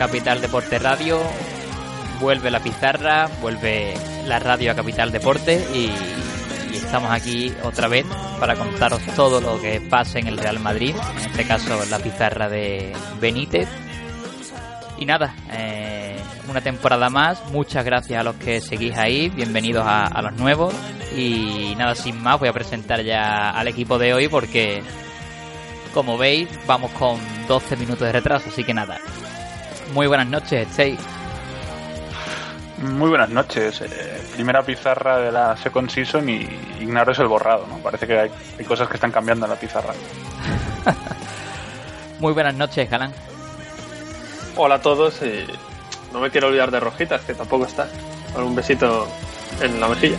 Capital Deporte Radio. Vuelve la pizarra, vuelve la radio a Capital Deporte y, estamos aquí otra vez para contaros todo lo que pasa en el Real Madrid, en este caso la pizarra de Benítez. Y nada, eh, una temporada más. Muchas gracias a los que seguís ahí. Bienvenidos a, a, los nuevos. Y nada, sin más, voy a presentar ya al equipo de hoy porque como veis, vamos con 12 minutos de retraso, así que nada. Muy buenas noches, Stay. Muy buenas noches. Eh, primera pizarra de la Second Season y ignaro es el borrado, ¿no? Parece que hay, cosas que están cambiando en la pizarra. Muy buenas noches, Galán. Hola a todos. y no me quiero olvidar de Rojitas, que tampoco está. Con un besito en la mejilla.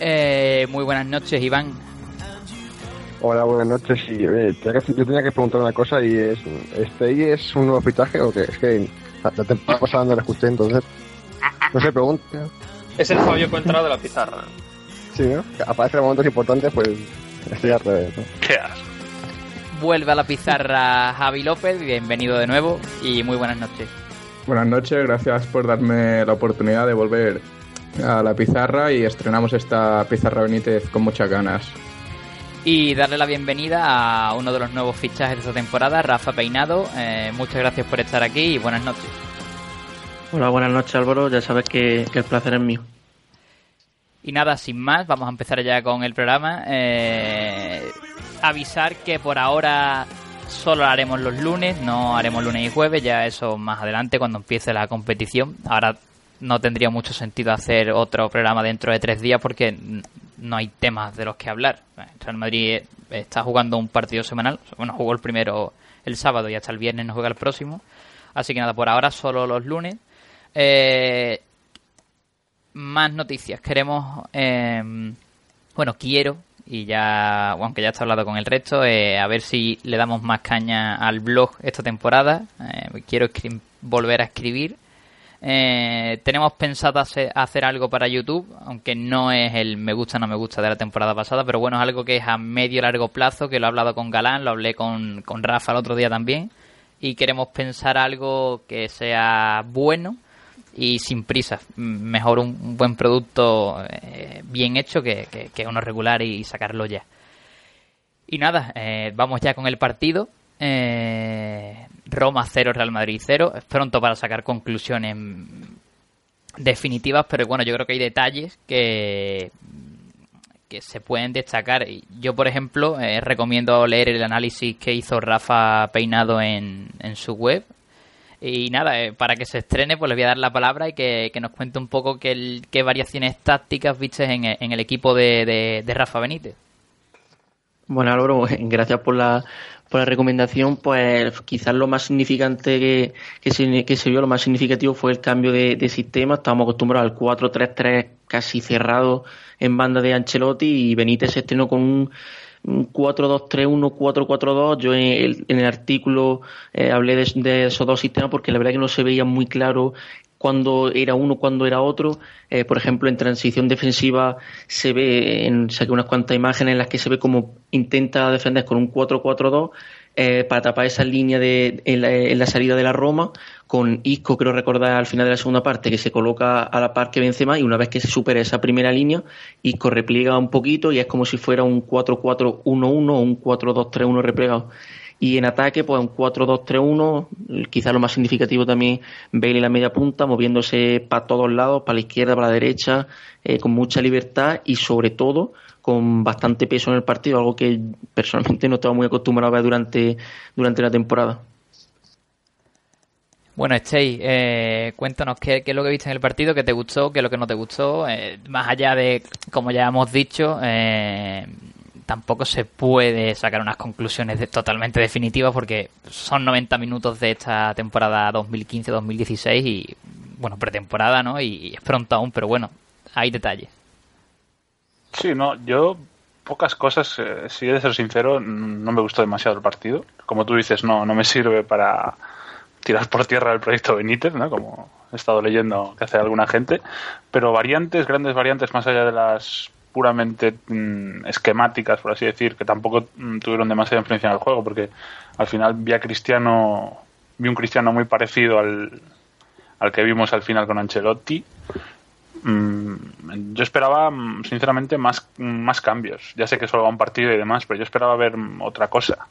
Eh, muy buenas noches, Iván. Hola, buenas noches. Sí, eh, yo tenía que preguntar una cosa y es, ¿este es un nuevo fichaje o qué? Es que la, temporada pasada no la escuché, entonces no se pregunta. Es el Fabio Contra de la pizarra. Sí, ¿no? Aparece en momentos importantes, pues estoy al revés. ¿no? ¿Qué Vuelve a la pizarra Javi López, bienvenido de nuevo y muy buenas noches. Buenas noches, gracias por darme la oportunidad de volver a la pizarra y estrenamos esta pizarra Benítez con muchas ganas y darle la bienvenida a uno de los nuevos fichajes de esta temporada, Rafa Peinado. Eh, muchas gracias por estar aquí y buenas noches. Hola, buenas noches Álvaro, ya sabes que, el placer es mío. Y nada, sin más, vamos a empezar ya con el programa. Eh, avisar que por ahora solo haremos los lunes, no haremos lunes y jueves, ya eso más adelante cuando empiece la competición. Ahora no tendría mucho sentido hacer otro programa dentro de tres días porque no hay temas de los que hablar. Real Madrid está jugando un partido semanal, bueno, jugó el primero el sábado y hasta el viernes no juega el próximo. Así que nada, por ahora solo los lunes. Eh, más noticias. Queremos, eh, bueno, quiero, y ya, aunque ya está hablado con el resto, eh, a ver si le damos más caña al blog esta temporada. quiero volver a escribir eh, tenemos pensado hacer, algo para YouTube, aunque no es el me gusta no me gusta de la temporada pasada, pero bueno, es algo que es a medio largo plazo, que lo he hablado con Galán, lo hablé con, con Rafa el otro día también, y queremos pensar algo que sea bueno y sin prisa. Mejor un, buen producto eh, bien hecho que, que, uno regular y sacarlo ya. Y nada, eh, vamos ya con el partido. Eh, Roma 0, Real Madrid 0. Es pronto para sacar conclusiones definitivas, pero bueno, yo creo que hay detalles que, que se pueden destacar. Yo, por ejemplo, eh, recomiendo leer el análisis que hizo Rafa Peinado en, en su web. Y nada, eh, para que se estrene, pues le voy a dar la palabra y que, nos cuente un poco qué, qué variaciones tácticas viste en, en el equipo de, de Rafa Benítez. Bueno, Álvaro, gracias por la, por la recomendación, pues quizás lo más significante que, que, se, que se vio, lo más significativo fue el cambio de, de sistema. Estábamos acostumbrados al 4-3-3 casi cerrado en banda de Ancelotti y Benítez se estrenó con un, 4-2-3-1, 4-4-2. Yo en el, artículo eh, hablé de, de, esos dos sistemas porque la verdad que no se veía muy claro cuando era uno, cuando era otro. Eh, por ejemplo, en transición defensiva se ve, en, saqué unas cuantas imágenes en las que se ve como intenta defender con un 4-4-2 eh, para tapar esa línea de, en, la, salida de la Roma, con Isco, creo recordar al final de la segunda parte, que se coloca a la par que Benzema y una vez que se supera esa primera línea, Isco repliega un poquito y es como si fuera un 4-4-1-1 o un 4-2-3-1 replegado. Y en ataque, pues un 4-2-3-1, quizá lo más significativo también, Bale la media punta, moviéndose para todos lados, para la izquierda, para la derecha, eh, con mucha libertad y sobre todo con bastante peso en el partido, algo que personalmente no estaba muy acostumbrado a ver durante, durante la temporada. Bueno, Stey, eh, cuéntanos qué, es lo que viste en el partido, qué te gustó, qué es lo que no te gustó, eh, más allá de, como ya hemos dicho, eh, tampoco se puede sacar unas conclusiones totalmente definitivas porque son 90 minutos de esta temporada 2015-2016 y, bueno, pretemporada, ¿no? Y, es pronto aún, pero bueno, hay detalles. Sí, no, yo pocas cosas, eh, si he de ser sincero, no me gustó demasiado el partido. Como tú dices, no, no me sirve para tirar por tierra el proyecto Benítez, ¿no? Como he estado leyendo que hace alguna gente. Pero variantes, grandes variantes, más allá de las puramente mm, esquemáticas, por así decir, que tampoco mm, tuvieron demasiada influencia en el juego, porque al final vi a Cristiano, vi un Cristiano muy parecido al, al que vimos al final con Ancelotti. Mm, yo esperaba, sinceramente, más, más cambios. Ya sé que solo va un partido y demás, pero yo esperaba ver otra cosa.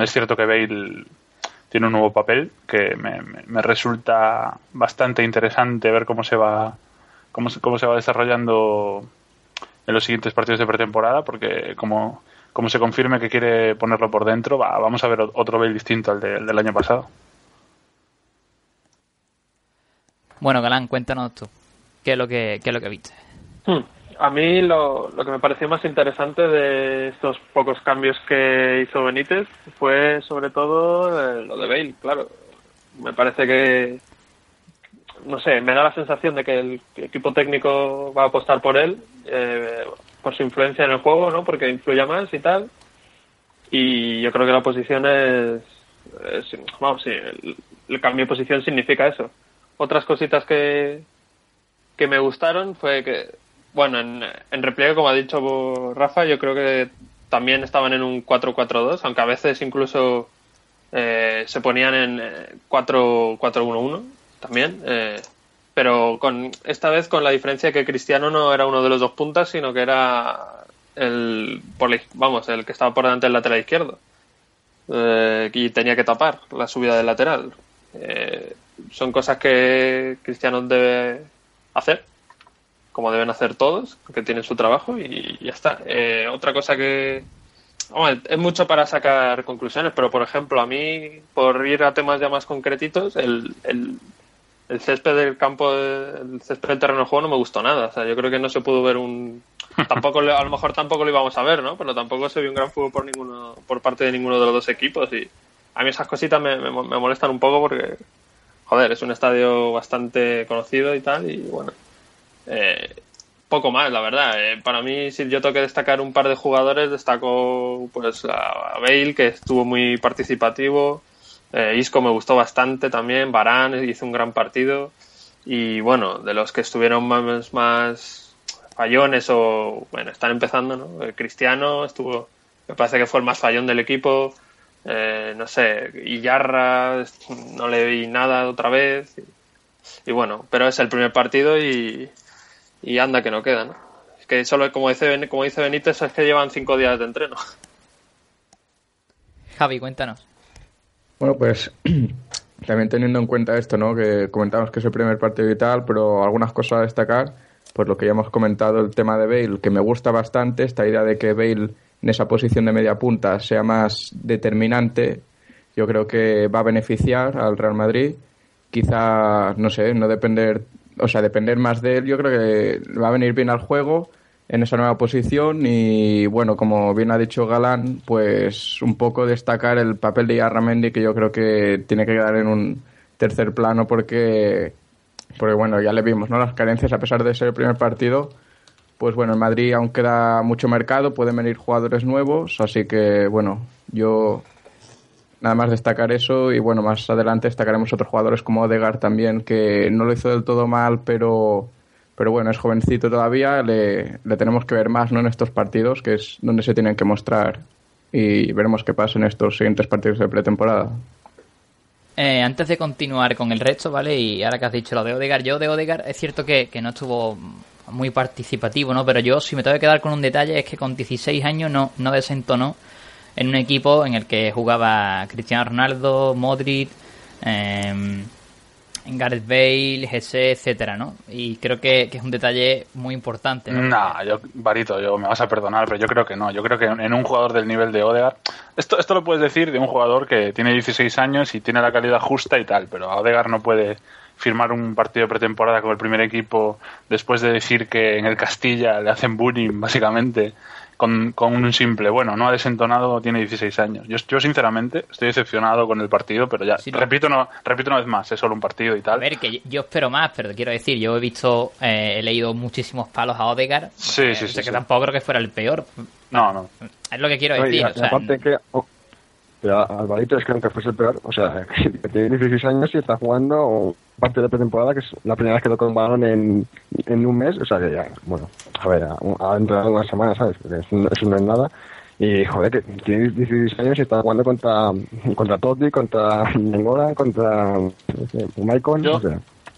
Es cierto que Bale tiene un nuevo papel que me, me, resulta bastante interesante ver cómo se va cómo se, cómo se va desarrollando en los siguientes partidos de pretemporada porque como, como se confirme que quiere ponerlo por dentro va, vamos a ver otro Bale distinto al del año pasado. Bueno Galán cuéntanos tú qué es lo que qué es lo que viste hmm. A mí lo, lo que me pareció más interesante de estos pocos cambios que hizo Benítez fue sobre todo eh, lo de Bale, claro. Me parece que, no sé, me da la sensación de que el equipo técnico va a apostar por él, eh, por su influencia en el juego, ¿no? Porque influya más y tal. Y yo creo que la posición es, vamos, sí, el, el cambio de posición significa eso. Otras cositas que, que me gustaron fue que bueno, en, en repliegue, como ha dicho Rafa, yo creo que también estaban en un 4-4-2, aunque a veces incluso eh, se ponían en 4-4-1-1 eh, también. Eh, pero con esta vez con la diferencia que Cristiano no era uno de los dos puntas, sino que era el, vamos, el que estaba por delante del lateral izquierdo. y tenía que tapar la subida del lateral. son cosas que Cristiano debe hacer como deben hacer todos, que tienen su trabajo y ya está. Eh, otra cosa que... es mucho para sacar conclusiones, pero por ejemplo, a mí, por ir a temas ya más concretitos, el, el, el césped del campo, el césped del terreno de juego no me gustó nada. O sea, yo creo que no se pudo ver un... Tampoco, a lo mejor tampoco lo íbamos a ver, ¿no? Pero tampoco se vio un gran fútbol por ninguno, por parte de ninguno de los dos equipos y a mí esas cositas me, me, molestan un poco porque, joder, es un estadio bastante conocido y tal y bueno, eh, poco más, la verdad. Eh, para mí, si yo tengo que destacar un par de jugadores, destaco pues a Bale, que estuvo muy participativo. Eh, Isco me gustó bastante también. Barán hizo un gran partido. Y bueno, de los que estuvieron más, más fallones o, bueno, están empezando, ¿no? Eh, Cristiano estuvo, me parece que fue el más fallón del equipo. Eh, no sé, Iyarra, no le vi nada otra vez. y bueno, pero es el primer partido y, y anda que no queda, ¿no? Es que solo, como dice, como dice Benítez, es que llevan cinco días de entreno. Javi, cuéntanos. Bueno, pues también teniendo en cuenta esto, ¿no? Que comentamos que es el primer partido y tal, pero algunas cosas a destacar, pues lo que ya hemos comentado, el tema de Bale, que me gusta bastante, esta idea de que Bale en esa posición de media punta sea más determinante, yo creo que va a beneficiar al Real Madrid. Quizá, no sé, no depender o sea, depender más de él, yo creo que va a venir bien al juego en esa nueva posición y bueno, como bien ha dicho Galán, pues un poco destacar el papel de Yarramendi que yo creo que tiene que quedar en un tercer plano porque porque bueno, ya le vimos, ¿no? Las carencias a pesar de ser el primer partido, pues bueno, en Madrid aún queda mucho mercado, pueden venir jugadores nuevos, así que bueno, yo nada más destacar eso y bueno, más adelante destacaremos otros jugadores como Odegar también, que no lo hizo del todo mal, pero, pero bueno, es jovencito todavía, le, le tenemos que ver más ¿no? en estos partidos, que es donde se tienen que mostrar y veremos qué pasa en estos siguientes partidos de pretemporada. Eh, antes de continuar con el resto, ¿vale? Y ahora que has dicho lo de Odegar, yo de Odegar es cierto que, que no estuvo muy participativo, ¿no? Pero yo, si me tengo que quedar con un detalle, es que con 16 años no, no desentonó en un equipo en el que jugaba Cristiano Ronaldo, Modric, eh, Gareth Bale, Jesse, etcétera, ¿no? Y creo que, es un detalle muy importante. No, nah, yo, Barito, yo me vas a perdonar, pero yo creo que no. Yo creo que en un jugador del nivel de Odegaard, esto, esto lo puedes decir de un jugador que tiene 16 años y tiene la calidad justa y tal, pero Odegaard no puede firmar un partido pretemporada con el primer equipo después de decir que en el Castilla le hacen bullying, básicamente, con, con, un simple, bueno, no ha desentonado, tiene 16 años. Yo, yo sinceramente estoy decepcionado con el partido, pero ya, repito, no, repito una vez más, es solo un partido y tal. A ver, que yo espero más, pero quiero decir, yo he visto, eh, he leído muchísimos palos a Odegar. Sí, eh, sí, o sea, sí, que tampoco creo que fuera el peor. No, no. Es lo que quiero decir. o sea, aparte que pero Alvarito es que aunque fuese el peor, o sea, que tiene 16 años y está jugando parte de pretemporada, que es la primera vez que toca un balón en, en un mes, o sea, que ya, bueno, a ver, ha entrado una semana, ¿sabes? Eso, no es nada. Y joder, que tiene 16 años y está jugando contra, contra Totti, contra Nengola, contra Maicon. Yo,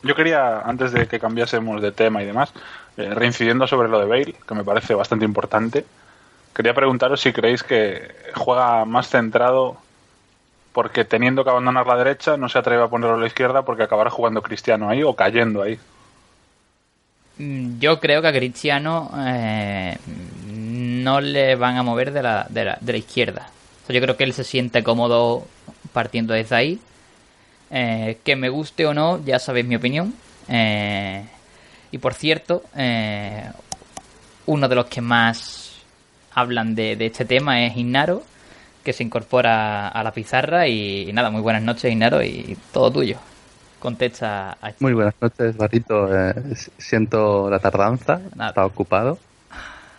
yo quería, antes de que cambiásemos de tema y demás, eh, reincidiendo sobre lo de Bale, que me parece bastante importante, quería preguntaros si creéis que juega más centrado porque teniendo que abandonar la derecha no se atreve a ponerlo a la izquierda porque acabará jugando Cristiano ahí o cayendo ahí. Mm, yo creo que a Cristiano eh, no le van a mover de la, de la, de la izquierda. yo creo que él se siente cómodo partiendo desde ahí. Eh, que me guste o no, ya sabéis mi opinión. Eh, y por cierto, eh, uno de los que más hablan de, este tema es Innaro, que se incorpora a la pizarra. Y, nada, muy buenas noches, Innaro, y todo tuyo. Contesta a Muy buenas noches, Barrito. siento la tardanza, estaba ocupado.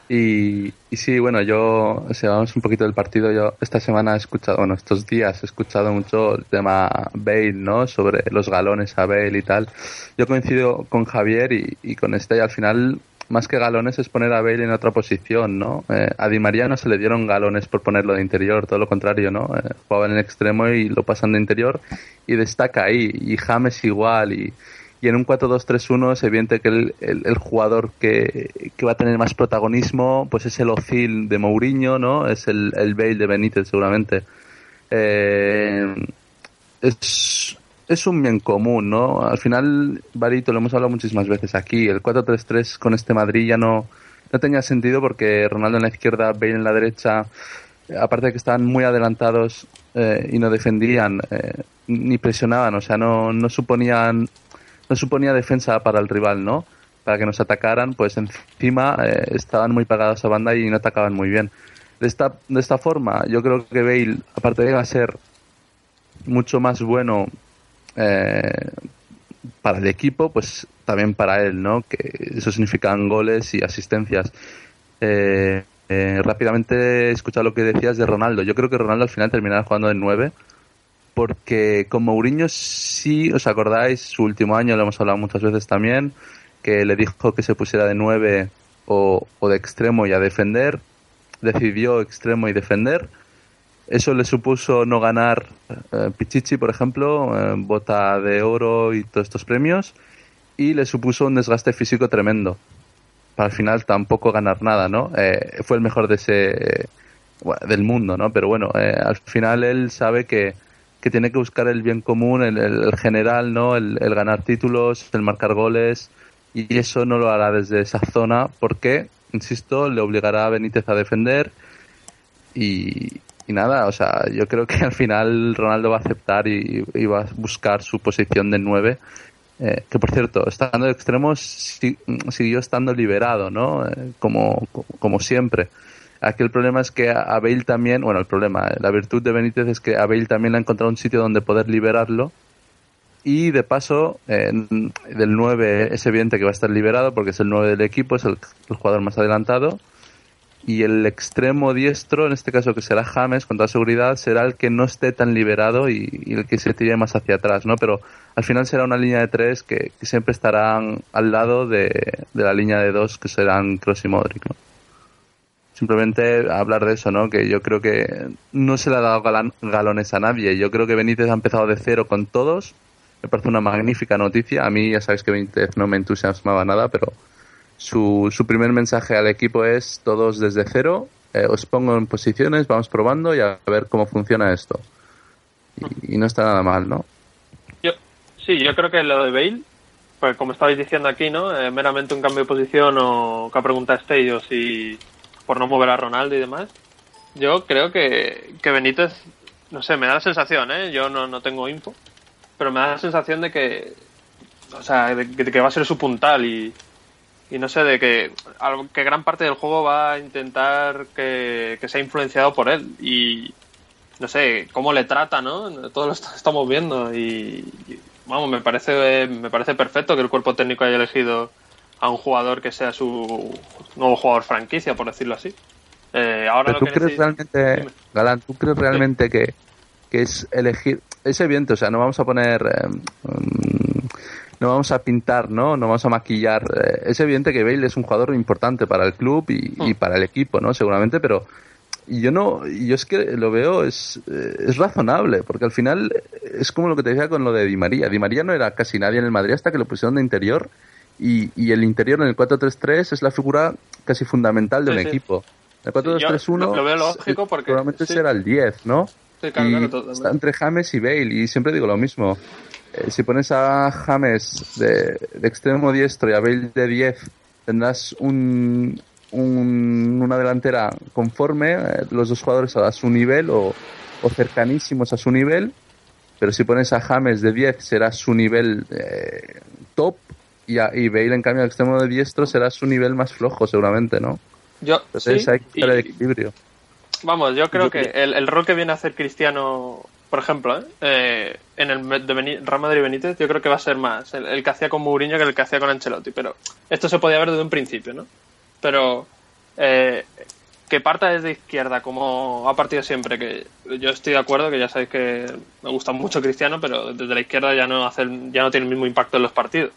Y, sí, bueno, yo, si vamos un poquito del partido, yo esta semana he escuchado, bueno, estos días he escuchado mucho el tema Bale, ¿no? Sobre los galones a Bale y tal. Yo coincido con Javier y, con este, y al final, más que galones es poner a Bale en otra posición, ¿no? Eh, a Di María no se le dieron galones por ponerlo de interior, todo lo contrario, ¿no? Eh, jugaba en el extremo y lo pasan de interior y destaca ahí. Y James igual y y en un 4-2-3-1 es evidente que el, el, jugador que, que, va a tener más protagonismo pues es el Ozil de Mourinho, ¿no? Es el, el Bale de Benítez seguramente. Eh, es, es un bien común, ¿no? Al final, Barito, lo hemos hablado muchísimas veces aquí, el 4-3-3 con este Madrid ya no, no tenía sentido porque Ronaldo en la izquierda, Bale en la derecha, aparte de que estaban muy adelantados eh, y no defendían eh, ni presionaban, o sea, no, no suponían no suponía defensa para el rival, ¿no? Para que nos atacaran, pues encima eh, estaban muy pagados a banda y no atacaban muy bien. De esta, de esta forma, yo creo que Bale, aparte de ser mucho más bueno eh, para el equipo, pues también para él, ¿no? Que eso significan goles y asistencias. Eh, rápidamente he escuchado lo que decías de Ronaldo. Yo creo que Ronaldo al final terminará jugando de 9 porque con Mourinho sí, os acordáis, su último año, lo hemos hablado muchas veces también, que le dijo que se pusiera de nueve o, de extremo y a defender, decidió extremo y defender. Eso le supuso no ganar eh, Pichichi, por ejemplo, eh, bota de oro y todos estos premios, y le supuso un desgaste físico tremendo. Para al final tampoco ganar nada, ¿no? Eh, fue el mejor de ese, del mundo, ¿no? Pero bueno, al final él sabe que, que tiene que buscar el bien común, el, general, ¿no? El, ganar títulos, el marcar goles, y eso no lo hará desde esa zona porque, insisto, le obligará a Benítez a defender y, nada, o sea, yo creo que al final Ronaldo va a aceptar y, va a buscar su posición de nueve. Eh, que por cierto, estando de extremos, siguió estando liberado, ¿no? Eh, como, como siempre. Aquí el problema es que a Bale también, bueno, el problema, la virtud de Benítez es que a Bale también le ha encontrado un sitio donde poder liberarlo. Y de paso, del 9 es evidente que va a estar liberado porque es el 9 del equipo, es el, jugador más adelantado. Y el extremo diestro, en este caso que será James, con toda seguridad, será el que no esté tan liberado y, el que se tire más hacia atrás, ¿no? Pero al final será una línea de tres que, siempre estarán al lado de, la línea de dos que serán Kroos y Modric, simplemente hablar de eso, ¿no? Que yo creo que no se le ha dado galones a nadie. Yo creo que Benítez ha empezado de cero con todos. Me parece una magnífica noticia. A mí ya sabes que Benítez no me entusiasmaba nada, pero su, su primer mensaje al equipo es todos desde cero. Eh, os pongo en posiciones, vamos probando y a ver cómo funciona esto. Y, no está nada mal, ¿no? Yo, sí, yo creo que lo de Bale, pues como estabais diciendo aquí, ¿no? Eh, meramente un cambio de posición o que pregunta Stadios y por no mover a Ronaldo y demás. Yo creo que, que Benítez, no sé, me da la sensación, ¿eh? Yo no, no tengo info, pero me da la sensación de que, o sea, de, que va a ser su puntal y, y no sé, de que, que gran parte del juego va a intentar que, que sea influenciado por él y no sé, cómo le trata, ¿no? Todo lo estamos viendo y, vamos, me parece, me parece perfecto que el cuerpo técnico haya elegido a un jugador que sea su nuevo jugador franquicia, por decirlo así. Eh, ahora ¿tú crees realmente, Galán, ¿tú crees realmente que, que es elegir, es evidente, o sea, no vamos a poner, eh, mm, no vamos a pintar, ¿no? No vamos a maquillar. Eh, es evidente que Bale es un jugador importante para el club y, y para el equipo, ¿no? Seguramente, pero yo no, yo es que lo veo, es, eh, es razonable, porque al final es como lo que te decía con lo de Di María. Di María no era casi nadie en el Madrid hasta que lo pusieron de interior y, y el interior en el 4-3-3 es la figura casi fundamental de Sí, un sí. equipo. El Yo 4-2-3-1 lo- lo veo lógico porque- probablemente sí. será el 10, ¿no? Sí, claro, y claro, todo- está entre James y Bale y siempre digo lo mismo. Eh, si pones a James de, de extremo diestro y a Bale de 10, tendrás un, un- una delantera conforme, eh, los dos jugadores a su nivel o, o cercanísimos a su nivel, pero si pones a James de 10 será su nivel eh, top y, a, y Bale en cambio al extremo de diestro será su nivel más flojo seguramente, ¿no? Yo, Entonces sí, hay que buscar el y- equilibrio. Vamos, yo creo Yo que el, el rol que viene a hacer Cristiano, por ejemplo, ¿eh? Eh, en el de Beni- Real Madrid Benítez, yo creo que va a ser más el, que hacía con Mourinho que el que hacía con Ancelotti. Pero esto se podía ver desde un principio, ¿no? Pero eh, que parta desde izquierda, como ha partido siempre, que yo estoy de acuerdo, que ya sabéis que me gusta mucho Cristiano, pero desde la izquierda ya no hace ya no tiene el mismo impacto en los partidos.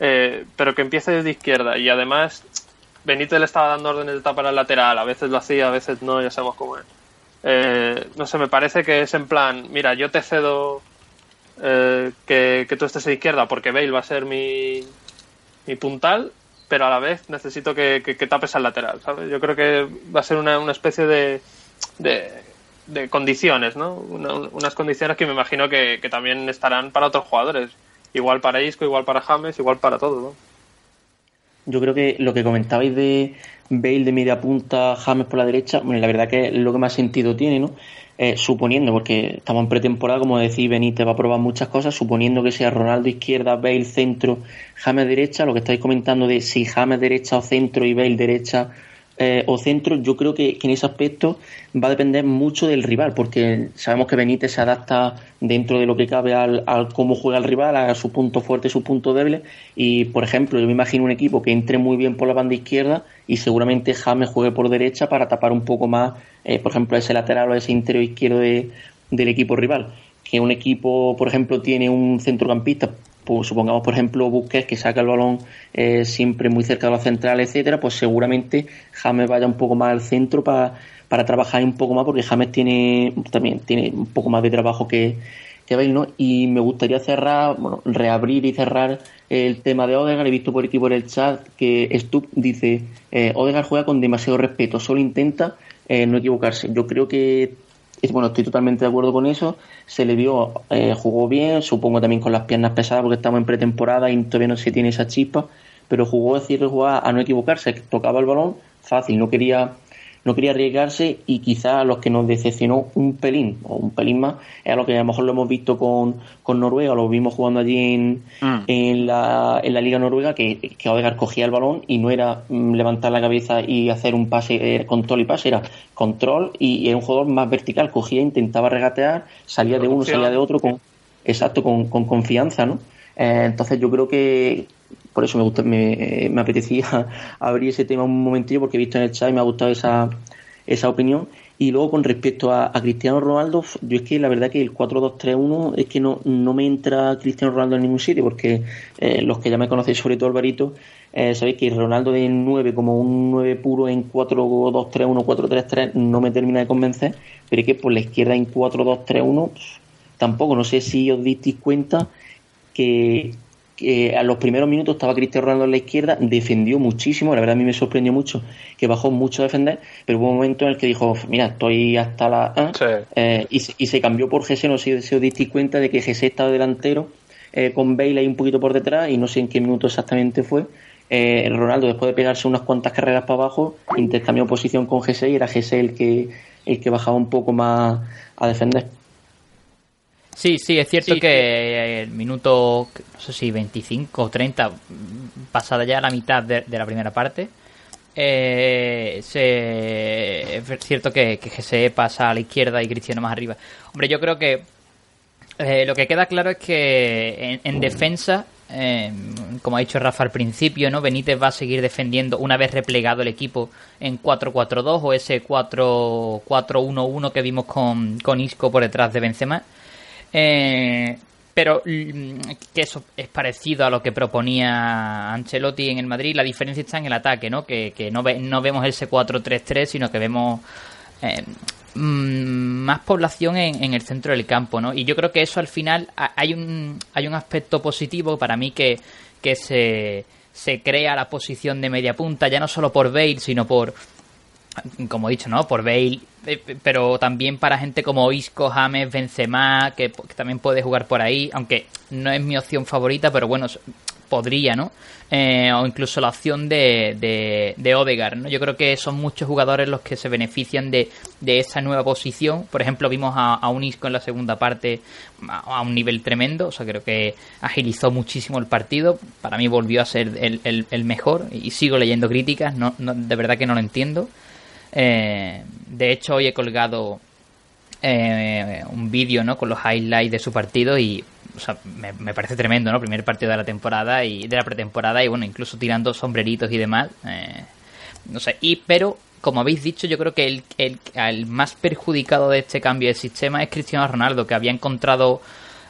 Eh, pero que empiece desde izquierda y además Benítez le estaba dando órdenes de tapar al lateral, a veces lo hacía, a veces no, ya sabemos cómo es. Eh, no sé, me parece que es en plan, mira, yo te cedo eh, que, que tú estés a izquierda porque Bale va a ser mi, mi puntal, pero a la vez necesito que, que- tapes al lateral, ¿sabes? Yo creo que va a ser una, una especie de, de, de condiciones, ¿no? Una- unas condiciones que me imagino que, también estarán para otros jugadores. Igual para Isco, igual para James, igual para todos, ¿no? Yo creo que lo que comentabais de Bale de media punta, James por la derecha, bueno, la verdad que es lo que más sentido tiene, ¿no? Eh, suponiendo, porque estamos en pretemporada, como decís, Benítez va a probar muchas cosas, suponiendo que sea Ronaldo izquierda, Bale centro, James derecha, lo que estáis comentando de si James derecha o centro y Bale derecha eh, o centro, yo creo que, en ese aspecto va a depender mucho del rival, porque sabemos que Benítez se adapta dentro de lo que cabe al, al cómo juega el rival, a su punto fuerte su punto débil. Y, por ejemplo, yo me imagino un equipo que entre muy bien por la banda izquierda y seguramente James juegue por derecha para tapar un poco más, eh, por ejemplo, ese lateral o ese interior izquierdo de- del equipo rival. Que un equipo, por ejemplo, tiene un centrocampista, pues supongamos, por ejemplo, Busquets que saca el balón eh, siempre muy cerca de la central, etcétera, pues seguramente James vaya un poco más al centro para, para trabajar un poco más, porque James tiene también tiene un poco más de trabajo que, que Bale, ¿no? Y me gustaría cerrar, bueno, reabrir y cerrar el tema de Odegaard. He visto por aquí por el chat que Stup dice, eh, Odegaard juega con demasiado respeto, solo intenta eh, no equivocarse. Yo creo que es, bueno, estoy totalmente de acuerdo con eso. Se le vio, eh, jugó bien, supongo también con las piernas pesadas porque estamos en pretemporada y todavía no se tiene esa chispa, pero jugó, es decir, jugaba a no equivocarse, tocaba el balón fácil, no quería no quería arriesgarse y quizá a los que nos decepcionó un pelín o un pelín más es a lo que a lo mejor lo hemos visto con, con Noruega, lo vimos jugando allí en, Mm. en, la, en la Liga Noruega que, que Odegaard cogía el balón y no era mm, levantar la cabeza y hacer un pase, eh, control y pase, era control y, y era un jugador más vertical, cogía, intentaba regatear, salía de uno, salía de otro con, exacto, con, con confianza, ¿no? Eh, entonces yo creo que por eso me gusta, me, me apetecía abrir ese tema un momentillo porque he visto en el chat y me ha gustado esa, esa opinión. Y luego con respecto a, a Cristiano Ronaldo, yo es que la verdad que el 4-2-3-1 es que no, no me entra Cristiano Ronaldo en ningún sitio porque eh, los que ya me conocéis, sobre todo Alvarito, eh, sabéis que Ronaldo de 9 como un 9 puro en 4-2-3-1, 4-3-3 no me termina de convencer, pero es que por la izquierda en 4-2-3-1 pff, tampoco, no sé si os disteis cuenta que, que a los primeros minutos estaba Cristiano Ronaldo en la izquierda, defendió muchísimo, la verdad a mí me sorprendió mucho que bajó mucho a defender, pero hubo un momento en el que dijo, mira, estoy hasta la A, Sí. eh, y, se- y se cambió por Gese, no sé si os disteis cuenta de que Gese estaba delantero eh, con Bale ahí un poquito por detrás y no sé en qué minuto exactamente fue. Eh, Ronaldo después de pegarse unas cuantas carreras para abajo intercambió posición con Gese y era Gese el que, el que bajaba un poco más a defender. Sí, sí, es cierto que el minuto, no sé si 25 o 30, pasada ya la mitad de, de la primera parte, eh, se, es cierto que, que GSE pasa a la izquierda y Cristiano más arriba. Hombre, yo creo que eh, lo que queda claro es que en, en defensa eh, como ha dicho Rafa al principio, ¿no? Benítez va a seguir defendiendo una vez replegado el equipo en 4-4-2 o ese 4-4-1-1 que vimos con, con Isco por detrás de Benzema. Eh, pero mm, que eso es parecido a lo que proponía Ancelotti en el Madrid. La diferencia está en el ataque, ¿no? Que, que no, no vemos ese 4-3-3, sino que vemos eh, mm, más población en, el centro del campo, ¿no? Y yo creo que eso al final hay un, hay un aspecto positivo para mí que, que se, se crea la posición de media punta, ya no solo por Bale, sino por, como he dicho, ¿no? Por Bale, eh, pero también para gente como Isco, James, Benzema, que, que, también puede jugar por ahí, aunque no es mi opción favorita, pero bueno, podría, ¿no? Eh, o incluso la opción de, de, de, Odegaard, ¿no? Yo creo que son muchos jugadores los que se benefician de, de esa nueva posición. Por ejemplo, vimos a, a, un Isco en la segunda parte a, un nivel tremendo, o sea, creo que agilizó muchísimo el partido. Para mí volvió a ser el, el, el mejor y sigo leyendo críticas, no, no, de verdad que no lo entiendo. Eh, de hecho, hoy he colgado eh, un vídeo ¿no? con los highlights de su partido y o sea, me, parece tremendo, ¿no? Primer partido de la temporada y de la pretemporada y bueno, incluso tirando sombreritos y demás. Eh, no sé, y pero como habéis dicho, yo creo que el, el, el, más perjudicado de este cambio de sistema es Cristiano Ronaldo, que había encontrado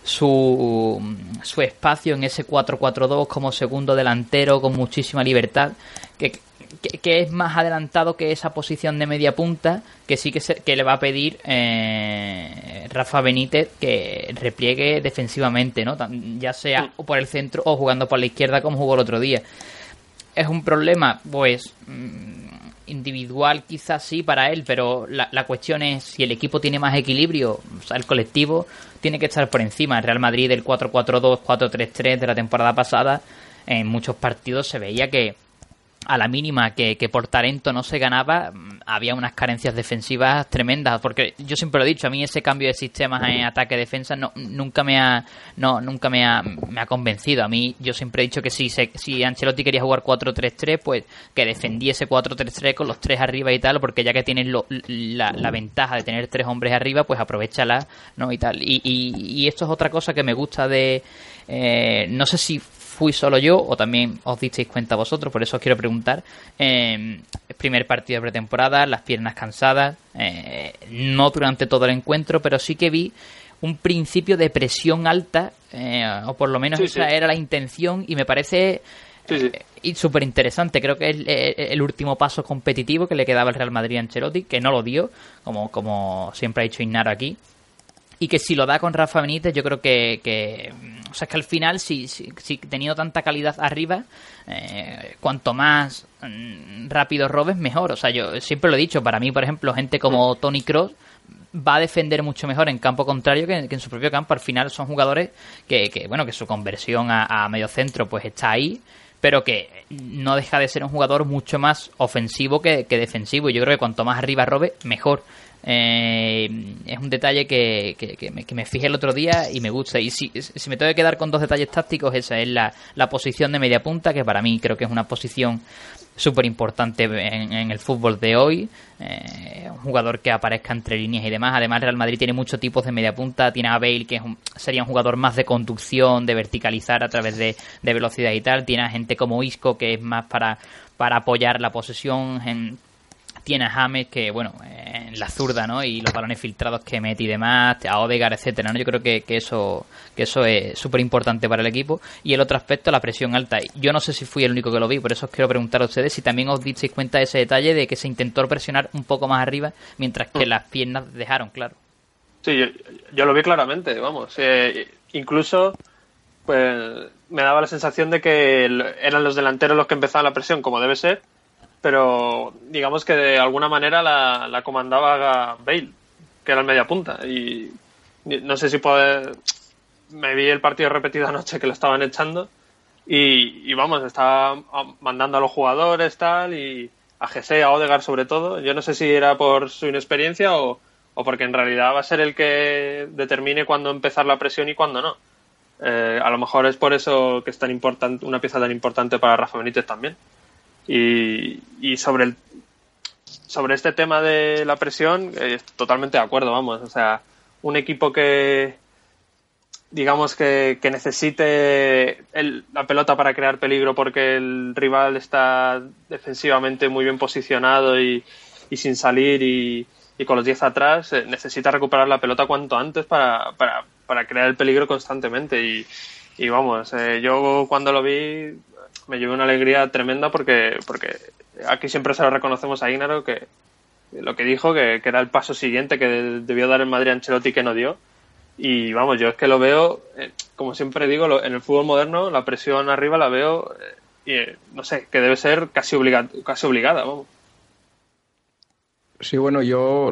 su, su espacio en ese 4-4-2 como segundo delantero con muchísima libertad, que que, es más adelantado que esa posición de media punta, que sí que, que le va a pedir eh, Rafa Benítez que repliegue defensivamente, ¿no? ya sea por el centro o jugando por la izquierda como jugó el otro día. Es un problema, pues, mm, individual quizás sí para él, pero la, la, cuestión es si el equipo tiene más equilibrio, o sea, el colectivo tiene que estar por encima. El Real Madrid del 4-4-2, 4-3-3 de la temporada pasada, en muchos partidos se veía que a la mínima que, que, por talento no se ganaba, había unas carencias defensivas tremendas. Porque yo siempre lo he dicho, a mí ese cambio de sistemas en ataque-defensa no, nunca me ha no nunca me ha, me ha convencido. A mí yo siempre he dicho que si, se, si Ancelotti quería jugar 4-3-3, pues que defendiese 4-3-3 con los tres arriba y tal, porque ya que tienes lo, la, la, ventaja de tener tres hombres arriba, pues aprovechala, ¿no? Y tal. Y, y, y esto es otra cosa que me gusta de... Eh, no sé si fui solo yo o también os disteis cuenta vosotros, por eso os quiero preguntar. Eh, primer partido de pretemporada, las piernas cansadas, eh, no durante todo el encuentro, pero sí que vi un principio de presión alta, eh, o por lo menos esa era la intención, y me parece sí, súper interesante. Creo que es el, el, último paso competitivo que le quedaba al Real Madrid a Ancelotti, que no lo dio, como, como siempre ha dicho Ignaro aquí y que si lo da con Rafa Benítez yo creo que, que o sea es que al final si, si, si teniendo tanta calidad arriba eh, cuanto más mm, rápido robes mejor. O sea yo siempre lo he dicho para mí por ejemplo gente como Tony Cross va a defender mucho mejor en campo contrario que, que en su propio campo. Al final son jugadores que, que bueno que su conversión a, a medio centro pues está ahí pero que no deja de ser un jugador mucho más ofensivo que, que defensivo. Y yo creo que cuanto más arriba robe mejor eh, es un detalle que, que, me, que, me, fijé el otro día y me gusta. Y si, si me tengo que quedar con dos detalles tácticos, esa es la, la posición de media punta, que para mí creo que es una posición súper importante en, en, el fútbol de hoy. Eh, un jugador que aparezca entre líneas y demás. Además, Real Madrid tiene muchos tipos de media punta. Tiene a Bale, que es un, sería un jugador más de conducción, de verticalizar a través de, de velocidad y tal. Tiene a gente como Isco, que es más para, para apoyar la posesión. En, tiene a James que, bueno, en la zurda, ¿no? Y los balones filtrados que mete y demás, a Odegar, etcétera, ¿no? Yo creo que, que eso que eso es súper importante para el equipo. Y el otro aspecto, la presión alta. Yo no sé si fui el único que lo vi, por eso os quiero preguntar a ustedes si también os disteis cuenta de ese detalle de que se intentó presionar un poco más arriba, mientras que las piernas dejaron, claro. Sí, yo, yo lo vi claramente, vamos. Eh, incluso, pues me daba la sensación de que eran los delanteros los que empezaban la presión, como debe ser, pero digamos que de alguna manera la, la comandaba Bale, que era el media punta. Y no sé si puede. Me vi el partido repetido anoche que lo estaban echando. Y, vamos, estaba mandando a los jugadores, tal, y a GC, a Odegar sobre todo. Yo no sé si era por su inexperiencia o, o porque en realidad va a ser el que determine cuándo empezar la presión y cuándo no. Eh, a lo mejor es por eso que es tan importante, una pieza tan importante para Rafa Benítez también. Y, y sobre el sobre este tema de la presión, eh, totalmente de acuerdo, vamos. O sea, un equipo que digamos que, necesite la pelota para crear peligro porque el rival está defensivamente muy bien posicionado y, sin salir y, con los 10 atrás, eh, necesita recuperar la pelota cuanto antes para, para, para crear el peligro constantemente. Y, y vamos, eh, yo cuando lo vi me llevé una alegría tremenda porque, porque aquí siempre se lo reconocemos a Ignaro que lo que dijo, que, era el paso siguiente que debió dar el Madrid Ancelotti que no dio. Y vamos, yo es que lo veo, eh, como siempre digo, en el fútbol moderno la presión arriba la veo, eh, y no sé, que debe ser casi, casi obligada. Sí, bueno, yo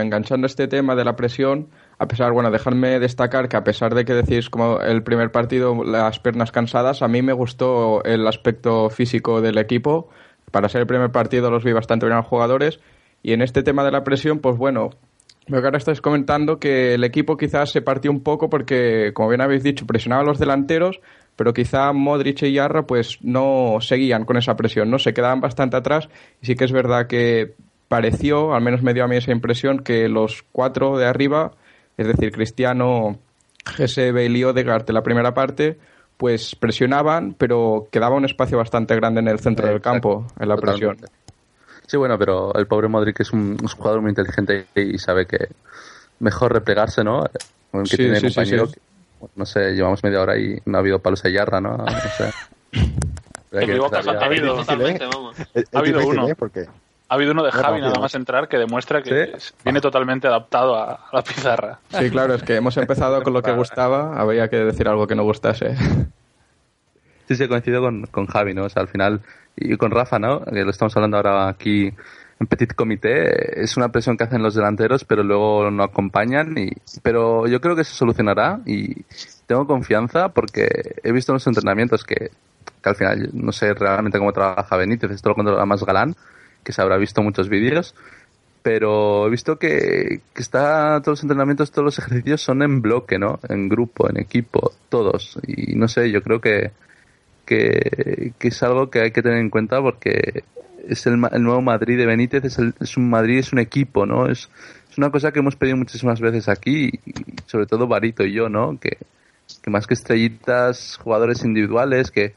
enganchando este tema de la presión, a pesar, bueno, dejarme destacar que a pesar de que decís como el primer partido las piernas cansadas, a mí me gustó el aspecto físico del equipo. Para ser el primer partido los vi bastante bien a los jugadores. Y en este tema de la presión, pues bueno, veo que ahora estáis comentando que el equipo quizás se partió un poco porque, como bien habéis dicho, presionaba a los delanteros, pero quizá Modric y Yarra pues no seguían con esa presión, ¿no? Se quedaban bastante atrás y sí que es verdad que pareció, al menos me dio a mí esa impresión, que los cuatro de arriba es decir, Cristiano, Bale y Odegaard en la primera parte, pues presionaban, pero quedaba un espacio bastante grande en el centro del campo, en la presión. Sí, bueno, pero el pobre Modric es un, jugador muy inteligente y sabe que mejor replegarse, ¿no? Aunque tiene compañero, no sé, llevamos media hora y no ha habido palos a yarra, ¿no? No sé. ha habido, ha habido uno. Porque ha habido uno de Javi nada más entrar que demuestra que viene totalmente adaptado a, la pizarra. Sí, claro, es que hemos empezado con lo que gustaba, había que decir algo que no gustase. Sí, sí, coincido con, con Javi, ¿no? O sea, al final, y con Rafa, ¿no? Que lo estamos hablando ahora aquí en Petit Comité, es una presión que hacen los delanteros, pero luego no acompañan. Y, pero yo creo que se solucionará y tengo confianza porque he visto en los entrenamientos que, que al final no sé realmente cómo trabaja Benítez, esto lo controla más Galán, que se habrá visto muchos vídeos, pero he visto que, que está todos los entrenamientos, todos los ejercicios son en bloque, ¿no? En grupo, en equipo, todos. Y no sé, yo creo que, que, es algo que hay que tener en cuenta porque es el, el nuevo Madrid de Benítez, es, es un Madrid, es un equipo, ¿no? Es, es una cosa que hemos pedido muchísimas veces aquí, y sobre todo Barito y yo, ¿no? Que, que más que estrellitas, jugadores individuales, que,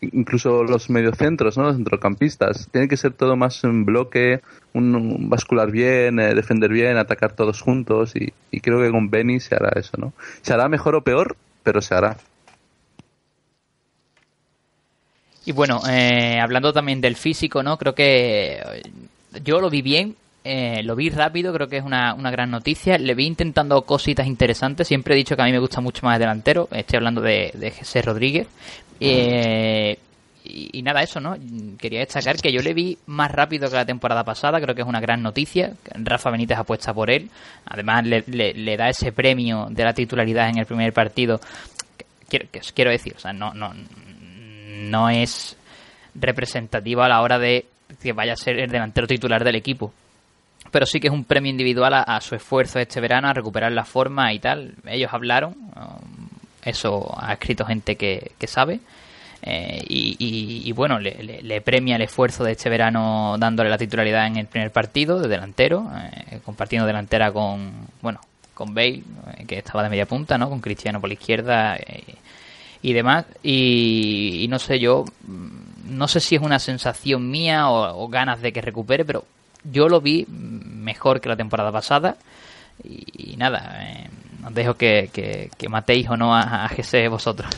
incluso los mediocentros, ¿no? los centrocampistas. Tiene que ser todo más en bloque, un, bascular bien, eh, defender bien, atacar todos juntos y, creo que con Benny se hará eso, ¿no? Se hará mejor o peor, pero se hará. Y bueno, eh, hablando también del físico, ¿no? Creo que yo lo vi bien, eh, lo vi rápido, creo que es una, una, gran noticia. Le vi intentando cositas interesantes. Siempre he dicho que a mí me gusta mucho más el delantero. Estoy hablando de, de José Rodríguez. Eh, y, nada, eso, ¿no? Quería destacar que yo le vi más rápido que la temporada pasada, creo que es una gran noticia. Rafa Benítez apuesta por él, además le, da ese premio de la titularidad en el primer partido. Quiero, quiero decir, o sea, no, no, no es representativa a la hora de que vaya a ser el delantero titular del equipo. Pero sí que es un premio individual a, su esfuerzo este verano, a recuperar la forma y tal. Ellos hablaron, eso ha escrito gente que, sabe. Eh, y, bueno, le, premia el esfuerzo de este verano dándole la titularidad en el primer partido de delantero, eh, compartiendo delantera con, bueno, con Bale, eh, que estaba de media punta, ¿no? Con Cristiano por la izquierda y demás. Y, no sé, yo mm, no sé si es una sensación mía o, ganas de que recupere, pero yo lo vi mejor que la temporada pasada. Y, nada, os dejo que, que, matéis o no a, a vosotros.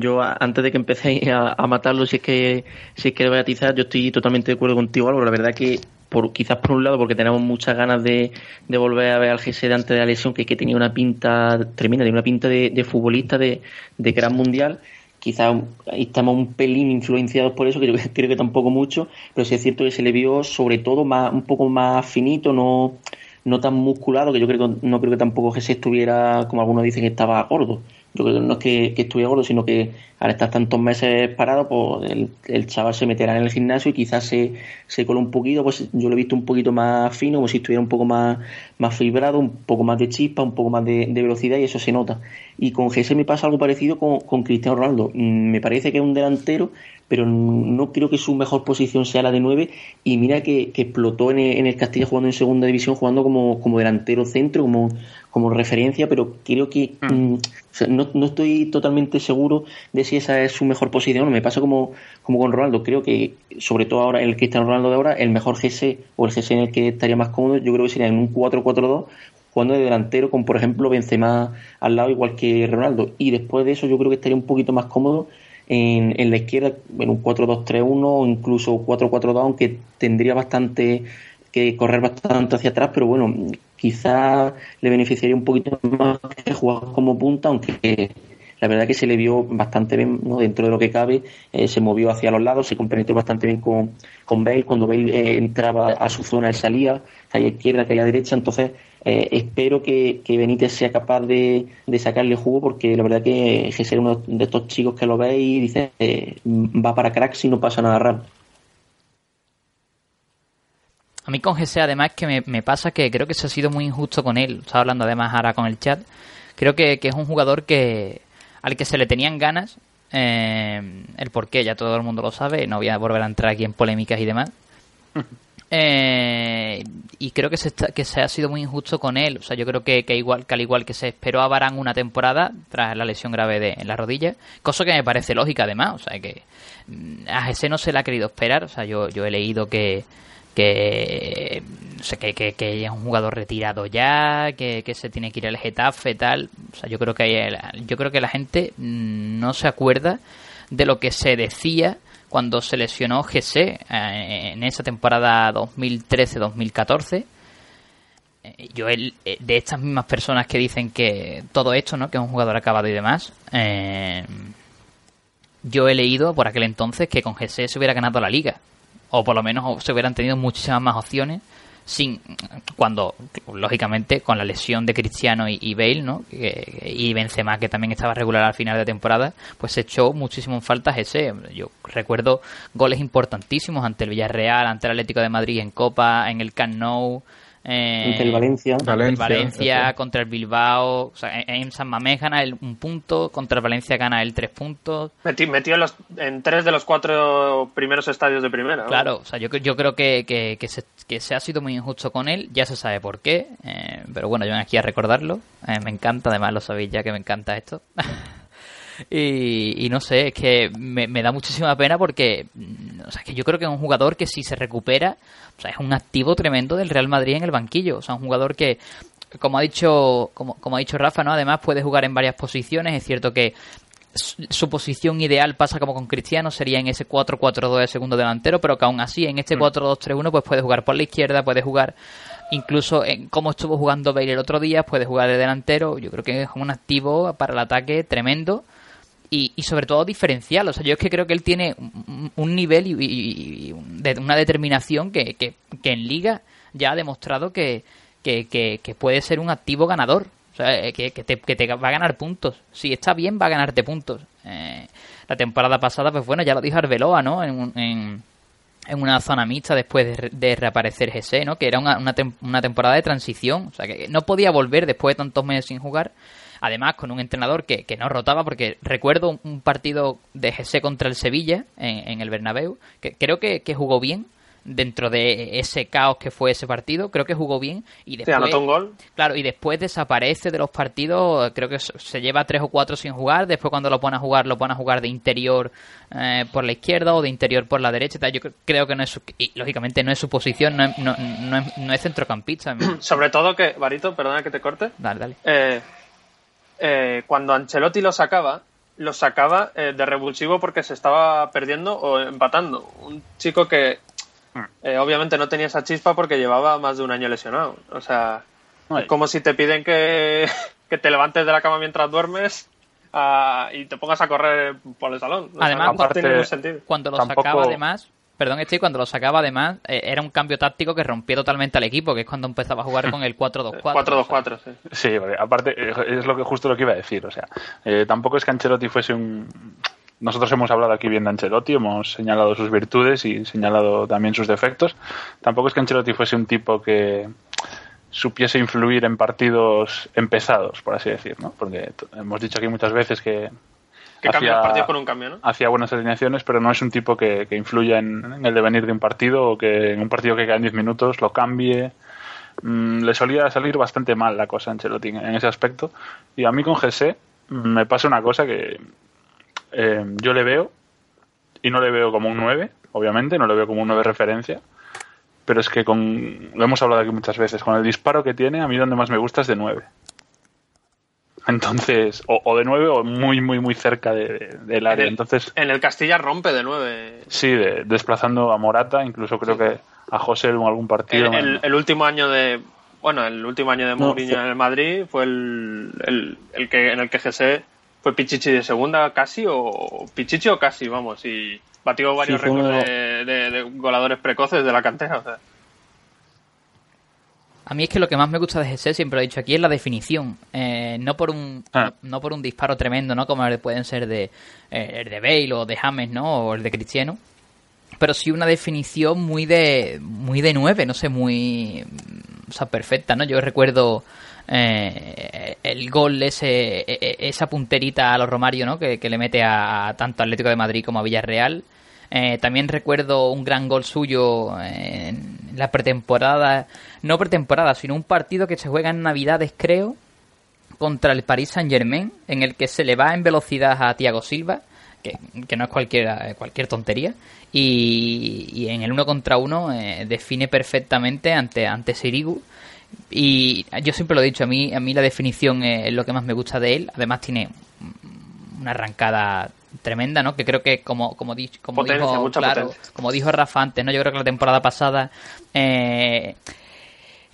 Yo, antes de que empecéis a, matarlo, si es que si es que atizar, yo estoy totalmente de acuerdo contigo, Álvaro. La verdad que, por, quizás por un lado, porque tenemos muchas ganas de, de volver a ver al GC de antes de la lesión, que, que tenía una pinta tremenda, tenía una pinta de, futbolista de, de gran mundial. Quizás estamos un pelín influenciados por eso, que yo creo que tampoco mucho, pero sí es cierto que se le vio sobre todo más, un poco más finito, no no tan musculado, que yo creo que no creo que tampoco Jesús estuviera, como algunos dicen, que estaba gordo. Yo creo que no es que, estuviera gordo, sino que al estar tantos meses parado, pues el, chaval se meterá en el gimnasio y quizás se, se cola un poquito, pues yo lo he visto un poquito más fino, como si estuviera un poco más, más fibrado, un poco más de chispa, un poco más de, velocidad y eso se nota. Y con GS me pasa algo parecido con, con Cristiano Ronaldo. Mm, me parece que es un delantero pero no creo que su mejor posición sea la de 9 y mira que, explotó en el, en Castilla jugando en segunda división, jugando como, como delantero centro, como, como referencia, pero creo que mm. Mm, no, no, estoy totalmente seguro de si esa es su mejor posición. Me pasa como, como con Ronaldo. Creo que, sobre todo ahora, el Cristiano Ronaldo de ahora, el mejor GC o el GC en el que estaría más cómodo, yo creo que sería en un 4-4-2, jugando de delantero con, por ejemplo, Benzema al lado, igual que Ronaldo. Y después de eso, yo creo que estaría un poquito más cómodo en, en la izquierda, en un 4-2-3-1 o incluso 4-4-2, aunque tendría bastante que correr bastante hacia atrás, pero bueno, quizá le beneficiaría un poquito más que jugar como punta, aunque la verdad que se le vio bastante bien ¿no? dentro de lo que cabe, eh, se movió hacia los lados, se compenetró bastante bien con, con Bale, cuando Bale eh, entraba a su zona él salía, caía izquierda, caía derecha, entonces eh, espero que, que, Benítez sea capaz de, de, sacarle jugo porque la verdad que es uno de estos chicos que lo ve y dice va para crack si no pasa nada raro. A mí con GC además que me, me, pasa que creo que se ha sido muy injusto con él. Estaba hablando además ahora con el chat. Creo que, que es un jugador que al que se le tenían ganas. Eh, el por qué ya todo el mundo lo sabe. No voy a volver a entrar aquí en polémicas y demás. Eh, y creo que se, que se ha sido muy injusto con él. O sea, yo creo que, que, igual, que al igual que se esperó a Barán una temporada tras la lesión grave de, en la rodilla, cosa que me parece lógica además. O sea, que mm, a ese no se le ha querido esperar. O sea, yo, yo he leído que, que, que, que, es un jugador retirado ya, que, que, se tiene que ir al Getafe, tal. O sea, yo creo que yo creo que la gente no se acuerda de lo que se decía cuando se lesionó GC eh, en esa temporada 2013-2014. Eh, yo el, eh, de estas mismas personas que dicen que todo esto, ¿no? Que es un jugador acabado y demás. yo he leído por aquel entonces que con GC se hubiera ganado la liga o por lo menos se hubieran tenido muchísimas más opciones sin cuando lógicamente con la lesión de Cristiano y, Bale ¿no? y Benzema que también estaba regular al final de temporada pues se echó muchísimo en falta ese yo recuerdo goles importantísimos ante el Villarreal ante el Atlético de Madrid en Copa en el Camp eh, el Valencia. Valencia, contra el Bilbao. O sea, en San Mamés gana el, un punto, contra el Valencia gana el tres puntos. Metió, en, los, en tres de los cuatro primeros estadios de primera. Claro, o sea, yo, yo creo que, que, se, que se ha sido muy injusto con él. Ya se sabe por qué. Eh, pero bueno, yo aquí a recordarlo. Eh, me encanta, además lo sabéis ya que me encanta esto. Y, no sé, es que me, da muchísima pena porque o sea, que yo creo que es un jugador que si se recupera, o sea, es un activo tremendo del Real Madrid en el banquillo. O sea, un jugador que, como ha dicho, como, como ha dicho Rafa, ¿no? Además puede jugar en varias posiciones. Es cierto que su posición ideal pasa como con Cristiano, sería en ese 4-4-2 de segundo delantero, pero que aún así en este 4-2-3-1 pues puede jugar por la izquierda, puede jugar incluso en cómo estuvo jugando Bale el otro día, puede jugar de delantero, yo creo que es un activo para el ataque tremendo y, sobre todo diferencial. O sea, yo es que creo que él tiene un, nivel y, de una determinación que, que, en Liga ya ha demostrado que, que, puede ser un activo ganador. O sea, eh, que, te, que te va a ganar puntos. Si está bien, va a ganarte puntos. Eh, la temporada pasada, pues bueno, ya lo dijo Arbeloa, ¿no? En, en, una zona mixta después de, reaparecer GC, ¿no? Que era una, una, una temporada de transición. O sea, que no podía volver después de tantos meses sin jugar Además, con un entrenador que, que no rotaba, porque recuerdo un partido de GC contra el Sevilla en, el Bernabéu, que creo que, jugó bien dentro de ese caos que fue ese partido, creo que jugó bien y después anotó un gol. Claro, y después desaparece de los partidos, creo que se lleva tres o cuatro sin jugar, después cuando lo pone a jugar lo pone a jugar de interior eh, por la izquierda o de interior por la derecha, yo creo que no es su, y lógicamente no es su posición, no es, no, es, no es centrocampista. Sobre todo que, Barito, perdona que te corte. Dale, dale. Eh, eh, cuando Ancelotti lo sacaba, lo sacaba eh, de revulsivo porque se estaba perdiendo o empatando. Un chico que hmm. eh, obviamente no tenía esa chispa porque llevaba más de un año lesionado. O sea, es como si te piden que, te levantes de la cama mientras duermes ah, y te pongas a correr por el salón. Además, cuando lo sacaba, además, perdón, este cuando lo sacaba además, eh, era un cambio táctico que rompió totalmente al equipo, que es cuando empezaba a jugar con el 4-2-4. 4-2-4, sí. Sí, aparte eh, es lo que justo lo que iba a decir, o sea, eh, tampoco es que Ancelotti fuese un nosotros hemos hablado aquí bien de Ancelotti, hemos señalado sus virtudes y señalado también sus defectos. Tampoco es que Ancelotti fuese un tipo que supiese influir en partidos empezados, por así decir, ¿no? Porque hemos dicho aquí muchas veces que que cambia los partidos con un cambio, ¿no? Hacía buenas alineaciones, pero no es un tipo que, que influya en, el devenir de un partido o que en un partido que queda en 10 minutos lo cambie. Mm, le solía salir bastante mal la cosa a Ancelotti en ese aspecto. Y a mí con GC me pasa una cosa que eh, yo le veo y no le veo como un 9, obviamente, no le veo como un 9 referencia. Pero es que con, lo hemos hablado aquí muchas veces, con el disparo que tiene, a mí donde más me gusta es de 9. Entonces, o, de 9 o muy, muy, muy cerca de, del área. Entonces, en el Castilla rompe de 9. Sí, desplazando a Morata, incluso creo que a José en algún partido. El, último año de. Bueno, el último año de Mourinho en el Madrid fue el, el, que en el que José fue Pichichi de segunda casi, o Pichichi o casi, vamos, y batió varios récords de, de, goladores precoces de la cantera. O sea. A mí es que lo que más me gusta de GC, siempre lo he dicho aquí, es la definición. Eh, no por un ah. no, por un disparo tremendo, ¿no? Como pueden ser de, eh, el de Bale o de James, ¿no? O el de Cristiano. Pero sí una definición muy de muy de nueve, no sé, muy... O sea, perfecta, ¿no? Yo recuerdo eh, el gol, ese, e, e, esa punterita a los Romario, ¿no? Que, que le mete a, tanto Atlético de Madrid como a Villarreal. Eh, también recuerdo un gran gol suyo en la pretemporada, no pretemporada, sino un partido que se juega en Navidades, creo, contra el Paris Saint Germain, en el que se le va en velocidad a Thiago Silva, que, no es cualquier, cualquier tontería, y, en el uno contra uno eh, define perfectamente ante, ante Sirigu. Y yo siempre lo he dicho, a mí, a mí la definición es lo que más me gusta de él. Además tiene una arrancada tremenda, ¿no? Que creo que como como, como dijo claro, como dijo Rafa antes, ¿no? Yo creo que la temporada pasada eh,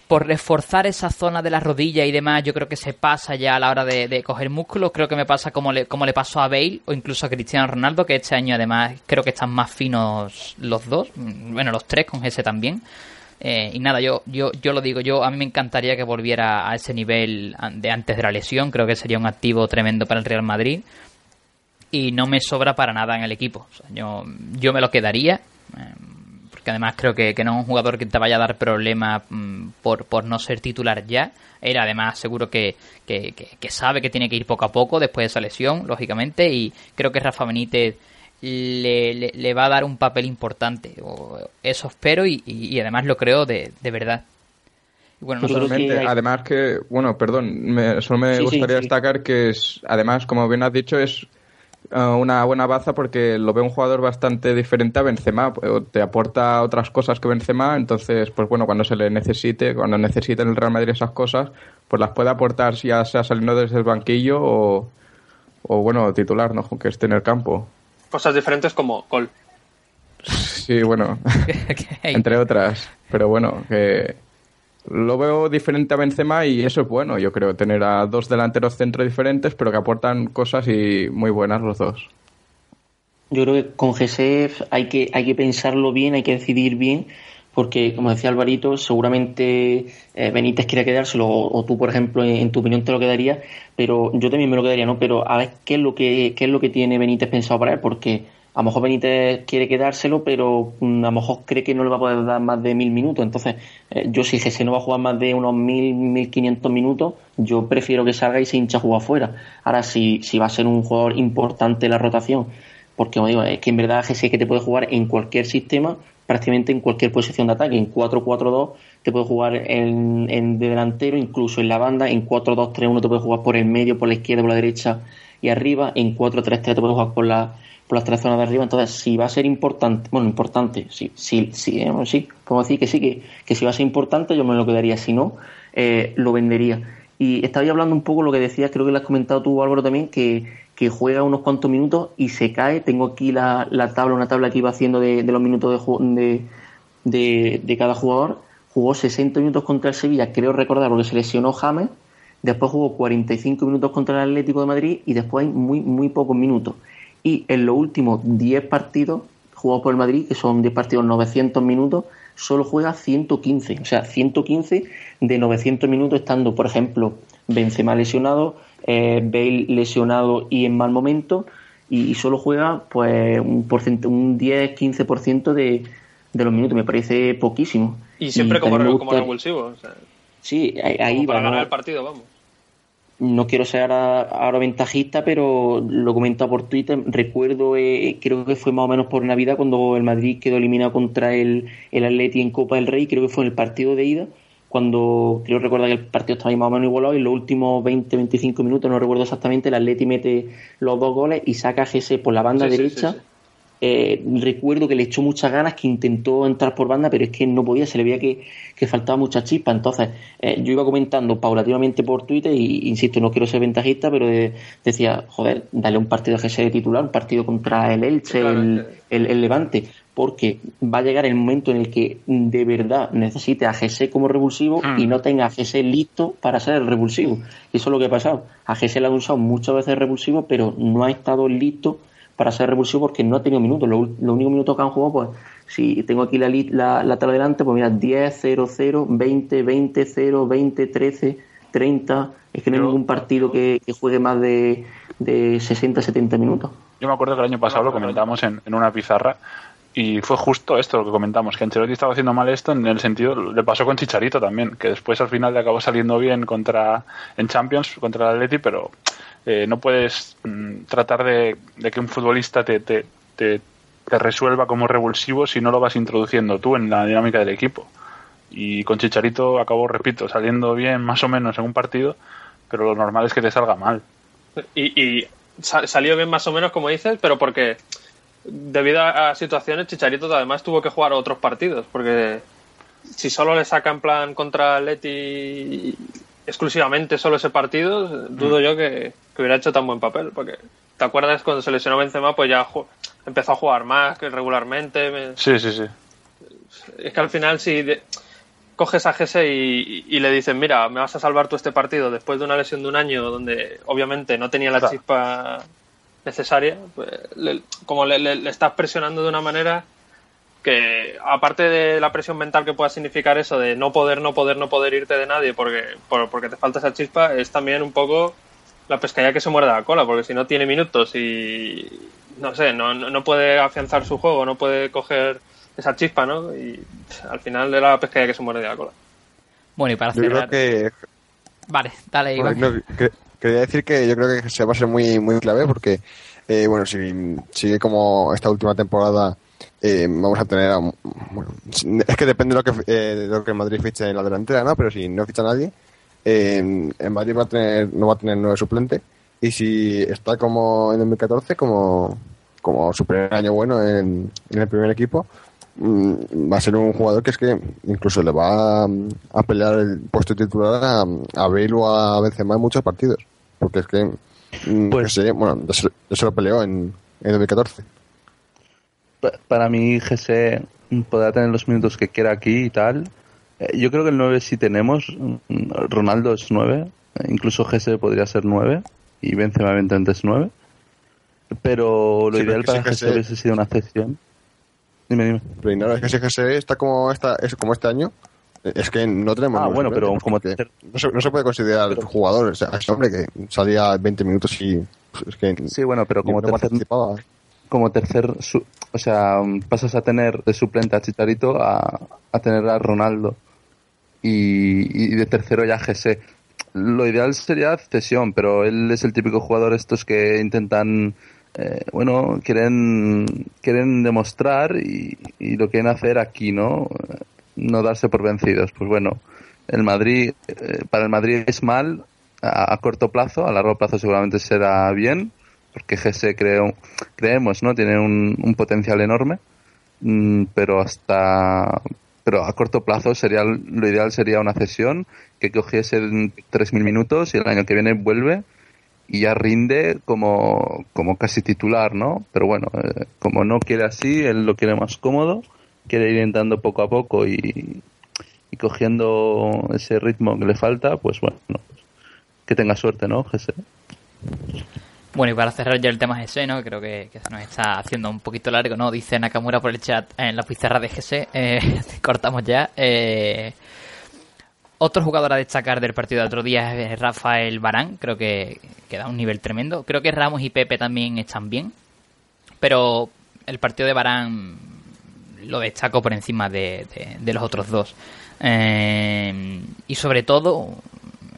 por reforzar esa zona de la rodilla y demás, yo creo que se pasa ya a la hora de, coger músculos. Creo que me pasa como le, como le pasó a Bale o incluso a Cristiano Ronaldo, que este año además creo que están más finos los dos, bueno, los tres con ese también. Eh, y nada, yo, yo, yo lo digo, yo a mí me encantaría que volviera a ese nivel de antes de la lesión, creo que sería un activo tremendo para el Real Madrid y no me sobra para nada en el equipo. yo, yo me lo quedaría, eh, porque además creo que, no es un jugador que te vaya a dar problemas mm, por, por no ser titular ya. Él además seguro que, que, sabe que tiene que ir poco a poco después de esa lesión, lógicamente, y creo que Rafa Benítez le, le, va a dar un papel importante. Eso espero y, además lo creo de, de verdad. bueno, además que, bueno, perdón, solo me gustaría destacar que es, además, como bien has dicho, es una buena baza porque lo ve un jugador bastante diferente a Benzema, te aporta otras cosas que Benzema, entonces pues bueno, cuando se le necesite, cuando necesite en el Real Madrid esas cosas, pues las puede aportar ya sea saliendo desde el banquillo o, o bueno, titular, ¿no? Que esté en el campo. Cosas diferentes como gol. Sí, bueno, entre otras, pero bueno, que lo veo diferente a Benzema y eso es bueno, yo creo, tener a dos delanteros centro diferentes, pero que aportan cosas y muy buenas los dos. Yo creo que con GSF hay que, hay que pensarlo bien, hay que decidir bien, porque, como decía Alvarito, seguramente eh, Benítez quiere quedárselo, o, tú, por ejemplo, en, tu opinión te lo quedaría, pero yo también me lo quedaría, ¿no? Pero a ver qué es lo que, qué es lo que tiene Benítez pensado para él, porque a lo mejor Benítez quiere quedárselo, pero mm, a lo mejor cree que no le va a poder dar más de mil minutos. Entonces, eh, yo si Gese no va a jugar más de unos mil, mil quinientos minutos, yo prefiero que salga y se hincha a jugar fuera. Ahora, si, si va a ser un jugador importante la rotación, porque como digo, es que en verdad Gese que te puede jugar en cualquier sistema, prácticamente en cualquier posición de ataque. En 4-4-2 te puede jugar en de delantero, incluso en la banda. En 4-2-3-1 te puede jugar por el medio, por la izquierda, por la derecha y arriba. En 4-3-3 te puede jugar por la por las tres zonas de arriba. Entonces, si va a ser importante, bueno, importante, sí, sí, sí, sí como decir que sí, que, que, si va a ser importante, yo me lo quedaría. Si no, eh, lo vendería. Y estaba hablando un poco lo que decías, creo que lo has comentado tú, Álvaro, también, que, que juega unos cuantos minutos y se cae. Tengo aquí la, la tabla, una tabla que iba haciendo de, de los minutos de, de, de, cada jugador. Jugó 60 minutos contra el Sevilla, creo recordar, porque se lesionó James. Después jugó 45 minutos contra el Atlético de Madrid y después hay muy, muy pocos minutos y en los últimos 10 partidos jugados por el Madrid, que son 10 partidos 900 minutos, solo juega 115. O sea, 115 de 900 minutos estando, por ejemplo, Benzema lesionado, eh, Bale lesionado y en mal momento, y, solo juega pues un, un 10-15% de, de los minutos. Me parece poquísimo. Y siempre como, revulsivo. sí, ahí, va. Para ganar el partido, vamos. No quiero ser ahora, ventajista, pero lo comentado por Twitter. Recuerdo, eh, creo que fue más o menos por Navidad, cuando el Madrid quedó eliminado contra el, el Atleti en Copa del Rey. Creo que fue en el partido de ida cuando creo recordar que el partido estaba más o menos igualado y en los últimos 20-25 minutos, no recuerdo exactamente, el Atleti mete los dos goles y saca a Gese por la banda derecha. Eh, recuerdo que le echó muchas ganas, que intentó entrar por banda, pero es que no podía, se le veía que, faltaba mucha chispa. Entonces, eh, yo iba comentando paulativamente por Twitter y, insisto, no quiero ser ventajista, pero decía, joder, dale un partido a Gese de titular, un partido contra el Elche, el, el Levante porque va a llegar el momento en el que de verdad necesite a GC como revulsivo y mm. no tenga a GC listo para ser el revulsivo. Y eso es lo que ha pasado. A GC le ha usado muchas veces revulsivo, pero no ha estado listo para ser revulsivo porque no ha tenido minutos. Los, únicos minutos que han jugado, pues, si tengo aquí la, la, la tabla delante, pues mira, 10, 0, 0, 20, 20, 0, 20, 13, 30. Es que no hay ningún partido que, juegue más de, de 60, 70 minutos. Yo me acuerdo que el año pasado lo comentábamos en, en una pizarra y fue justo esto lo que comentamos, que Ancelotti estaba haciendo mal esto en el sentido, le pasó con Chicharito también, que después al final le acabó saliendo bien contra en Champions contra el Atleti, pero eh, no puedes mm, tratar de, que un futbolista te, te, te, resuelva como revulsivo si no lo vas introduciendo tú en la dinámica del equipo. Y con Chicharito acabó, repito, saliendo bien más o menos en un partido, pero lo normal es que te salga mal. Y, y salió bien más o menos, como dices, pero porque debido a, situaciones, Chicharito además tuvo que jugar otros partidos, porque si solo le saca en plan contra Leti exclusivamente solo ese partido, dudo mm. yo que, hubiera hecho tan buen papel, porque ¿te acuerdas cuando se lesionó Benzema? Pues ya empezó a jugar más que regularmente. Sí, sí, sí. Es que al final si coges a Gese y, le dices, mira, me vas a salvar tú este partido después de una lesión de un año donde obviamente no tenía la chispa necesaria, pues, como le, estás presionando de una manera que, aparte de la presión mental que pueda significar eso de no poder, no poder, no poder irte de nadie porque, porque te falta esa chispa, es también un poco la pescadilla que se muerde la cola, porque si no tiene minutos y no sé, no, no puede afianzar su juego, no puede coger esa chispa, ¿no? Y al final de la pescadilla que se muerde la cola. Bueno, y para cerrar... que... Vale, dale, Iván. Quería decir que yo creo que se va a ser muy, muy clave porque, eh, bueno, si sigue como esta última temporada, eh, vamos a tener. bueno, es que depende de lo que, eh, de lo que Madrid fiche en la delantera, ¿no? Pero si no ficha nadie, en Madrid va a tener, no va a tener nueve suplente. Y si está como en 2014, como, como su primer año bueno en, en el primer equipo, mm, va a ser un jugador que es que incluso le va a, pelear el puesto titular a, a Bale o a Benzema en muchos partidos. Porque es que, mm, pues, bueno, eso, lo peleó en, en 2014. Para mí, GC podrá tener los minutos que quiera aquí y tal. Eh, yo creo que el 9 sí tenemos. Mm, Ronaldo es 9. Incluso GC podría ser 9. Y Benzema evidentemente es 9. Pero lo ideal para GC hubiese sido una cesión. Dime, dime. Pero es que si GC está como, esta, es como este año, es que no tenemos. Ah, bueno, pero como no, se, puede considerar jugador. O sea, ese hombre que salía 20 minutos y. Es que sí, bueno, pero como tercer. Como tercer. O sea, pasas a tener de suplente a Chicharito a, a tener a Ronaldo. Y, y de tercero ya GC. Lo ideal sería cesión, pero él es el típico jugador estos que intentan. Eh, bueno, quieren, quieren demostrar y, y, lo quieren hacer aquí, ¿no? no darse por vencidos. Pues bueno, el Madrid, eh, para el Madrid es mal a, corto plazo, a largo plazo seguramente será bien, porque GS creemos, ¿no? Tiene un, potencial enorme, mm, pero hasta, pero a corto plazo sería, lo ideal sería una cesión que cogiese 3.000 minutos y el año que viene vuelve y ya rinde como, como casi titular, ¿no? Pero bueno, eh, como no quiere así, él lo quiere más cómodo quiere ir entrando poco a poco y, cogiendo ese ritmo que le falta, pues bueno, que tenga suerte, ¿no, Jesse? Bueno, y para cerrar ya el tema GC, ¿no? Creo que, se nos está haciendo un poquito largo, ¿no? Dice Nakamura por el chat en la pizarra de GC. Eh, cortamos ya. Eh, otro jugador a destacar del partido de otro día es Rafael Barán, creo que, que da un nivel tremendo. Creo que Ramos y Pepe también están bien, pero el partido de Barán lo destaco por encima de, los otros dos. Eh, y sobre todo,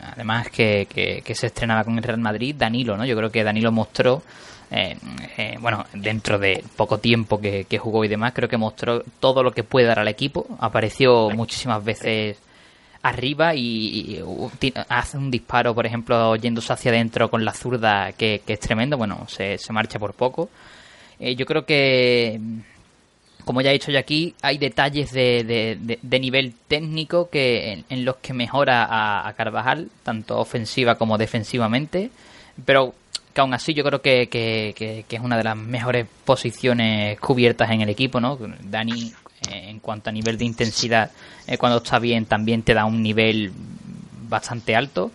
además que, se estrenaba con el Real Madrid, Danilo, ¿no? Yo creo que Danilo mostró, eh, eh, bueno, dentro de poco tiempo que, jugó y demás, creo que mostró todo lo que puede dar al equipo. Apareció muchísimas veces arriba y, hace un disparo, por ejemplo, yéndose hacia adentro con la zurda que, es tremendo. Bueno, se, se marcha por poco. yo creo que como ya he dicho yo aquí, hay detalles de, de, nivel técnico que en, los que mejora a, Carvajal, tanto ofensiva como defensivamente, pero que aún así yo creo que, que, es una de las mejores posiciones cubiertas en el equipo, ¿no? Dani, eh, en cuanto a nivel de intensidad, eh, cuando está bien, también te da un nivel bastante alto.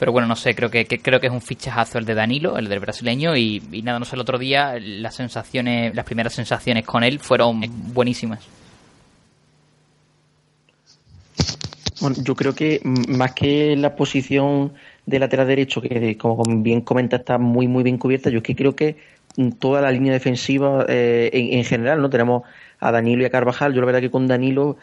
Pero bueno, no sé, creo que, creo que es un fichajazo el de Danilo, el del brasileño, y, nada, no sé, el otro día las sensaciones, las primeras sensaciones con él fueron buenísimas. Bueno, yo creo que más que la posición de lateral derecho, que como bien comenta está muy muy bien cubierta, yo es que creo que toda la línea defensiva eh, en, general, ¿no? Tenemos a Danilo y a Carvajal, yo la verdad que con Danilo,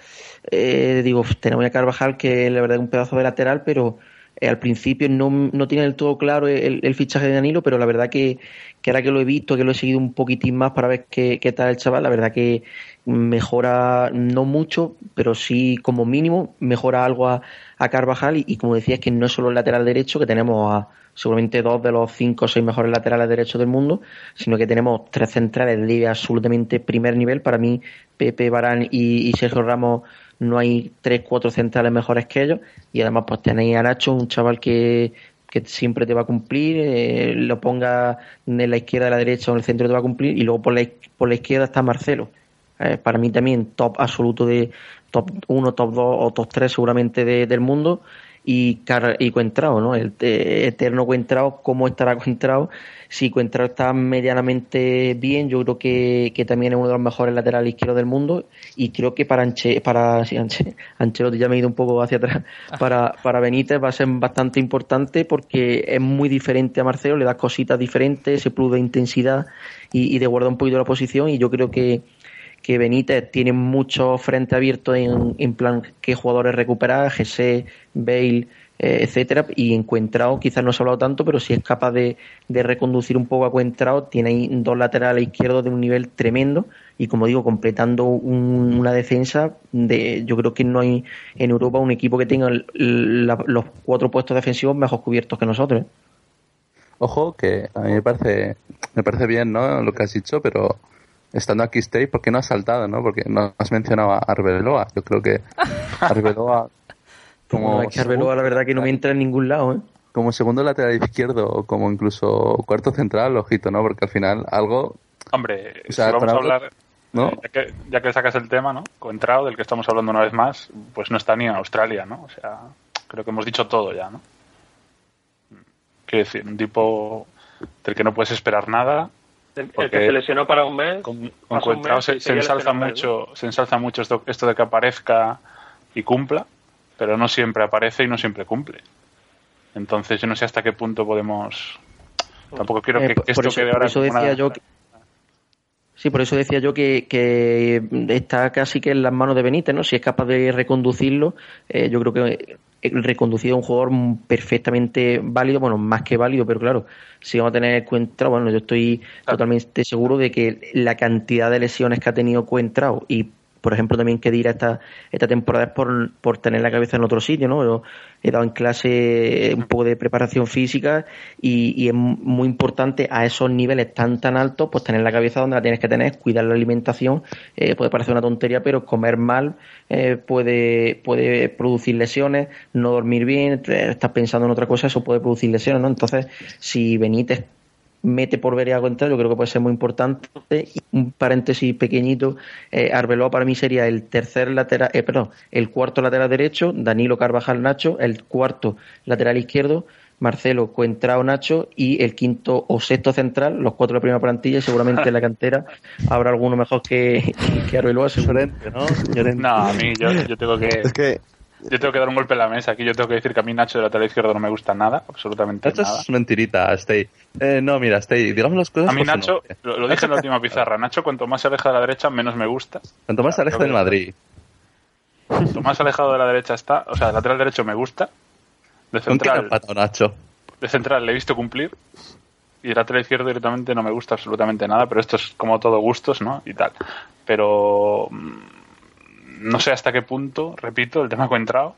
eh, digo, tenemos a Carvajal que la verdad es un pedazo de lateral, pero al principio no, no tiene del todo claro el, fichaje de Danilo, pero la verdad que, que, ahora que lo he visto, que lo he seguido un poquitín más para ver qué, qué tal el chaval, la verdad que mejora no mucho, pero sí como mínimo mejora algo a, Carvajal y, como decía es que no es solo el lateral derecho, que tenemos a seguramente dos de los cinco o seis mejores laterales derechos del mundo, sino que tenemos tres centrales de absolutamente primer nivel. Para mí, Pepe Barán y Sergio Ramos no hay tres, cuatro centrales mejores que ellos y además pues tenéis a Nacho, un chaval que, que siempre te va a cumplir, eh, lo ponga en la izquierda, a la derecha o en el centro te va a cumplir y luego por la, por la izquierda está Marcelo. Eh, para mí también top absoluto de top 1, top 2 o top 3 seguramente del mundo y, y Cuentrao, ¿no? El eterno Cuentrao, ¿cómo estará Cuentrao? Si Cuentrao está medianamente bien, yo creo que, también es uno de los mejores laterales izquierdos del mundo. Y creo que para Anche, para sí, Anche, Ancelotti ya me he ido un poco hacia atrás, para, para Benítez va a ser bastante importante porque es muy diferente a Marcelo, le da cositas diferentes, se plus de intensidad y, y de guardar un poquito la posición. Y yo creo que que Benítez tiene mucho frente abierto en, en plan qué jugadores recuperar, GC, Bale, eh, etcétera, y Encuentrado quizás no se ha hablado tanto, pero si es capaz de, reconducir un poco a Cuentrao, tiene ahí dos laterales izquierdos de un nivel tremendo y como digo, completando una defensa de, yo creo que no hay en Europa un equipo que tenga los cuatro puestos defensivos mejor cubiertos que nosotros. ¿eh? Ojo, que a mí me parece, me parece bien, ¿no? Lo que has dicho, pero estando aquí Stay, ¿por qué no has saltado, no? Porque no has mencionado a Arbeloa. Yo creo que Arbeloa... Como es que Arbeloa la verdad que no me entra en ningún lado, ¿eh? Como segundo lateral izquierdo o como incluso cuarto central, ojito, ¿no? Porque al final algo... Hombre, o sea, vamos a hablar... ¿no? Ya, que, ya que sacas el tema, ¿no? Contrao, del que estamos hablando una vez más, pues no está ni en Australia, ¿no? O sea, creo que hemos dicho todo ya, ¿no? Quiero decir, un tipo del que no puedes esperar nada, el, que se lesionó para un mes. Con, se, ensalza mucho, se ensalza mucho esto, esto de que aparezca y cumpla, pero no siempre aparece y no siempre cumple. Entonces yo no sé hasta qué punto podemos. Tampoco quiero eh, que esto quede ahora. Por eso decía yo Sí, por eso decía yo que, que, está casi que en las manos de Benítez, ¿no? Si es capaz de reconducirlo, eh, yo creo que reconducido a un jugador perfectamente válido, bueno, más que válido, pero claro, si vamos a tener en cuenta, bueno, yo estoy totalmente seguro de que la cantidad de lesiones que ha tenido Cuentrao y por ejemplo, también que dirá esta, esta temporada es por, por tener la cabeza en otro sitio, ¿no? He dado en clase un poco de preparación física y, es muy importante a esos niveles tan tan altos, pues tener la cabeza donde la tienes que tener, cuidar la alimentación, eh, puede parecer una tontería, pero comer mal eh, puede, puede producir lesiones, no dormir bien, estás pensando en otra cosa, eso puede producir lesiones, ¿no? Entonces, si Benítez mete por ver y algo yo creo que puede ser muy importante. Y un paréntesis pequeñito, eh, Arbeloa para mí sería el tercer lateral, eh, perdón, el cuarto lateral derecho, Danilo Carvajal Nacho, el cuarto lateral izquierdo, Marcelo Cuentrao Nacho y el quinto o sexto central, los cuatro de la primera plantilla y seguramente en la cantera habrá alguno mejor que, que Arbeloa, ¿no? No, a mí yo, yo tengo que... Es que yo tengo que dar un golpe en la mesa aquí. Yo tengo que decir que a mí Nacho de lateral izquierdo no me gusta nada, absolutamente Nacho nada. es mentirita, Stay. Eh, no, mira, Stay, digamos las cosas A mí Nacho, lo, lo dije en la última pizarra, Nacho cuanto más se aleja de la derecha, menos me gusta. Cuanto más se aleja del Madrid. Cuanto más alejado de la derecha está, o sea, el lateral derecho me gusta. De ¿Con central, empatado Nacho? de central le he visto cumplir. Y el lateral izquierdo directamente no me gusta absolutamente nada, pero esto es como todo gustos, ¿no? Y tal. Pero mm, no sé hasta qué punto, repito, el tema Coentrao.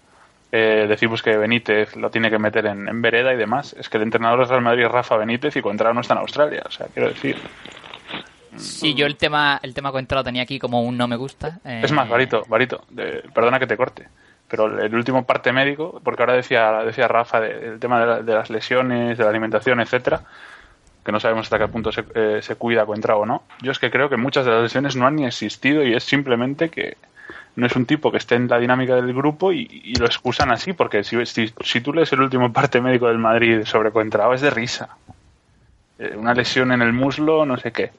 Eh, decimos que Benítez lo tiene que meter en, en vereda y demás. Es que el entrenador del Real Madrid es Rafa Benítez y Coentrao no está en Australia. O sea, quiero decir. Sí, yo el tema el tema Coentrao tenía aquí como un no me gusta. eh, Es más, Barito, Barito, de- perdona que te corte, pero el último parte médico, porque ahora decía, decía Rafa de- del tema de, la- de las lesiones, de la alimentación, etcétera, que no sabemos hasta qué punto se, eh, se cuida Coentrao o no. Yo es que creo que muchas de las lesiones no han ni existido y es simplemente que no es un tipo que esté en la dinámica del grupo y, y lo excusan así, porque si, si, si tú lees el último parte médico del Madrid sobre Coentrao es de risa. Eh, una lesión en el muslo, no sé qué.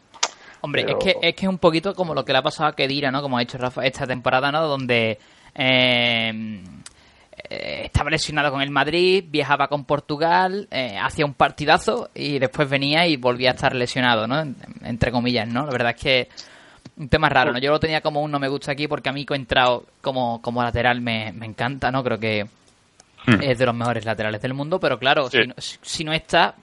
Hombre, Pero- es que es que es un poquito como lo que le ha pasado a Kedira, ¿no? Como ha dicho Rafa esta temporada, ¿no? Donde eh, eh, estaba lesionado con el Madrid, viajaba con Portugal, eh, hacía un partidazo y después venía y volvía a estar lesionado, ¿no? En- Entre comillas, ¿no? La verdad es que un tema raro, ¿no? Yo lo tenía como un no me gusta aquí porque a mí Coentrao como, como lateral me, me encanta, ¿no? Creo que Hmm. es de los mejores laterales del mundo, pero claro, Sí. si, no, si- no está,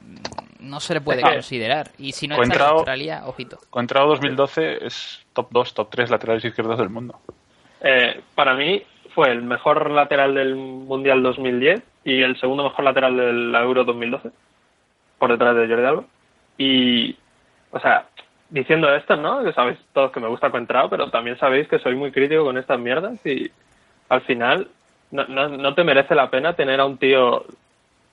no se le puede considerar. Y si no está en Australia, ojito. Coentrao 2012 es top 2, top 3 laterales izquierdos del mundo. Eh, para mí fue el mejor lateral del Mundial 2010 y el segundo mejor lateral del Euro 2012, por detrás de Jordi Alba. Y, o sea, diciendo esto, ¿no? Que sabéis todos que me gusta Coentrao, pero también sabéis que soy muy crítico con estas mierdas y al final no, no, no te merece la pena tener a un tío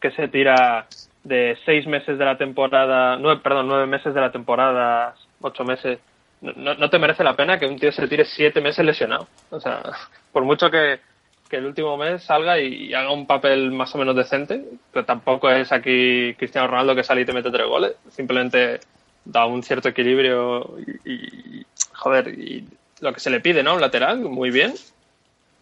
que se tira de seis meses de la temporada, nueve, perdón, nueve meses de la temporada, ocho meses. No, no- te merece la pena que un tío se tire siete meses lesionado. O sea, por mucho que, que el último mes salga y, y haga un papel más o menos decente, pero tampoco es aquí Cristiano Ronaldo que sale y te mete tres goles. Simplemente da un cierto equilibrio y, joder, y lo que se le pide, ¿no? Un lateral, muy bien.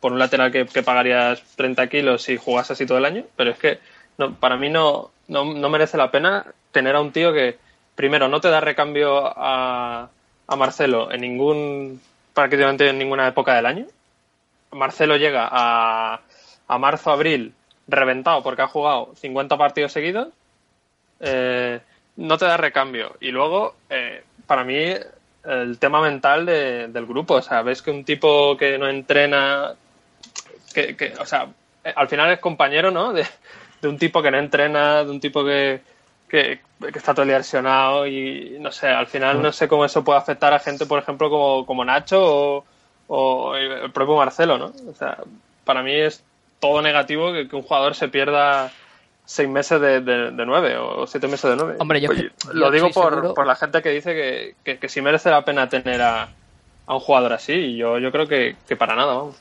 Por un lateral que, que pagarías 30 kilos si jugase así todo el año, pero es que no, para mí no, no, no merece la pena tener a un tío que, primero, no te da recambio a, a Marcelo en ningún, prácticamente en ninguna época del año. Marcelo llega a, a marzo, abril, reventado porque ha jugado 50 partidos seguidos. Eh, no te da recambio. Y luego, eh, para mí, el tema mental de- del grupo. O sea, ves que un tipo que no entrena, que, que, o sea, eh, al final es compañero, ¿no? De, de un tipo que no entrena, de un tipo que, que, que está todo lesionado y no sé, al final no sé cómo eso puede afectar a gente, por ejemplo, como, como Nacho o, o el propio Marcelo, ¿no? O sea, para mí es todo negativo que un jugador se pierda seis meses de, de, de nueve o siete meses de nueve. Hombre, yo Oye, yo lo digo por, por la gente que dice que, que, que sí merece la pena tener a, a un jugador así y yo, yo creo que, que para nada, vamos.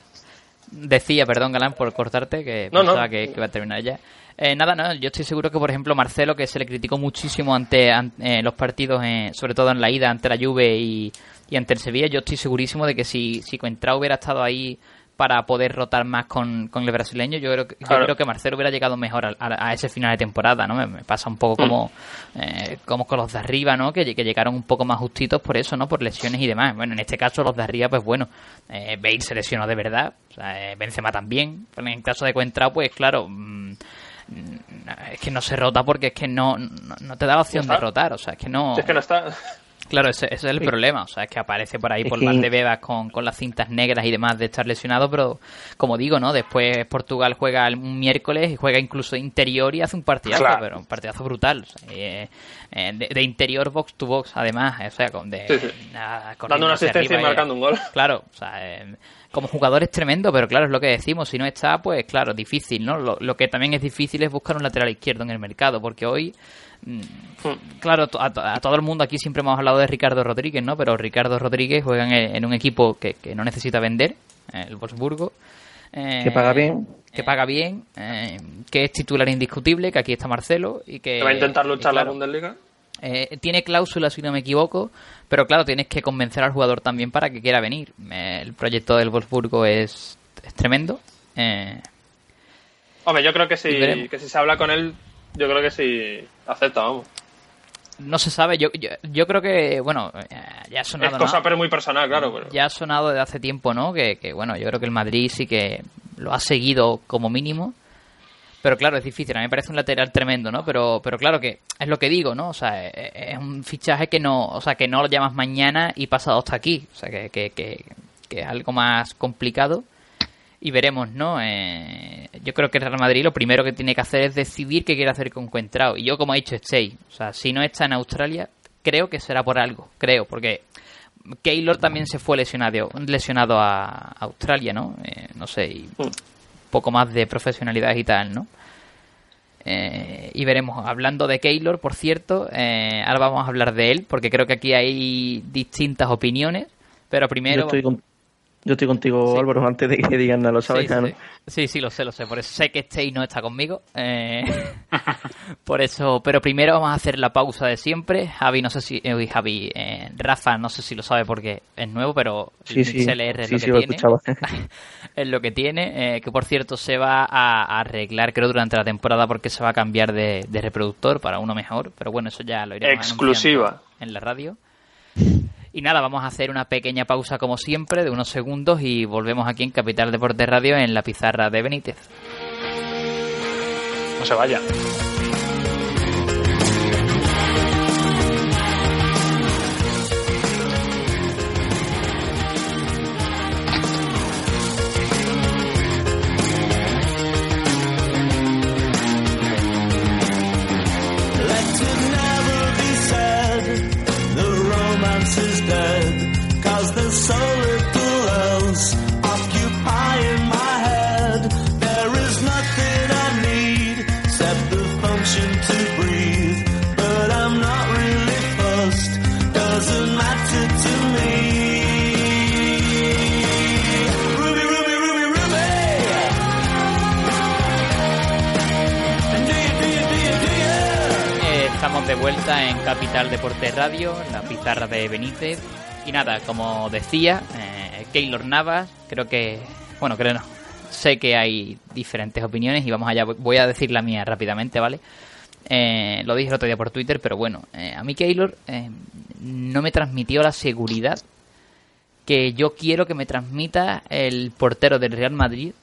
Decía, perdón, Galán, por cortarte, que No, pensaba no. Que, que iba a terminar ya. Eh, nada, no, yo estoy seguro que, por ejemplo, Marcelo, que se le criticó muchísimo ante, an- eh, los partidos, eh, sobre todo en la ida ante la Juve y, y ante el Sevilla, yo estoy segurísimo de que si, si Coentrao hubiera estado ahí para poder rotar más con, con el brasileño, yo creo, que, yo creo que Marcelo hubiera llegado mejor a, a- a ese final de temporada, ¿no? Me, me pasa un poco como, eh, como con los de arriba, ¿no? Que, que llegaron un poco más justitos por eso, ¿no? Por lesiones y demás. Bueno, en este caso los de arriba, pues bueno, eh, Bale se lesionó de verdad, o sea, eh, Benzema también. Pero en el caso de Coentrao, pues claro, mm, mm, es que no se rota porque es que no, no, no te da la opción de rotar, o sea, es que no... Es que no está. Claro, ese, ese es el problema. O sea, es que aparece por ahí Es por que- Valdebebas con, con las cintas negras y demás de estar lesionado, pero como digo, ¿no? Después Portugal juega el- un miércoles y juega incluso interior y hace un partidazo, Claro. pero un partidazo brutal. O sea, eh, eh, de, de interior box to box, además. O sea, con de, Sí, sí. nada, corriendo Dando una asistencia y eh. marcando un gol. Claro, o sea, eh, como jugador es tremendo, pero claro, es lo que decimos. Si no está, pues claro, difícil, ¿no? Lo, lo que también es difícil es buscar un lateral izquierdo en el mercado, porque hoy, mm, claro, to- a, to- a todo el mundo aquí siempre hemos hablado de Ricardo Rodríguez, ¿no? Pero Ricardo Rodríguez juega en, en un equipo que, que no necesita vender, eh, el Wolfsburgo. Eh, Que paga bien. Que paga bien, eh, que es titular indiscutible, que aquí está Marcelo y que... Va a intentar luchar la Bundesliga. eh, tiene cláusula, si no me equivoco, pero claro, tienes que convencer al jugador también para que quiera venir. Eh, el proyecto del Wolfsburgo es, es tremendo. eh, Hombre, yo creo que si, que si se habla con él, yo creo que sí acepta, vamos. No se sabe, yo, yo, creo que, bueno, ya ha sonado. Es cosa pero muy personal, claro. Pero... Ya ha sonado desde hace tiempo, ¿no? Que, que, bueno, yo creo que el Madrid sí que lo ha seguido como mínimo. Pero claro, es difícil. A mí me parece un lateral tremendo, ¿no? Pero, pero claro que es lo que digo, ¿no? O sea, e, e, es un fichaje que no, o sea, que no lo llamas mañana y pasado hasta aquí. O sea, que, que, que, que es algo más complicado y veremos, ¿no? Eh, yo creo que el Real Madrid lo primero que tiene que hacer es decidir qué quiere hacer con Cuentrao. Y yo, como he dicho, estoy. O sea, si no está en Australia, creo que será por algo. Creo, porque Keylor también se fue lesionado, lesionado a Australia, ¿no? Eh, no sé, y un poco más de profesionalidad y tal, ¿no? Eh, y veremos, hablando de Keylor, por cierto, ahora vamos a hablar de él, porque creo que aquí hay distintas opiniones, pero primero... Yo estoy contigo, Álvaro, antes de que digan nada, lo sabes sí, ¿no? Sí, sí, lo sé, lo sé. Por eso sé que Stay no está conmigo. Eh, por eso, pero primero vamos a hacer la pausa de siempre. Javi, no sé si, eh, Javi, eh, Rafa, no sé si lo sabe porque es nuevo, pero sí, sí, es lo que tiene. es lo que tiene. que por cierto se va a, arreglar, creo, durante la temporada porque se va a cambiar de, de reproductor para uno mejor. Pero bueno, eso ya lo iremos Exclusiva. en la radio. Y nada, vamos a hacer una pequeña pausa como siempre de unos segundos y volvemos aquí en Capital Deportes Radio en la pizarra de Benítez. No se vaya. Vuelta en Capital Deporte Radio, la pizarra de Benítez. Y nada, como decía, eh, Keylor Navas, creo que, bueno, creo no, sé que hay diferentes opiniones y vamos allá, voy a decir la mía rápidamente, ¿vale? Eh, lo dije el otro día por Twitter, pero bueno, eh, a mí Keylor no me transmitió la seguridad que yo quiero que me transmita el portero del Real Madrid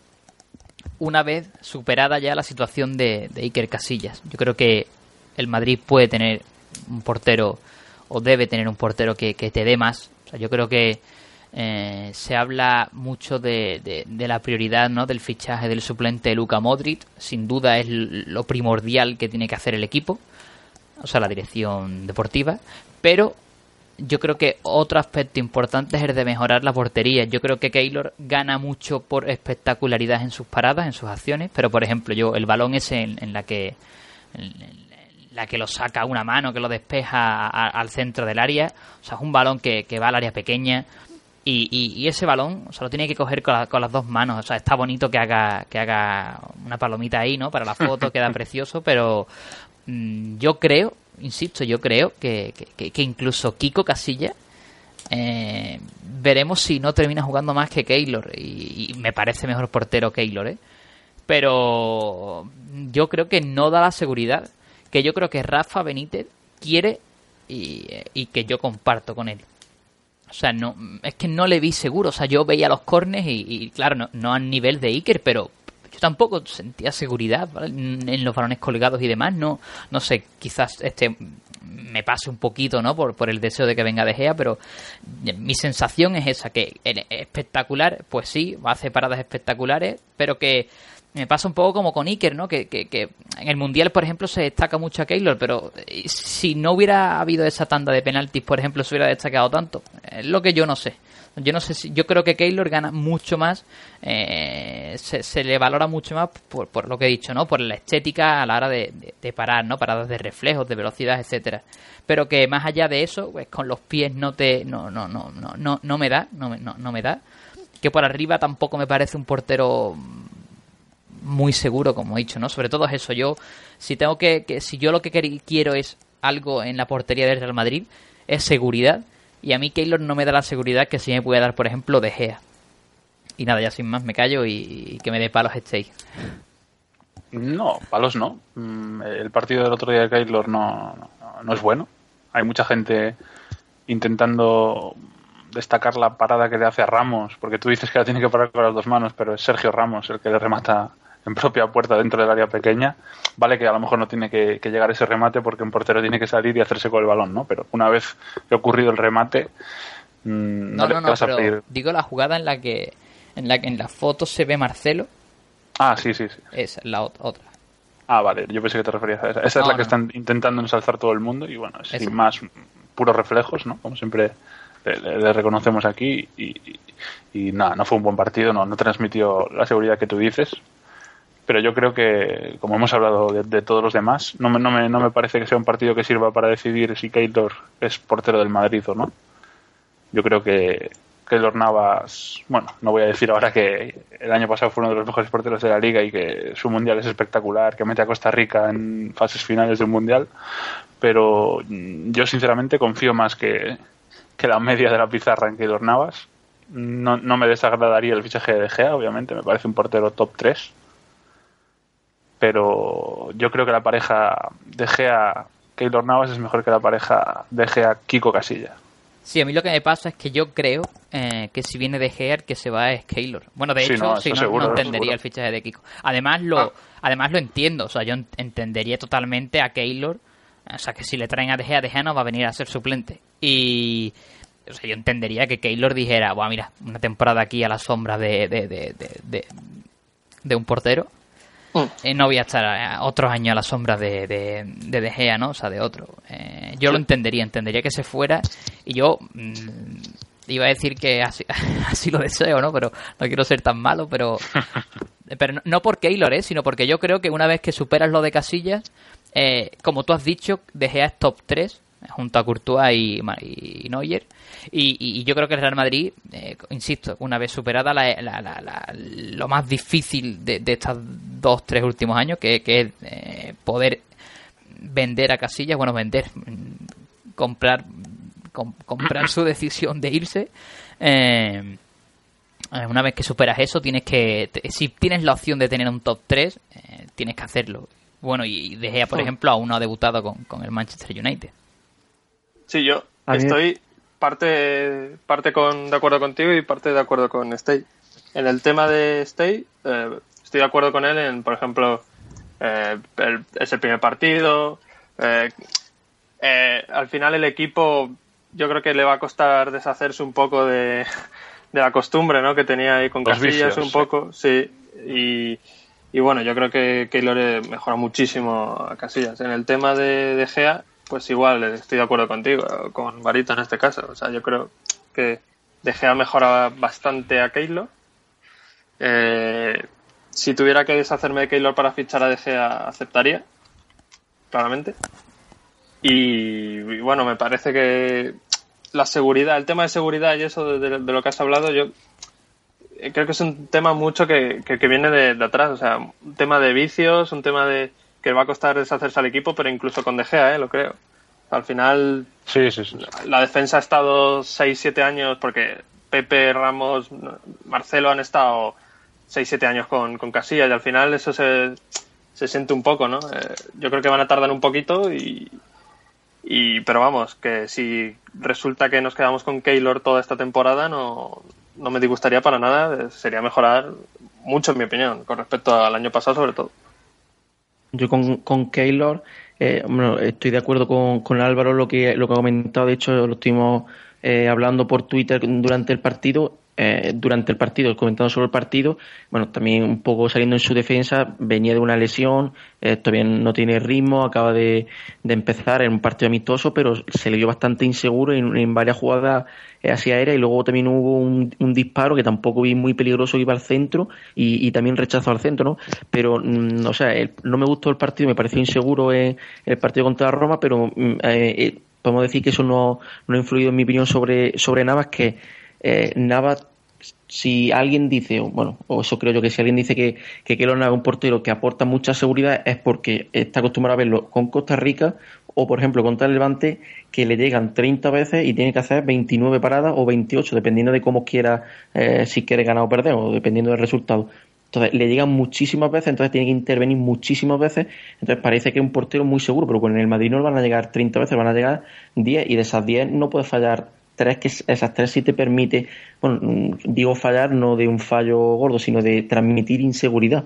una vez superada ya la situación de Iker Casillas. Yo creo que el Madrid puede tener un portero o debe tener un portero que, te dé más. yo creo que eh, se habla mucho de, la prioridad ¿no? del fichaje del suplente Luka Modric. Sin duda es lo primordial que tiene que hacer el equipo, o sea, la dirección deportiva. Pero yo creo que otro aspecto importante es el de mejorar la portería. Yo creo que Keylor gana mucho por espectacularidad en sus paradas, en sus acciones. Pero, por ejemplo, yo el balón ese en, la que la que lo saca a una mano, que lo despeja al centro del área. O sea, es un balón que, va al área pequeña. Y, ese balón o sea, lo tiene que coger con, las dos manos. O sea, está bonito que haga, que haga una palomita ahí, ¿no? Para la foto queda precioso, pero mm, yo creo, insisto, yo creo que, que, incluso Kiko Casilla eh, veremos si no termina jugando más que Keylor. Y, y, me parece mejor portero Keylor, ¿eh? Pero yo creo que no da la seguridad que yo creo que Rafa Benítez quiere y, que yo comparto con él. O sea, no, es que no le vi seguro. O sea, yo veía los cornes y, claro, no, no a nivel de Iker, pero yo tampoco sentía seguridad en los balones colgados y demás. No, no sé, quizás este me pase un poquito, ¿no? Por, por el deseo de que venga De Gea, pero mi sensación es esa, que espectacular, pues sí, hace paradas espectaculares, pero que me pasa un poco como con Iker, ¿no? Que, que, en el Mundial, por ejemplo, se destaca mucho a Keylor, pero eh, si no hubiera habido esa tanda de penaltis, por ejemplo, se hubiera destacado tanto. Es lo que yo no sé. Yo no sé si, yo creo que Keylor gana mucho más, eh, se, le valora mucho más por, por, lo que he dicho, ¿no? Por la estética a la hora de, de, parar, ¿no? Paradas de reflejos, de velocidad, etcétera. Pero que más allá de eso, pues con los pies no te, no, no, no, no, no, no me da, no, no, no me da. Que por arriba tampoco me parece un portero muy seguro, como he dicho, ¿no? Sobre todo es eso. Yo, si tengo que, que si yo lo que quiero es algo en la portería del Real Madrid, es seguridad. Y a mí Keylor no me da la seguridad que sí me puede dar, por ejemplo, De Gea. Y nada, ya sin más me callo y, que me dé palos estéis. No, palos no. Mm, el partido del otro día de Keylor no, no, es bueno. Hay mucha gente intentando destacar la parada que le hace a Ramos, porque tú dices que la tiene que parar con las dos manos, pero es Sergio Ramos el que le remata en propia puerta dentro del área pequeña. Vale que a lo mejor no tiene que, llegar ese remate porque un portero tiene que salir y hacerse con el balón, ¿no? Pero una vez que ha ocurrido el remate, mm, no, no, no, no Digo la jugada en la que en la que en la foto se ve Marcelo. Ah, sí, sí, sí. Esa, la otra. Ah, vale, yo pensé que te referías a esa. Esa es la que están intentando ensalzar todo el mundo y bueno, sin más puros reflejos, ¿no? Como siempre le, reconocemos aquí y, y, nada, no fue un buen partido, no, no transmitió la seguridad que tú dices, pero yo creo que, como hemos hablado de, todos los demás, no me, no, me, no me parece que sea un partido que sirva para decidir si Keylor es portero del Madrid o no. Yo creo que Keylor Navas, bueno, no voy a decir ahora que el año pasado fue uno de los mejores porteros de la liga y que su mundial es espectacular, que mete a Costa Rica en fases finales del mundial, pero yo sinceramente confío más que, que la media de la pizarra en Keylor Navas. No, no me desagradaría el fichaje de Gea, obviamente, me parece un portero top 3 pero yo creo que la pareja de Gea Keylor Navas es mejor que la pareja de Gea Kiko Casilla. Sí, a mí lo que me pasa es que yo creo eh, que si viene de Gea el que se va es Keylor. Bueno, de hecho, si no, entendería el fichaje de Kiko. Además lo, ah. además lo entiendo, o sea, yo entendería totalmente a Keylor, o sea, que si le traen a De Gea, De Gea no va a venir a ser suplente. Y, o sea, yo entendería que Keylor dijera, bueno, mira, una temporada aquí a la sombra de, de, de, de, de un portero. Eh, no voy a estar eh, otros años a la sombra de, de, de, Gea, ¿no? O sea, de otro. Eh, yo lo entendería, entendería que se fuera y yo mm, iba a decir que así, así, lo deseo, ¿no? Pero no quiero ser tan malo, pero, pero no, por Keylor, ¿eh? Sino porque yo creo que una vez que superas lo de Casillas, como tú has dicho, De Gea es top 3 junto a Courtois y, y Neuer. Y, yo creo que el Real Madrid, eh, insisto, una vez superada lo más difícil de, estos dos, tres últimos años, que, es eh, poder vender a Casillas, bueno, vender, comprar, comprar su decisión de irse. Eh, una vez que superas eso, tienes que, si tienes la opción de tener un top 3, tienes que hacerlo. Bueno, y De Gea, por ejemplo, aún no ha debutado con, con el Manchester United. Sí, yo estoy parte, parte con, de acuerdo contigo y parte de acuerdo con Stay. En el tema de Stay, eh, estoy de acuerdo con él en, por ejemplo, eh, es el primer partido. Eh, al final el equipo yo creo que le va a costar deshacerse un poco de, la costumbre ¿no? que tenía ahí con Casillas un poco. Sí. Y, y, bueno, yo creo que Keylor mejora muchísimo a Casillas. En el tema de, de Gea, pues igual, estoy de acuerdo contigo, con Varito en este caso. O sea, yo creo que De Gea mejora bastante a Keylor. Eh, si tuviera que deshacerme de Keylor para fichar a De Gea, aceptaría, claramente. Y, bueno, me parece que la seguridad, el tema de seguridad y eso de, lo que has hablado, yo creo que es un tema mucho que, que, viene de, de, atrás. O sea, un tema de vicios, un tema de que va a costar deshacerse al equipo, pero incluso con De Gea, ¿eh? lo creo. Al final, sí, sí, la defensa ha estado 6-7 años, porque Pepe, Ramos, Marcelo han estado 6-7 años con, con Casillas, y al final eso se, se siente un poco, ¿no? Eh, yo creo que van a tardar un poquito, y, y, pero vamos, que si resulta que nos quedamos con Keylor toda esta temporada, no, no me disgustaría para nada, sería mejorar mucho, en mi opinión, con respecto al año pasado, sobre todo. Yo con, con Keylor, eh, estoy de acuerdo con, con Álvaro lo que, lo que ha comentado, de hecho lo estuvimos eh, hablando por Twitter durante el partido eh, durante el partido, comentando sobre el partido, bueno, también un poco saliendo en su defensa, venía de una lesión, eh, todavía no tiene ritmo, acaba de, de, empezar en un partido amistoso, pero se le dio bastante inseguro en, varias jugadas eh, hacia aérea y luego también hubo un, disparo que tampoco vi muy peligroso, iba al centro y, también rechazó al centro, ¿no? Pero, mm, o sea, no me gustó el partido, me pareció inseguro el partido contra Roma, pero mm, podemos decir que eso no, no ha influido en mi opinión sobre, sobre Navas, que eh, Navas, si alguien dice, bueno, o eso creo yo que si alguien dice que, que Keylor Navas es un portero que aporta mucha seguridad es porque está acostumbrado a verlo con Costa Rica o, por ejemplo, contra el Levante, que le llegan 30 veces y tiene que hacer 29 paradas o 28, dependiendo de cómo quiera, eh, si quiere ganar o perder, o dependiendo del resultado. Entonces le llegan muchísimas veces, entonces tiene que intervenir muchísimas veces. Entonces parece que es un portero muy seguro, pero con el Madrid no van a llegar 30 veces, van a llegar 10 y de esas 10 no puede fallar tres, que esas tres sí te permite, bueno, digo fallar no de un fallo gordo, sino de transmitir inseguridad.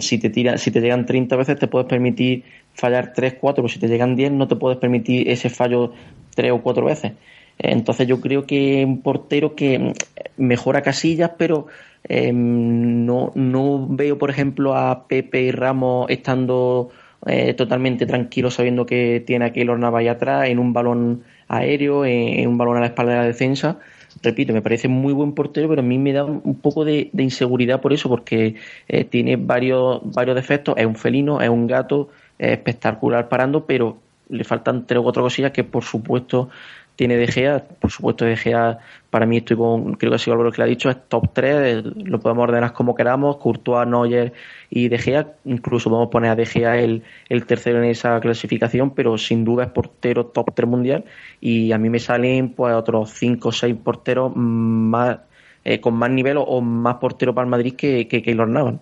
Si te, tira, si te llegan 30 veces te puedes permitir fallar 3, 4, pero si te llegan 10 no te puedes permitir ese fallo 3 o 4 veces. Entonces yo creo que un portero que mejora casillas, pero eh, no, no veo, por ejemplo, a Pepe y Ramos estando eh, totalmente tranquilos sabiendo que tiene a Keylor Navas atrás en un balón aéreo, en, un balón a la espalda de la defensa. Repito, me parece muy buen portero, pero a mí me da un poco de, inseguridad por eso, porque eh, tiene varios, varios defectos. Es un felino, es un gato, es espectacular parando, pero le faltan tres o cuatro cosillas que, por supuesto, tiene De Gea, por supuesto De Gea para mí estoy con, creo que ha sido Álvaro que lo ha dicho, es top 3, lo podemos ordenar como queramos, Courtois, Neuer y De Gea, incluso podemos poner a De Gea el, el tercero en esa clasificación, pero sin duda es portero top 3 mundial y a mí me salen pues otros 5 o 6 porteros más eh, con más nivel o, más portero para el Madrid que, que Keylor Navas.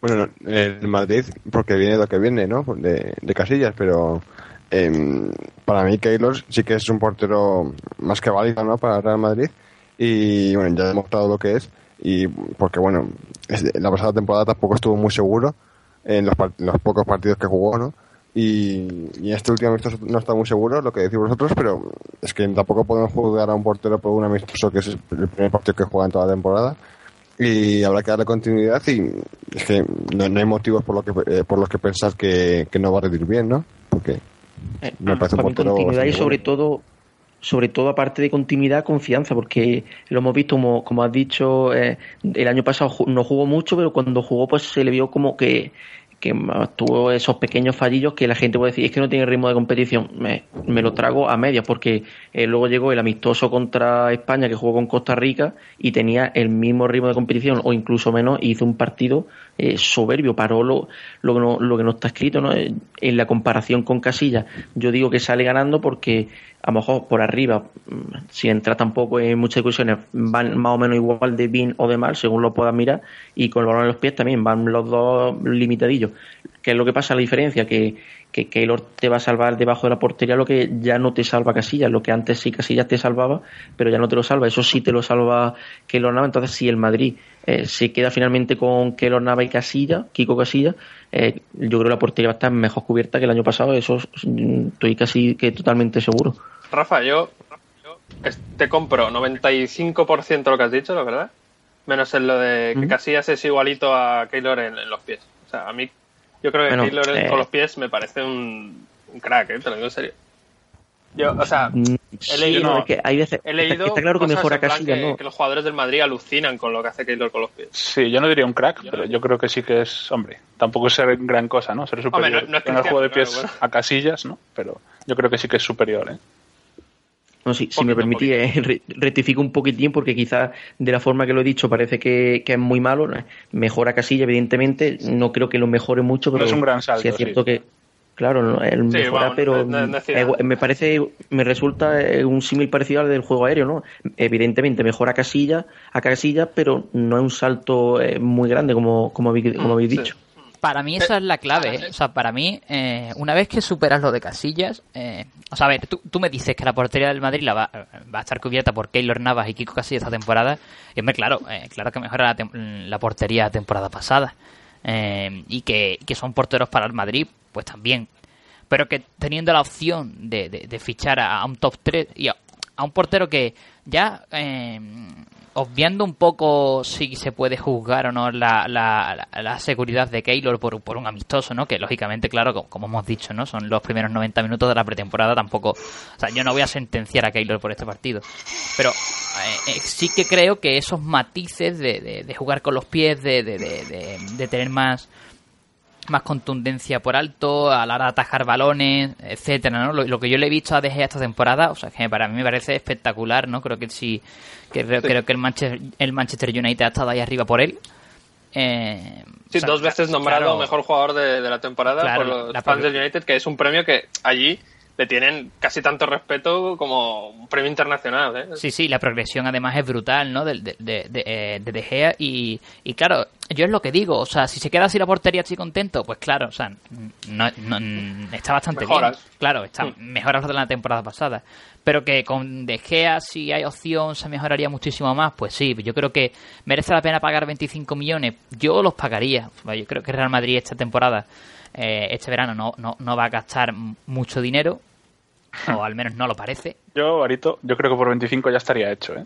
Bueno, el Madrid, porque viene lo que viene, ¿no? De, de Casillas, pero eh, para mí Keylor sí que es un portero más que válido ¿no? para Real Madrid y bueno, ya ha demostrado lo que es y porque bueno, la pasada temporada tampoco estuvo muy seguro en los, los pocos partidos que jugó, ¿no? Y, y este último amistoso no está muy seguro, lo que decís vosotros, pero es que tampoco podemos jugar a un portero por un amistoso que es el primer partido que juega en toda la temporada y habrá que darle continuidad y es que no, hay motivos por, lo que, eh, por los que pensar que, que no va a rendir bien, ¿no? Porque eh, me parece un continuidad y sobre todo sobre todo aparte de continuidad, confianza, porque lo hemos visto, como, como has dicho, eh, el año pasado no jugó mucho, pero cuando jugó pues se le vio como que que tuvo esos pequeños fallillos que la gente puede decir es que no tiene ritmo de competición. Me, lo trago a medias porque eh, luego llegó el amistoso contra España que jugó con Costa Rica y tenía el mismo ritmo de competición o incluso menos hizo un partido eh, soberbio, paró lo, lo, que no, lo que no está escrito ¿no? en la comparación con Casillas. Yo digo que sale ganando porque a lo mejor por arriba, mm, si entra tampoco en muchas discusiones, van más o menos igual de bien o de mal, según lo puedas mirar, y con el balón en los pies también van los dos limitadillos. ¿Qué es lo que pasa? La diferencia, que, que Keylor te va a salvar debajo de la portería lo que ya no te salva Casillas, lo que antes sí Casillas te salvaba, pero ya no te lo salva, eso sí te lo salva Keylor Nava, entonces si el Madrid eh, se queda finalmente con Keylor Nava y Casillas, Kiko Casillas, eh, yo creo que la portería va a estar mejor cubierta que el año pasado, eso estoy casi que totalmente seguro. Rafa, yo, te compro 95% lo que has dicho, ¿la verdad? Menos en lo de que Casillas es igualito a Keylor en, los pies. O sea, a mí, yo creo que Keylor eh, con los pies me parece un, crack, ¿eh? te lo digo en serio. Yo, o sea, mm, he leído, que hay veces, he leído está claro que mejora ¿no? que los jugadores del Madrid alucinan con lo que hace Keylor con los pies. Sí, yo no diría un crack, pero yo creo que sí que es, hombre, tampoco es ser gran cosa, ¿no? Ser superior no, en el juego de pies a Casillas, ¿no? Pero yo creo que sí que es superior, ¿eh? Si, me permitís, rectifico un poquitín porque quizás de la forma que lo he dicho parece que, es muy malo. Mejora Casilla, evidentemente. No creo que lo mejore mucho, pero es un gran salto, sí es cierto que Claro, el mejora, pero me parece, me resulta un símil parecido al del juego aéreo, ¿no? Evidentemente mejora casilla a casilla, pero no es un salto eh, muy grande como, como, habéis, como habéis dicho. Para mí esa es la clave. O sea, para mí, eh, una vez que superas lo de Casillas, eh, o sea, a ver, tú, tú, me dices que la portería del Madrid la va, va, a estar cubierta por Keylor Navas y Kiko Casillas esta temporada. Y hombre, claro, eh, claro que mejora la, la portería temporada pasada. Eh, y que, que, son porteros para el Madrid, pues también. Pero que teniendo la opción de, de, de fichar a, a, un top 3 y a, a un portero que ya eh, obviando un poco si se puede juzgar o no la, la, seguridad de Keylor por, por, un amistoso, ¿no? Que lógicamente, claro, como, hemos dicho, ¿no? Son los primeros 90 minutos de la pretemporada, tampoco... O sea, yo no voy a sentenciar a Keylor por este partido. Pero eh, eh, sí que creo que esos matices de, de, jugar con los pies, de, de tener más más contundencia por alto, a la hora de atajar balones, etcétera, ¿no? Lo, que yo le he visto a DG esta temporada, o sea, que para mí me parece espectacular, ¿no? Creo que sí, que creo, que el Manchester, el Manchester United ha estado ahí arriba por él. Eh, sí, dos veces nombrado mejor jugador de, la temporada por los fans del United, que es un premio que allí le tienen casi tanto respeto como un premio internacional. ¿eh? Sí, sí, la progresión además es brutal, ¿no? De, de, de, de, eh, de, Gea y, y, claro, yo es lo que digo, o sea, si se queda así la portería así contento, pues claro, o sea, no, no, está bastante Mejoras. bien. Claro, está Sí. mejor de la temporada pasada. Pero que con De Gea, si hay opción, se mejoraría muchísimo más, pues sí, yo creo que merece la pena pagar 25 millones. Yo los pagaría. Yo creo que Real Madrid esta temporada, eh, este verano, no, no, no va a gastar mucho dinero, o al menos no lo parece. Yo, Arito, yo creo que por 25 ya estaría hecho, ¿eh?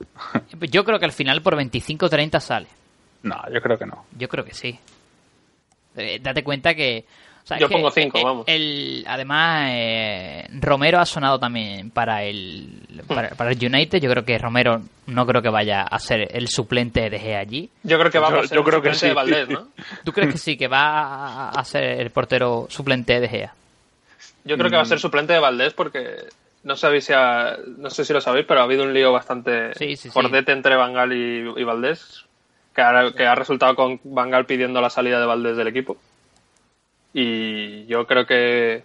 Yo creo que al final por 25 o 30 sale. No, yo creo que no. Yo creo que sí. Eh, date cuenta que. O sea, Yo que pongo cinco, el- vamos. el- además, eh, Romero ha sonado también para el, para, para el United. Yo creo que Romero no creo que vaya a ser el suplente de Gea allí. Yo creo que va Yo- a ser yo el creo que sí. de Valdés, ¿no? ¿Tú crees que sí, que va a, ser el portero suplente de Gea? Yo creo que va a ser suplente de Valdés porque no sabéis si ha- no sé si lo sabéis, pero ha habido un lío bastante Sí, sí, sí. jordete entre Bangal y, y Valdés que ha, que ha resultado con Bangal pidiendo la salida de Valdés del equipo. Y yo creo que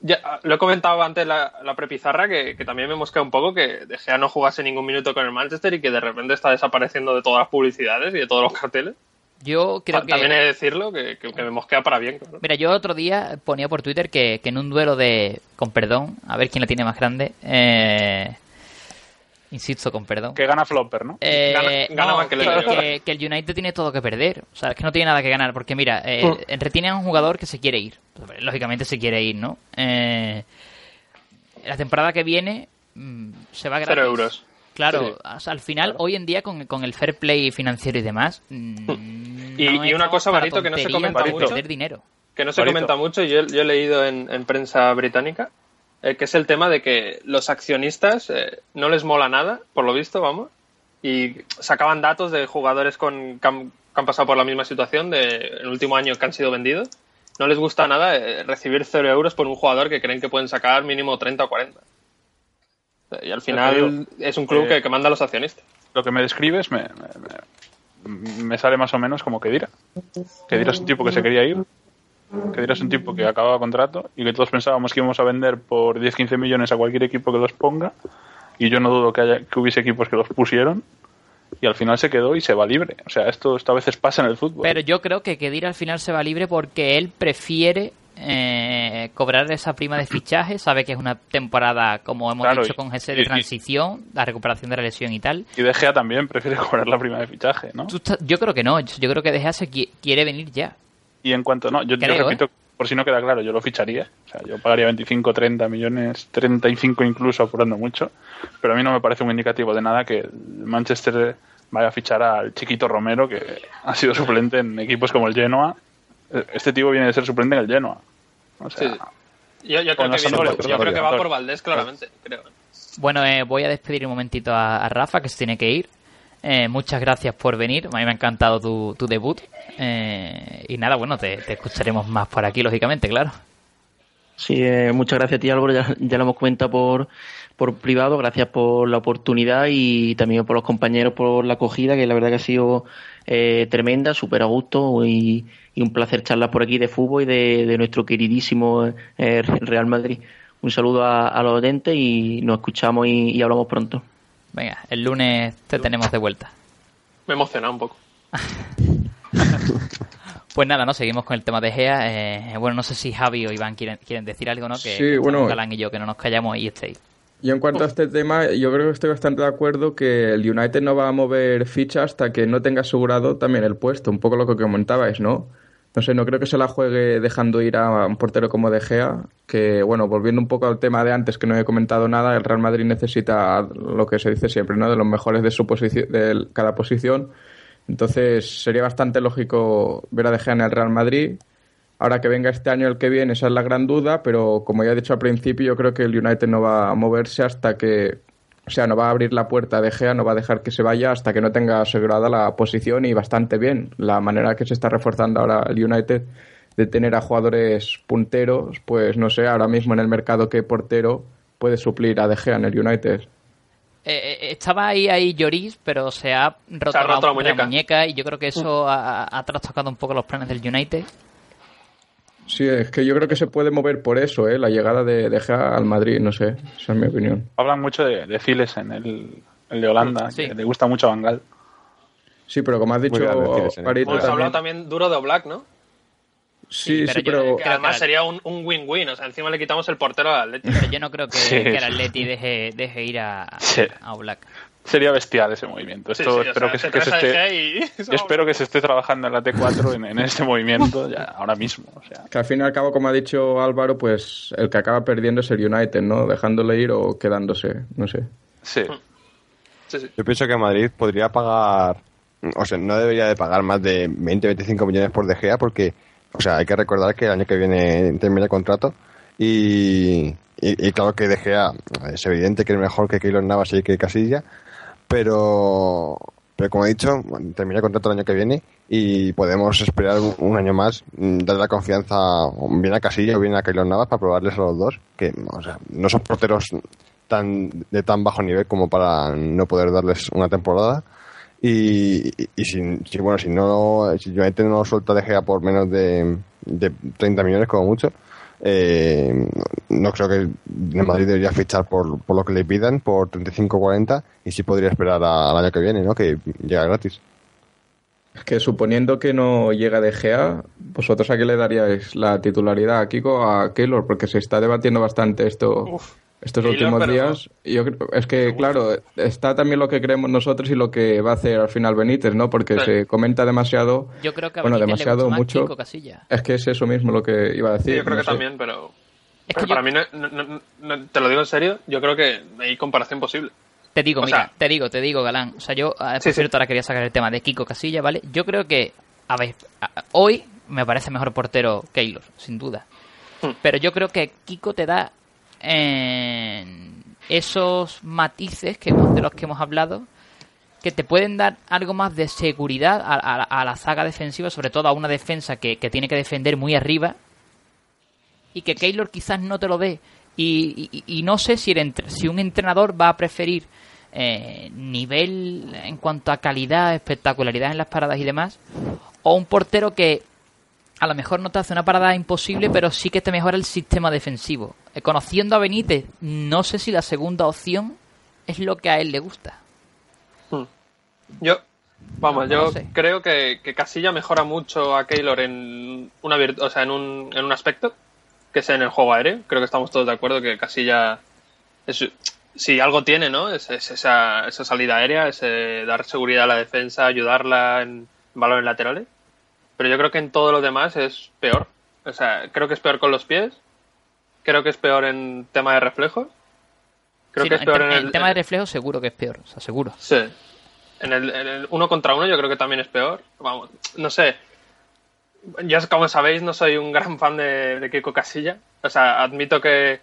ya, lo he comentado antes la, la prepizarra que, que también me mosquea un poco que De Gea no jugase ningún minuto con el Manchester y que de repente está desapareciendo de todas las publicidades y de todos los carteles. Yo creo que. También he de decirlo que, que- que me mosquea para bien. claro. Mira, yo otro día ponía por Twitter que, que en un duelo de. Con perdón, a ver quién la tiene más grande. eh, insisto, con perdón. Que gana Flopper, ¿no? Eh, Gana- gana no, más que que, el- que- que el United tiene todo que perder. O sea, es que no tiene nada que ganar. Porque mira, eh, Mm. retiene a un jugador que se quiere ir. Lógicamente se quiere ir, ¿no? Eh, la temporada que viene mm, se va gratis. Cero euros. Claro, Sí. o sea, al final, hoy en día, con, con el fair play financiero y demás. mm, Y- no y una cosa, Barito, que no se comenta mucho. perder dinero. que no se Barito. comenta mucho, y yo, yo he leído en, en prensa británica, eh, que es el tema de que los accionistas eh, no les mola nada, por lo visto, vamos, y sacaban datos de jugadores con, que, han, que han pasado por la misma situación de, en el último año que han sido vendidos. No les gusta nada eh, recibir cero euros por un jugador que creen que pueden sacar mínimo 30 o 40. Y al final es un club que, que manda a los accionistas. Lo que me describes me, me, me- me sale más o menos como Kedira. Kedira es un tipo que se quería ir. Kedira es un tipo que acababa contrato y que todos pensábamos que íbamos a vender por 10-15 millones a cualquier equipo que los ponga. Y yo no dudo que, haya, que hubiese equipos que los pusieron. Y al final se quedó y se va libre. O sea, esto, esto a veces pasa en el fútbol. Pero yo creo que Kedira al final se va libre porque él prefiere eh, cobrar esa prima de fichaje. Sabe que es una temporada, como hemos Claro, dicho con y- de y- transición, la recuperación de la lesión y tal. Y De Gea también prefiere cobrar la prima de fichaje, ¿no? Yo creo que no. Yo creo que De Gea se qui- quiere venir ya. Y en cuanto no, yo, repito, ¿eh? por si no queda claro, yo lo ficharía. O sea, yo pagaría 25, 30 millones, 35 incluso, apurando mucho. Pero a mí no me parece un indicativo de nada que el Manchester vaya a fichar al chiquito Romero, que ha sido suplente en equipos como el Genoa. Este tipo viene de ser suplente en el Genoa. O sea, Sí. Yo, yo creo, que viene- yo creo que va por Valdés, claramente. Creo. Bueno, eh, voy a despedir un momentito a, a Rafa, que se tiene que ir. Eh, muchas gracias por venir. A mí me ha encantado tu, tu debut. Eh, y nada, bueno, te, te escucharemos más por aquí, lógicamente, claro. Sí, eh, muchas gracias a ti Álvaro, ya, ya lo hemos comentado por, por privado, gracias por la oportunidad y también por los compañeros por la acogida, que la verdad que ha sido eh, tremenda, súper a gusto y, y un placer charlar por aquí de fútbol y de, de nuestro queridísimo eh, Real Madrid. Un saludo a, a los oyentes y nos escuchamos y, y hablamos pronto. Venga, el lunes te tenemos de vuelta. Me emociona un poco. Pues nada, ¿no? Seguimos con el tema de Gea. Eh, bueno, no sé si Javi o Iván quieren, quieren decir algo, ¿no? Que, Sí, bueno. Galán y yo, que no nos callamos y estéis. Y en cuanto a este tema, yo creo que estoy bastante de acuerdo que el United no va a mover ficha hasta que no tenga asegurado también el puesto, un poco lo que comentabais, ¿no? No sé, no creo que se la juegue dejando ir a un portero como De Gea, que bueno, volviendo un poco al tema de antes que no he comentado nada, el Real Madrid necesita lo que se dice siempre, ¿no? De los mejores de su posición, de cada posición. Entonces sería bastante lógico ver a De Gea en el Real Madrid. Ahora que venga este año el que viene, esa es la gran duda, pero como ya he dicho al principio, yo creo que el United no va a moverse hasta que, o sea, no va a abrir la puerta a De Gea, no va a dejar que se vaya hasta que no tenga asegurada la posición y bastante bien. La manera que se está reforzando ahora el United de tener a jugadores punteros, pues no sé, ahora mismo en el mercado qué portero puede suplir a De Gea en el United. Eh, eh, estaba ahí, ahí Lloris, pero se ha roto, Se ha roto la muñeca. y yo creo que eso ha, ha trastocado un poco los planes del United. Sí, es que yo creo que se puede mover por eso, ¿eh? la llegada de, de Gea al Madrid, no sé, esa es mi opinión. Hablan mucho de, de Ziles en el, el de Holanda, Sí. que le gusta mucho a Bangal. Sí, pero como has dicho, tienes, ¿eh? Parito, Hemos hablado también- duro de Oblak, ¿no? Sí, Sí, sí, pero yo-. Que además sería un un win-win, o sea, encima le quitamos el portero al Atlético. Pero yo no creo que, Sí, que el. Atleti deje, deje ir a, Sí. a Oblak. Sería bestial ese movimiento. Esto sí, o espero sea, que, se- que esté... Y- espero que se esté trabajando en la T4 en, en este movimiento ya ahora mismo. O sea, Que al fin y al cabo, como ha dicho Álvaro, pues el que acaba perdiendo es el United, ¿no? Dejándole ir o quedándose, no sé. sí. Sí, sí. Yo pienso que Madrid podría pagar, o sea, no debería de pagar más de 20-25 millones por De Gea porque, o sea, hay que recordar que el año que viene termina el contrato y, y, y claro que De Gea es evidente que es mejor que Keylor Navas y que Casilla, pero, pero como he dicho, termina el contrato el año que viene y podemos esperar un, año más, mm, darle la confianza bien a Casilla o bien a Keylor Navas para probarles a los dos, que o sea, no son porteros tan de tan bajo nivel como para no poder darles una temporada. Y, y, y si, si, bueno si no si United no suelta de Gea por menos de, de 30 millones como mucho eh, no creo que el Madrid debería fichar por, por lo que le pidan por 35 40 y sí podría esperar a- al año que viene no que llega gratis Es que suponiendo que no llega De Gea, ¿vosotros a qué le daríais la titularidad a Kiko o a Keylor? Porque se está debatiendo bastante esto Uf. Estos últimos pero- días. Yo creo- es que, claro, está también lo que creemos nosotros y lo que va a hacer al final Benítez, ¿no? Porque Sí. se comenta demasiado. Yo creo que a bueno, Benítez le demasiado gusta más mucho. Kiko Casilla. Es que es eso mismo lo que iba a decir. Sí, yo creo no que sé. también, pero, Es pero que yo- para mí, no, no- no- no- te lo digo en serio, yo creo que hay comparación posible. Te digo, O mira, sea- te digo, te digo, Galán. O sea, yo, ah, por Sí, sí. cierto, ahora quería sacar el tema de Kiko Casilla, ¿vale? Yo creo que, a ver, a- hoy me parece mejor portero Keylor, sin duda. Hmm. Pero yo creo que Kiko te da eh, esos matices que de los que hemos hablado que te pueden dar algo más de seguridad a, la zaga defensiva, sobre todo a una defensa que, que tiene que defender muy arriba y que Keylor quizás no te lo dé. Y, no sé si, el si un entrenador va a preferir eh, nivel en cuanto a calidad, espectacularidad en las paradas y demás, o un portero que a lo mejor no te hace una parada imposible, pero sí que te mejora el sistema defensivo. Eh, conociendo a Benítez, no sé si la segunda opción es lo que a él le gusta. Yo, vamos, No, no yo sé. creo que, que Casilla mejora mucho a Keylor en una o sea, en un, en un aspecto, que es en el juego aéreo. Creo que estamos todos de acuerdo que Casilla, es- si algo tiene, ¿no? Es, es esa, esa salida aérea, ese dar seguridad a la defensa, ayudarla en balones laterales. Pero yo creo que en todo lo demás es peor. O sea, creo que es peor con los pies. Creo que es peor en tema de reflejos. Creo Sí, que no, es peor te- en el, tema de reflejo seguro que es peor, o sea, seguro. Sí. En el, en el uno contra uno yo creo que también es peor. Vamos, no sé. Ya como sabéis, no soy un gran fan de, de Kiko Casilla. O sea, admito que,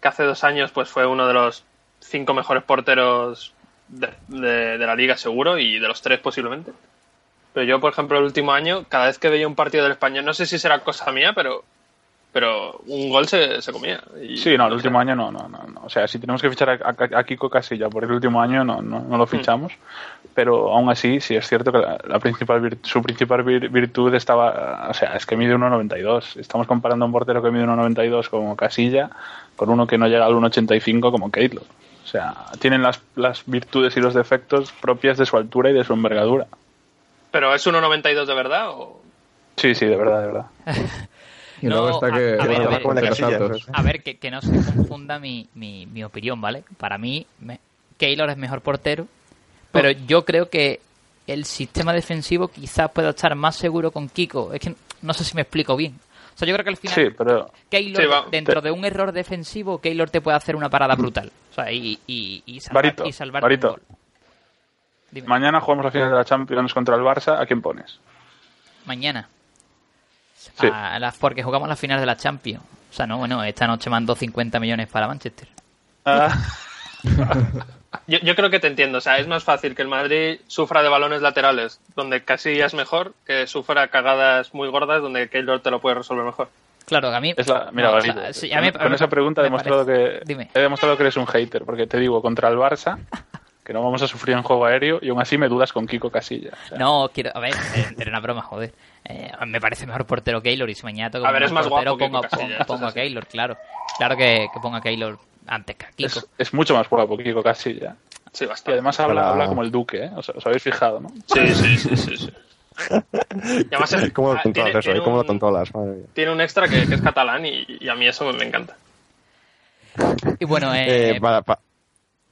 que hace dos años pues fue uno de los cinco mejores porteros de, de- de la liga seguro y de los tres posiblemente. Pero yo, por ejemplo, el último año, cada vez que veía un partido del español, no sé si será cosa mía, pero pero un gol se, se comía. Y- Sí, no, el último año no, no, no, no. O sea, si tenemos que fichar a, a- a Kiko Casilla por el último año, no, no, no lo fichamos. Pero aún así, sí es cierto que la, la principal su principal vir- virtud estaba. O sea, es que mide 1,92. Estamos comparando a un portero que mide 1,92 como Casilla con uno que no llega al 1,85 como Keylor. O sea, tienen las, las virtudes y los defectos propias de su altura y de su envergadura. ¿Pero es 1.92 de verdad o...? Sí, sí, de verdad, de verdad. Y No, luego está a- que. a ver, a Casillas. ¿eh? A ver, que, que no se confunda mi, mi, mi opinión, ¿vale? Para mí, me- Keylor es mejor portero, pero yo creo que el sistema defensivo quizás pueda estar más seguro con Kiko. Es que no sé si me explico bien. O sea, yo creo que al final Sí, pero Keylor, Sí, va. dentro de un error defensivo, Keylor te puede hacer una parada brutal. O sea, y, y, y salvar, Barito, y salvar Barito. un gol. Dime, mañana jugamos la final de la Champions contra el Barça. ¿A quién pones? mañana. Sí. A las, porque jugamos la final de la Champions. O sea, no, bueno, esta noche mando 50 millones para Manchester. Ah, Yo, yo creo que te entiendo. O sea, es más fácil que el Madrid sufra de balones laterales, donde Casillas es mejor, que sufra cagadas muy gordas, donde Keylor te lo puede resolver mejor. Claro, que a mí... Es la, mira, no, o Garrido, sea, sí, a con, mí- con esa pregunta he demostrado, parece- que, Dime. he demostrado que eres un hater, porque te digo, contra el Barça que no vamos a sufrir en juego aéreo y aún así me dudas con Kiko Casilla. o sea, No, quiero, a ver, eh, era una broma, joder. Eh, me parece mejor portero Keylor y si mañana toca A ver, un es más portero, guapo Kiko pongo, pongo- a. Keylor, claro. Claro que, que ponga a Keylor antes que a Kiko. es, es mucho más guapo Kiko Casilla. Sí, Y bastante. además habla, Hola. habla como el duque, ¿eh? Os, os habéis fijado, ¿no? Sí, sí, sí, sí. sí. Y además es- ¿Cómo lo ah, tiene- eso? tiene ¿eh? ¿Cómo lo un-? Madre mía. Tiene un extra que, que es catalán y, y a mí eso me encanta. Y bueno, eh, Eh, para-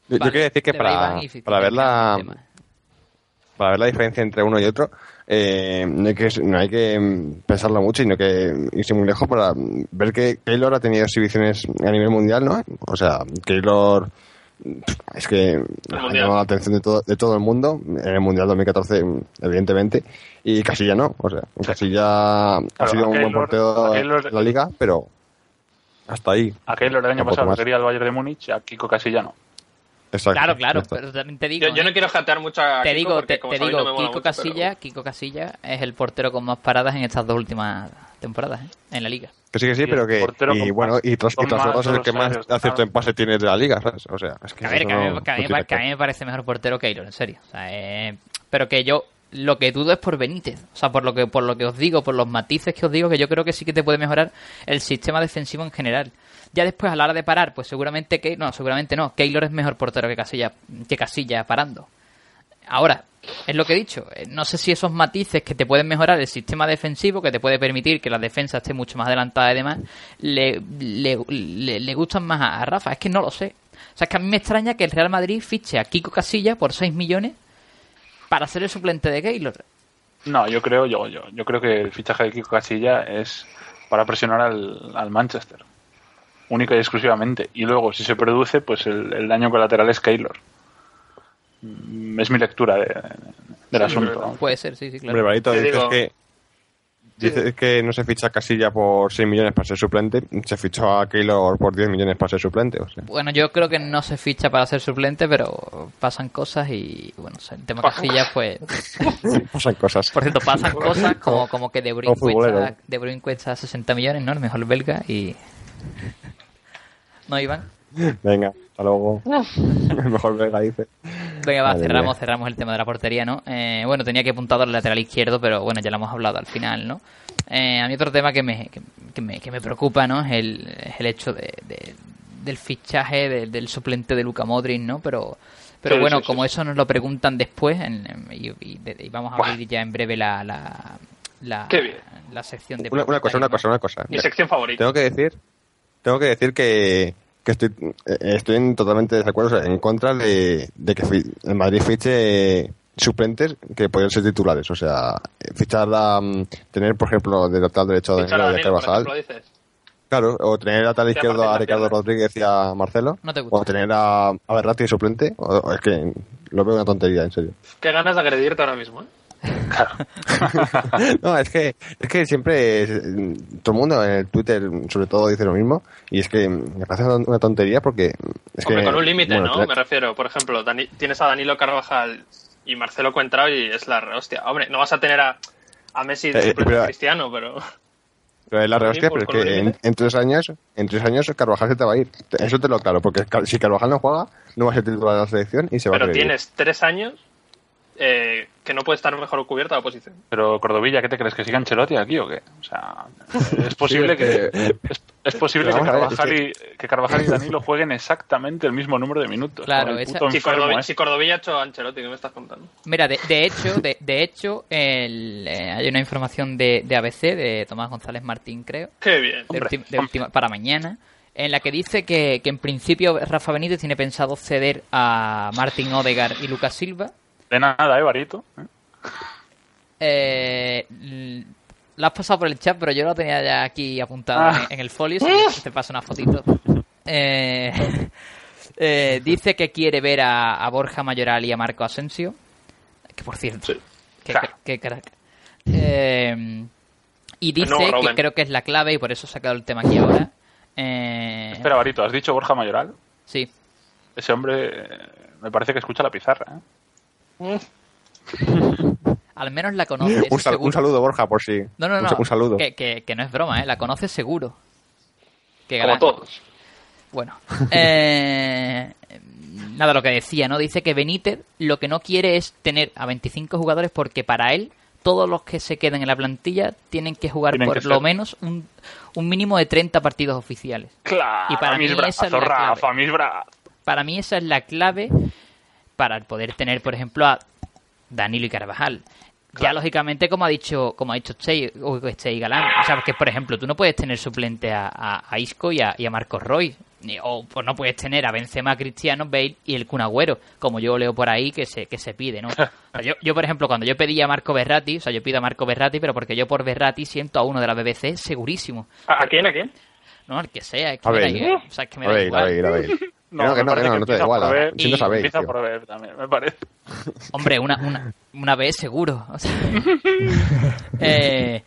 yo, yo vale, quería decir que para, para ver la para ver la diferencia entre uno y otro eh, no hay que no hay que pensarlo mucho sino que irse muy lejos para ver que Keylor ha tenido exhibiciones a nivel mundial no o sea Keylor es que ha llamado la atención de todo, de todo el mundo en el mundial 2014 evidentemente y Casilla no o sea Casilla ha Claro, sido a un buen portero de la liga pero hasta ahí. A Keylor el año pasado más. quería el Bayern de Múnich y a Kiko Casilla no. Exacto, Claro, claro, pero también te digo. Yo, yo ¿eh? no quiero jatear mucho a te Kiko digo, porque, te, digo no Kiko mucho, pero- Casilla, Kiko Casilla es el portero con más paradas en estas dos últimas temporadas, ¿eh? en la liga. Que sí, que sí, Y pero que. Y bueno, y tras, es el que más acierto en pase tiene de la liga, ¿sabes? O sea, es que. A ver, que a, mí, no- que a mí no me tiene pa- que a mí me parece mejor portero Keylor, en serio. O sea, eh, pero que yo lo que dudo es por Benítez. O sea, por lo que por lo que os digo, por los matices que os digo, que yo creo que sí que te puede mejorar el sistema defensivo en general. Ya después, a la hora de parar, pues seguramente que no, seguramente no. Keylor es mejor portero que Casilla, que Casilla parando. Ahora, es lo que he dicho. eh, No sé si esos matices que te pueden mejorar el sistema defensivo, que te puede permitir que la defensa esté mucho más adelantada y demás, le, le, le- gustan más a, a Rafa. Es que no lo sé. O sea, es que a mí me extraña que el Real Madrid fiche a Kiko Casilla por 6 millones para ser el suplente de Keylor. No, yo creo, yo, yo, yo creo que el fichaje de Kiko Casilla es para presionar al, al Manchester. Única y exclusivamente. Y luego, si se produce, pues el, el daño colateral es Keylor. Mm, Es mi lectura de- del Sí, asunto. Puede ser, sí, sí, claro. Hombre, Barito, dices digo- que. Dices que no se ficha a Casilla por 6 millones para ser suplente, se fichó a Keylor por 10 millones para ser suplente, o sea. Bueno, yo creo que no se ficha para ser suplente, pero pasan cosas y, bueno, o sea, el tema Casillas, pues... Pasan cosas. Por cierto, pasan cosas como, como que De Bruyne, cuesta, De Bruyne cuesta 60 millones, ¿no? El mejor belga y... ¿No, Iván? Venga, hasta luego. Mejor Vega dice. Venga, va, Madre cerramos, mía. cerramos el tema de la portería, ¿no? Eh, bueno, tenía que apuntado al lateral izquierdo, pero bueno, ya lo hemos hablado al final, ¿no? Eh, a mí otro tema que me, que, que me, que me preocupa, ¿no? Es el, es el hecho de, de- del fichaje de- del suplente de Luca Modric, ¿no? Pero, pero Sí, bueno, sí, sí. como eso nos lo preguntan después, en- en- y, y y vamos a abrir ya en breve la, la, la, Qué bien. la sección de Una, una cosa, una cosa, una cosa. Mi Mira, sección favorita. tengo que decir, tengo que decir que, que estoy, eh, estoy en totalmente desacuerdo, o sea, en contra de, de que el Madrid fiche suplentes que pueden ser titulares, o sea, fichar a, mm, tener, por ejemplo, de lateral derecho a a Daniel Danilo, por Carvajal, claro, o tener lateral Sí, izquierdo a de Ricardo. Rodríguez y a Marcelo, No te gusta. o tener a, a Berratti de suplente, o, o es que lo veo una tontería, en serio. Qué ganas de agredirte ahora mismo, ¿eh? no, es que, es que siempre es- todo el mundo en el Twitter, sobre todo, dice lo mismo. Y es que me parece una tontería porque. Es Hombre, que, con un límite, bueno, ¿no? Me refiero, por ejemplo, Dani- tienes a Danilo Carvajal y Marcelo Cuentrao y es la hostia. Hombre, no vas a tener a, a Messi de Eh, pero- Cristiano, pero... Pero es la por- pero es que en, tres años, en tres años Carvajal se te va a ir. Eso te lo claro, porque si Carvajal no juega, no va a ser titular de la selección y se va a Pero querer ir. tienes tres años eh, que no puede estar mejor cubierta la posición. Pero Cordovilla, ¿qué te crees? ¿Que siga Ancelotti aquí o qué? O sea, es posible Sí, es que, es, es posible que ver, Carvajal, y, que Carvajal y Danilo jueguen exactamente el mismo número de minutos. Claro, esa- puto Si enfermo Cordovilla, ese. si Cordovilla ha hecho Ancelotti, ¿qué me estás contando? Mira, de, de hecho, de, de hecho el, eh, hay una información de, de ABC, de Tomás González Martín, creo, Qué bien. Hombre, para mañana, en la que dice que, que en principio Rafa Benítez tiene pensado ceder a Martín Odegar y Lucas Silva. De nada, ¿eh, Barito? ¿Eh? L- lo has pasado por el chat, pero yo lo tenía ya aquí apuntado Ah. en, en el folio. Si te paso una fotito. Eh, eh, dice que quiere ver a, a Borja Mayoral y a Marco Asensio. Que por cierto, Sí, qué, claro. Eh, y dice que creo que es la clave y por eso he sacado el tema aquí ahora. Eh, Espera, Barito, ¿has dicho Borja Mayoral? sí, Ese hombre eh, me parece que escucha la pizarra. ¿eh? al menos la conoce. eso Un, sal- un saludo, Borja, por si. No, no, no. un saludo. Que, que- que no es broma, ¿eh? La conoce seguro. Que Como gana- todos. Bueno, eh, nada, lo que decía, ¿no? Dice que Benítez lo que no quiere es tener a 25 jugadores porque para él todos los que se queden en la plantilla tienen que jugar Tienen por que lo menos un, un mínimo de 30 partidos oficiales. Claro, Y para mí mis esa brazos, es la clave. Rafa, mis brazos. Para mí esa es la clave para poder tener, por ejemplo, a Danilo y Carvajal. Ya lógicamente, como ha dicho, como ha dicho Che, o Galán, o sea, que por ejemplo, tú no puedes tener suplente a, a, a Isco y a, y a Marcos Roy, ni- o pues no puedes tener a Benzema, Cristiano, Bale y el Kun Agüero, como yo leo por ahí que se, que se pide, ¿no? O sea, yo, yo, por ejemplo, cuando yo pedía a Marco Berratti, o sea, yo pido a Marco Berratti, pero porque yo por Berratti siento a uno de la BBC segurísimo. ¿A a quién? ¿A quién? No, el que sea, es que A me da igual, o sea, es que me A da ver, a igual. ver, a ver. No, Que no, que no, que no, no te da igual. por ver, Si no sabéis, Empieza tío. por ver también, me parece. Hombre, una, una, una vez seguro. o sea. Eh,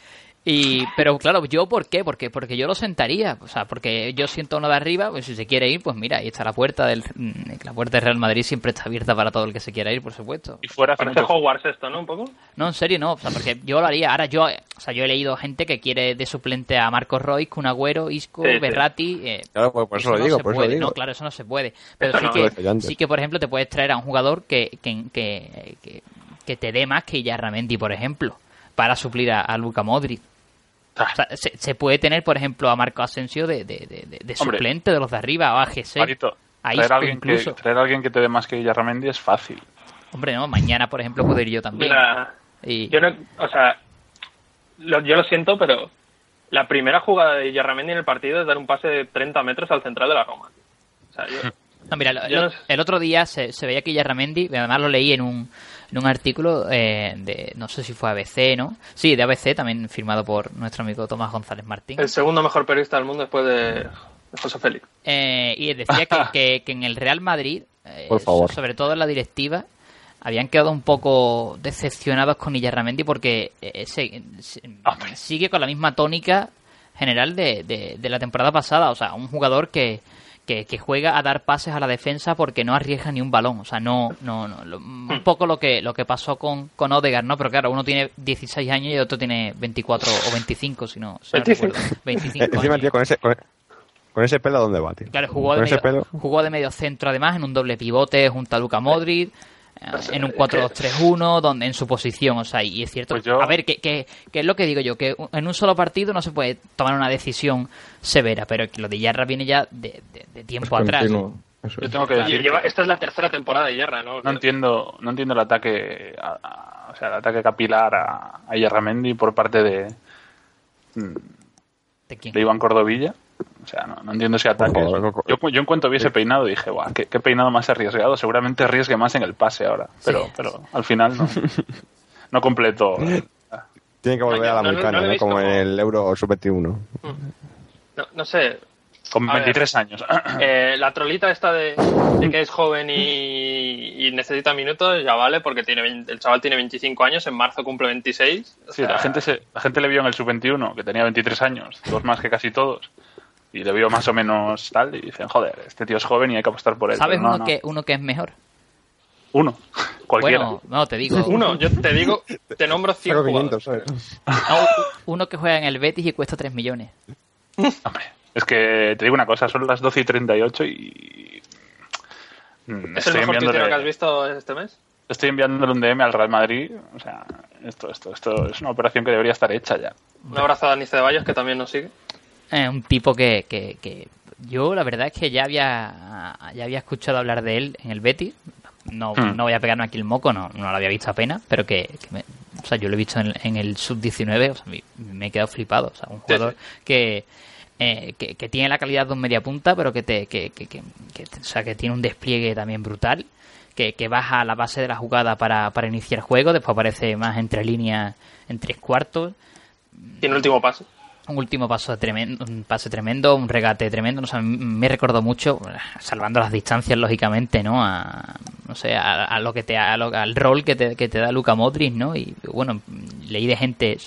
y, pero claro, ¿yo por qué? Porque, porque yo lo sentaría. O sea, porque yo siento uno de arriba, pues si se quiere ir, pues mira, ahí está la puerta del mm, la puerta del Real Madrid siempre está abierta para todo el que se quiera ir, por supuesto. Y fuera Parece mucho Hogwarts esto, ¿no? Un poco. No, en serio, no. O sea, porque yo lo haría. Ahora yo, o sea, yo he leído gente que quiere de suplente a Marcos Roy, Kun Agüero, Isco, Sí, sí. Berratti. eh, Claro, pues por eso lo no digo, se por eso lo puede. digo. No, claro, eso no se puede. Pero sí, no. que, sí que, por ejemplo, te puedes traer a un jugador que, que, que, que, que te dé más que Yarramendi, por ejemplo, para suplir a, a Luca Modric. Ah, O sea, se, se puede tener, por ejemplo, a Marco Asensio de, de, de, de- de Hombre. suplente de los de arriba, o a GC. Marito, a traer, a alguien que, incluso. traer a alguien que te dé más que Yarramendi es fácil. Hombre, no, mañana, por ejemplo, puedo ir yo también. Mira, Y- yo no, o sea, lo- yo lo siento, pero la primera jugada de Yarramendi en el partido es dar un pase de 30 metros al central de la Roma. O sea, yo, No, mira, lo- Yo lo- no sé. el otro día se, se veía que Yarramendi, además lo leí en un, en un artículo eh, de, no sé si fue ABC, ¿no? Sí, de ABC, también firmado por nuestro amigo Tomás González Martín. el segundo mejor periodista del mundo después de, José Félix. Eh, y decía que, que- que en el Real Madrid, eh, Por favor. so- sobre todo en la directiva, habían quedado un poco decepcionados con Illarramendi porque eh, se- se- sigue con la misma tónica general de, de- de la temporada pasada. O sea, un jugador que, que, que juega a dar pases a la defensa porque no arriesga ni un balón. O sea, no, no, no lo- un poco lo que, lo que pasó con, con Odegaard, ¿no? Pero claro, uno tiene 16 años y otro tiene 24 o 25, si no, si no 25. recuerdo. 25 Eh, Encima, años. tío, con ese, con, con ese pelo, ¿a dónde va, tío? Claro, jugó de, medio, jugó de medio centro además en un doble pivote junto a Luca Modric, en un 4-2-3-1, donde en su posición, o sea, y es cierto, Pues yo- a ver, que, que, que es lo que digo yo, que en un solo partido no se puede tomar una decisión severa, pero que lo de Yarra viene ya de, de- de tiempo Es atrás. eso Yo tengo que decir Lleva- esta es la tercera temporada de Yarra, ¿no? no entiendo, no entiendo el ataque, a- a- o sea, el ataque capilar a, a Yarramendi por parte de, ¿De quién? de Iván Cordovilla. O sea, no, no entiendo ese ataque. favor, no- yo, yo en cuanto vi ese peinado dije, guau, qué, qué peinado más arriesgado. Seguramente arriesgue más en el pase ahora. Pero, Sí. pero al final no, no completo. Tiene que volver No, a la no, americana, Como en el Euro Sub-21. No, no sé, Con A ver. 23 años. Eh, la trolita esta de, de que es joven y, y necesita minutos ya vale porque tiene 20 el chaval tiene 25 años, en marzo cumple 26. o Sí, sea, la gente, se, la gente le vio en el sub-21, que tenía 23 años, dos más que casi todos. Y le vio más o menos tal, y dicen, joder, este tío es joven y hay que apostar por él. ¿Sabes no, uno, no. Que, uno que es mejor? Uno. Cualquiera. Bueno, no, te digo. Uno, yo te digo, te nombro 100 Saco jugadores. 500, ¿sabes? no, uno que juega en el Betis y cuesta 3 millones. Hombre, es que te digo una cosa, son las 12 y 38 y... ¿Es el mejor tuitero que has visto este mes? estoy enviándole un DM al Real Madrid. O sea, esto, esto, esto es una operación que debería estar hecha ya. Un abrazo a Dani Ceballos que también nos sigue. Eh, un tipo que, que, que yo la verdad es que ya había ya había escuchado hablar de él en el Betis no, Hmm. no voy a pegarme aquí el moco no, no lo había visto apenas pero que, que me- o sea yo lo he visto en, en el sub 19 o sea me, me he quedado flipado o sea un Sí, jugador que, eh, que que tiene la calidad de un media punta pero que te que, que, que- que- o sea que tiene un despliegue también brutal que, que baja a la base de la jugada para, para iniciar juego después aparece más entre líneas en tres cuartos Tiene el último paso. Un último paso tremendo, un pase tremendo, un regate tremendo, no sé, me recordó mucho, salvando las distancias lógicamente, ¿no? A, no sé, a, lo que te, a lo- al rol que te, que te da Luca Modric, ¿no? Y bueno, leí de gente,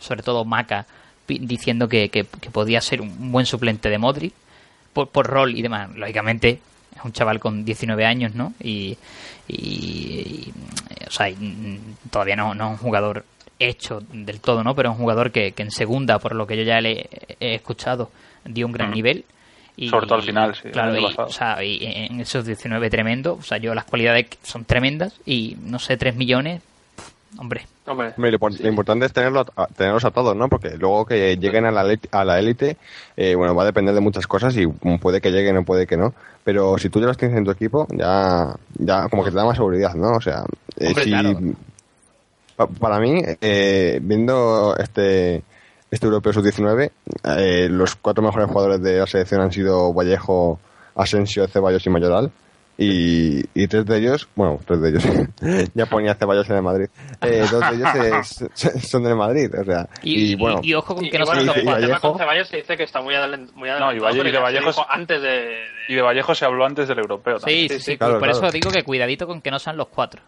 sobre todo Maca, diciendo que, que, que podía ser un buen suplente de Modric por, por rol y demás. Lógicamente es un chaval con 19 años, ¿no? Y, y- y, o sea, y, mm, todavía no, no es un jugador hecho del todo, ¿no? Pero es un jugador que, que en segunda, por lo que yo ya le he escuchado, dio un gran Mm. nivel Y, Sobre todo al final, sí. Claro, y, o sea, y en esos 19 tremendo, o sea, yo las cualidades son tremendas y no sé, 3 millones, pff, hombre. Hombre, lo, impor- lo importante es tenerlo a- tenerlos a todos, ¿no? Porque luego que lleguen a la a la élite, eh, bueno, va a depender de muchas cosas y puede que lleguen o puede que no. Pero si tú ya los tienes en tu equipo, ya, ya como que te da más seguridad, ¿no? O sea, eh, Hombre, si- claro. Pa- para mí, eh, viendo este este europeo sub-19, eh, los cuatro mejores jugadores de la selección han sido Vallejo, Asensio, Ceballos y Mayoral. Y, y tres de ellos, bueno, tres de ellos, ya ponía Ceballos en el Madrid. Eh, dos de ellos es- son del Madrid, o sea, Y, y, bueno, y- y ojo con que y no bueno, y el tema con Ceballos se dice que está muy, adelantado. y Valle- y de se Vallejo- antes de, de- Y de Vallejo se habló antes del europeo Sí, también. sí, sí, claro, por claro. eso digo que cuidadito con que no sean los cuatro.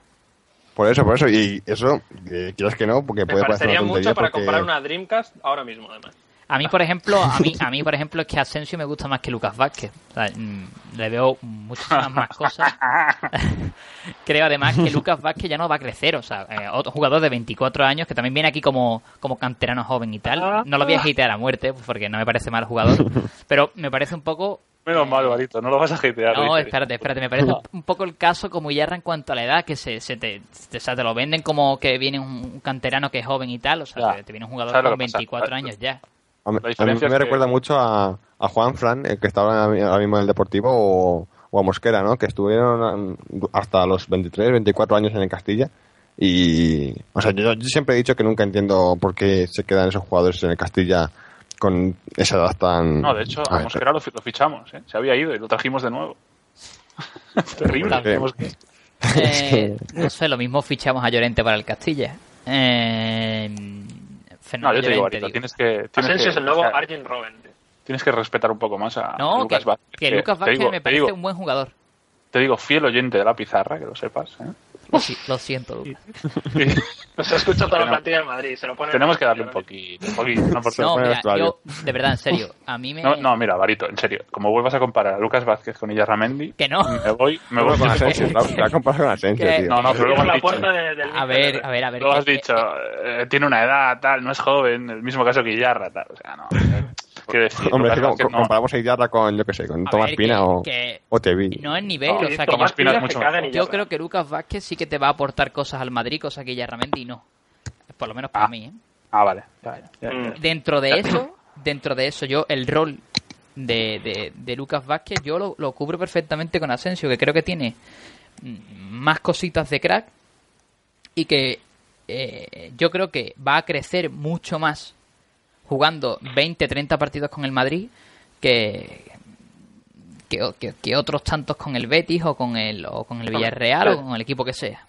Por eso, por eso, y eso, eh, quieras que no, porque Me puede parecer una mucho para porque... comprar una Dreamcast ahora mismo, además. A mí, por ejemplo, a mí, a mí, por ejemplo, es que Asensio me gusta más que Lucas Vázquez. O sea, mm, le veo muchísimas más cosas. Creo además que Lucas Vázquez ya no va a crecer. O sea, eh, otro jugador de 24 años que también viene aquí como, como canterano joven y tal. No lo voy a hatear a muerte porque no me parece mal jugador. Pero me parece un poco Menos mal, Barito, no lo vas a hatear. no, espérate, espérate. Me parece un- poco el caso como Yarra en cuanto a la edad, que se, se te, te, o sea, te lo venden como que viene un, canterano que es joven y tal. O sea, Ya. te, te viene un jugador ¿Sabes lo con que pasa? 24 años ya. A mí, a me que- recuerda mucho a, a Juan Fran, el que está ahora mismo en el Deportivo, o, o a Mosquera, ¿no? Que estuvieron mm, hasta los 23, 24 años en el Castilla. Y, o sea, yo, yo siempre he dicho que nunca entiendo por qué se quedan esos jugadores en el Castilla con esa edad tan... No, de hecho, A a ver, Mosquera lo, lo fichamos, ¿eh? Se había ido y lo trajimos de nuevo. Terrible. Eh, no sé, lo mismo fichamos a Llorente para el Castilla. Eh, No, Fernando yo te digo, digo. tienes que... Tienes Asensio que, es el nuevo o sea, Arjen Robben. tienes que respetar un poco más a No, Lucas que, Vázquez. que Lucas te Vázquez digo- me parece digo- un buen jugador. Te digo, fiel oyente de la pizarra, que lo sepas. ¿eh? Lo, lo siento, Lucas. Nos escucha toda la Tenemos- plantilla del Madrid. Se lo pone Tenemos que darle un poquito, un poquito. No, por No, mira, yo, de verdad, en serio, a mí me... no, no, mira, Barito, en serio. Como vuelvas a comparar a Lucas Vázquez con Illarramendi, Que no. me voy, me voy. con Asensio, la, la comparas con Asensio, tío. No, no, pero luego la has dicho, puerta de- del A ver, a ver, a ver. luego has que- dicho, eh, tiene una edad, tal, no es joven, el mismo caso que Illarra, tal. O sea, no. Quiero decir, Hombre, que comparamos a Idarra con, yo qué sé, con a Tomás ver, Pina que- o, que o Tevi. no es nivel, No, o sea, que Tomás yo, Pina es mucho mejor. yo creo que Lucas Vázquez sí que te va a aportar cosas al Madrid, cosa que Yarramendi no. Por lo menos para Ah. mí, ¿eh? Ah, vale. Ya, ya, ya, Mm. ya. Dentro de eso, dentro de eso, yo el rol de, de, de Lucas Vázquez, yo lo, lo cubro perfectamente con Asensio, que creo que tiene mm, más cositas de crack y que eh, yo creo que va a crecer mucho más jugando 20, 30 partidos con el Madrid que, que, que- que otros tantos con el Betis o con el, o con el Villarreal o con el equipo que sea.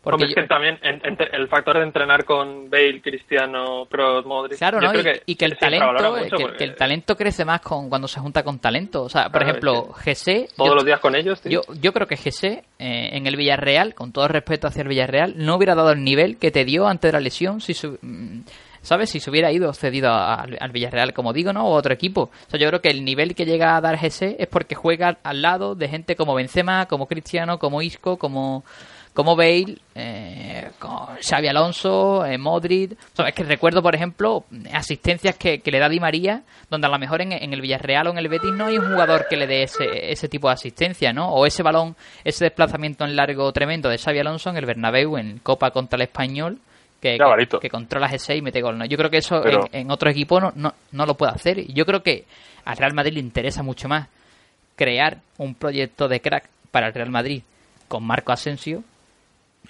Porque yo- que también en- en- el factor de entrenar con Bale, Cristiano, Kroos, Modric. Claro, ¿no? Y, y que el talento, mucho que, porque que el talento crece más con cuando se junta con talento. O sea, por Claro, ejemplo, GC, Todos yo, los días con ellos, tío. yo, yo creo que GC eh, en el Villarreal, con todo respeto hacia el Villarreal, no hubiera dado el nivel que te dio antes de la lesión si su- ¿Sabes? Si se hubiera ido cedido al, al Villarreal, como digo, ¿no? O otro equipo. O sea, yo creo que el nivel que llega a dar GC es porque juega al, lado de gente como Benzema, como Cristiano, como Isco, como, como Bale, eh, Xavi Alonso, eh, Modric. O es que recuerdo, por ejemplo, asistencias que, que le da Di María, donde a lo mejor en, en el Villarreal o en el Betis no hay un jugador que le dé ese, ese tipo de asistencia, ¿no? O ese balón, ese desplazamiento en largo tremendo de Xavi Alonso en el Bernabéu en Copa contra el Español. Que, que, que controla G6 y mete gol. ¿no? Yo creo que eso Pero- en, en otro equipo no, no, no lo puede hacer. Y yo creo que al Real Madrid le interesa mucho más crear un proyecto de crack para el Real Madrid con Marco Asensio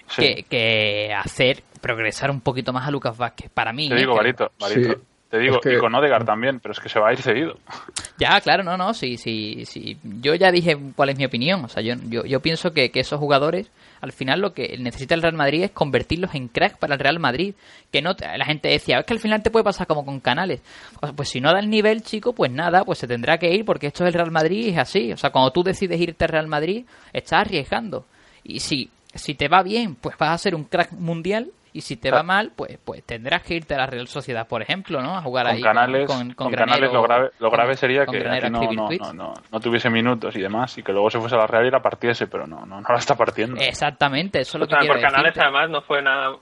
Sí. que, que hacer progresar un poquito más a Lucas Vázquez. Para mí. Te digo, Barito, Barito. Sí. Te digo, Es que- y con Odegaard también, pero es que se va a ir cedido. Ya, claro, no, no, sí, sí, sí. Yo ya dije cuál es mi opinión. O sea, yo, yo, yo pienso que, que esos jugadores, al final lo que necesita el Real Madrid es convertirlos en crack para el Real Madrid. Que no, la gente decía, es que al final te puede pasar como con Canales. Sea, pues si no da el nivel, chico, pues nada, pues se tendrá que ir porque esto es el Real Madrid y es así. O sea, cuando tú decides irte al Real Madrid, estás arriesgando. Y si, si te va bien, pues vas a ser un crack mundial. Y si te va mal, pues pues tendrás que irte a la Real Sociedad, por ejemplo, ¿no? A jugar Con ahí canales, con, con, con Granero, canales lo grave, lo con- grave sería con que aquí no, no, no, no, no tuviese minutos y demás y que luego se fuese a la Real y la partiese, pero no, no, no la está partiendo. Exactamente, eso es lo que También quiero por Canales además no fue nada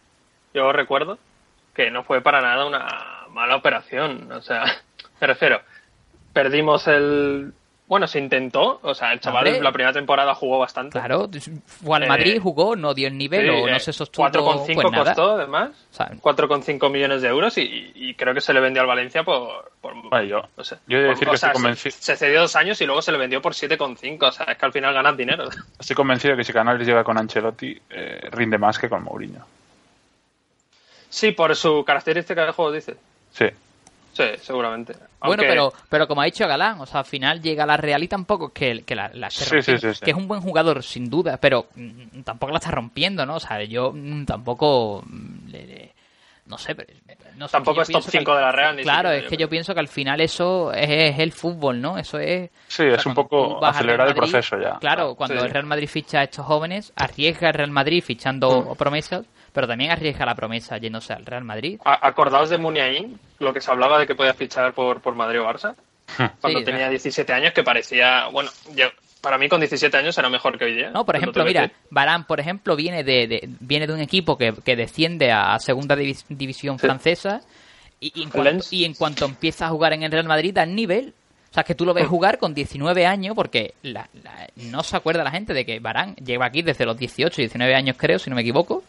yo recuerdo que no fue para nada una mala operación o sea me refiero perdimos el Bueno, se intentó, o sea, el chaval Hombre. la primera temporada jugó bastante. Claro, fue al Eh, Madrid, jugó, no dio el nivel Sí, o no eh, se sostuvo. 4,5 pues nada. costó, además. O sea, 4,5 millones de euros y, y creo que se le vendió al Valencia por... por Vale, yo, no sé. yo he de decir que estoy se- convencido, Se, cedió dos años y luego se le vendió por 7,5. O sea, es que al final ganas dinero. estoy convencido que si Canales llega con Ancelotti, eh, rinde más que con Mourinho. Sí, por su característica de juego, dice. Sí. Sí, seguramente. Bueno, pero, pero como ha dicho Galán, o sea, al final llega la Real y tampoco es que, que la, la Sí, sí, sí, que es un buen jugador, sin duda, pero mm, tampoco la está rompiendo, ¿no? O sea, yo mm, tampoco mm, le- le- no sé, pero, no sé, Tampoco es top pienso que 5 de la Real, Claro, es que yo pienso que al final eso es, es el fútbol, ¿no? Eso es... Sí, o sea, es un poco acelerar el proceso ya. Claro, cuando el Real Madrid ficha a estos jóvenes, arriesga el Real Madrid fichando promesas, pero también arriesga la promesa yéndose al Real Madrid. Acordaos de Muniain, lo que se hablaba de que podía fichar por, por Madrid o Barça. Cuando Sí, tenía claro. 17 años, que parecía. Bueno, yo, para mí con 17 años era mejor que hoy día. No, por ejemplo, mira. Barán, por ejemplo, viene de, de- viene de un equipo que, que desciende a segunda divis- división Sí. francesa y, y en cuanto, y en cuanto empieza a jugar en el Real Madrid da el nivel. O sea, que tú lo ves jugar con 19 años porque la- la- no se acuerda la gente de que Barán lleva aquí desde los 18, 19 años creo, si no me equivoco.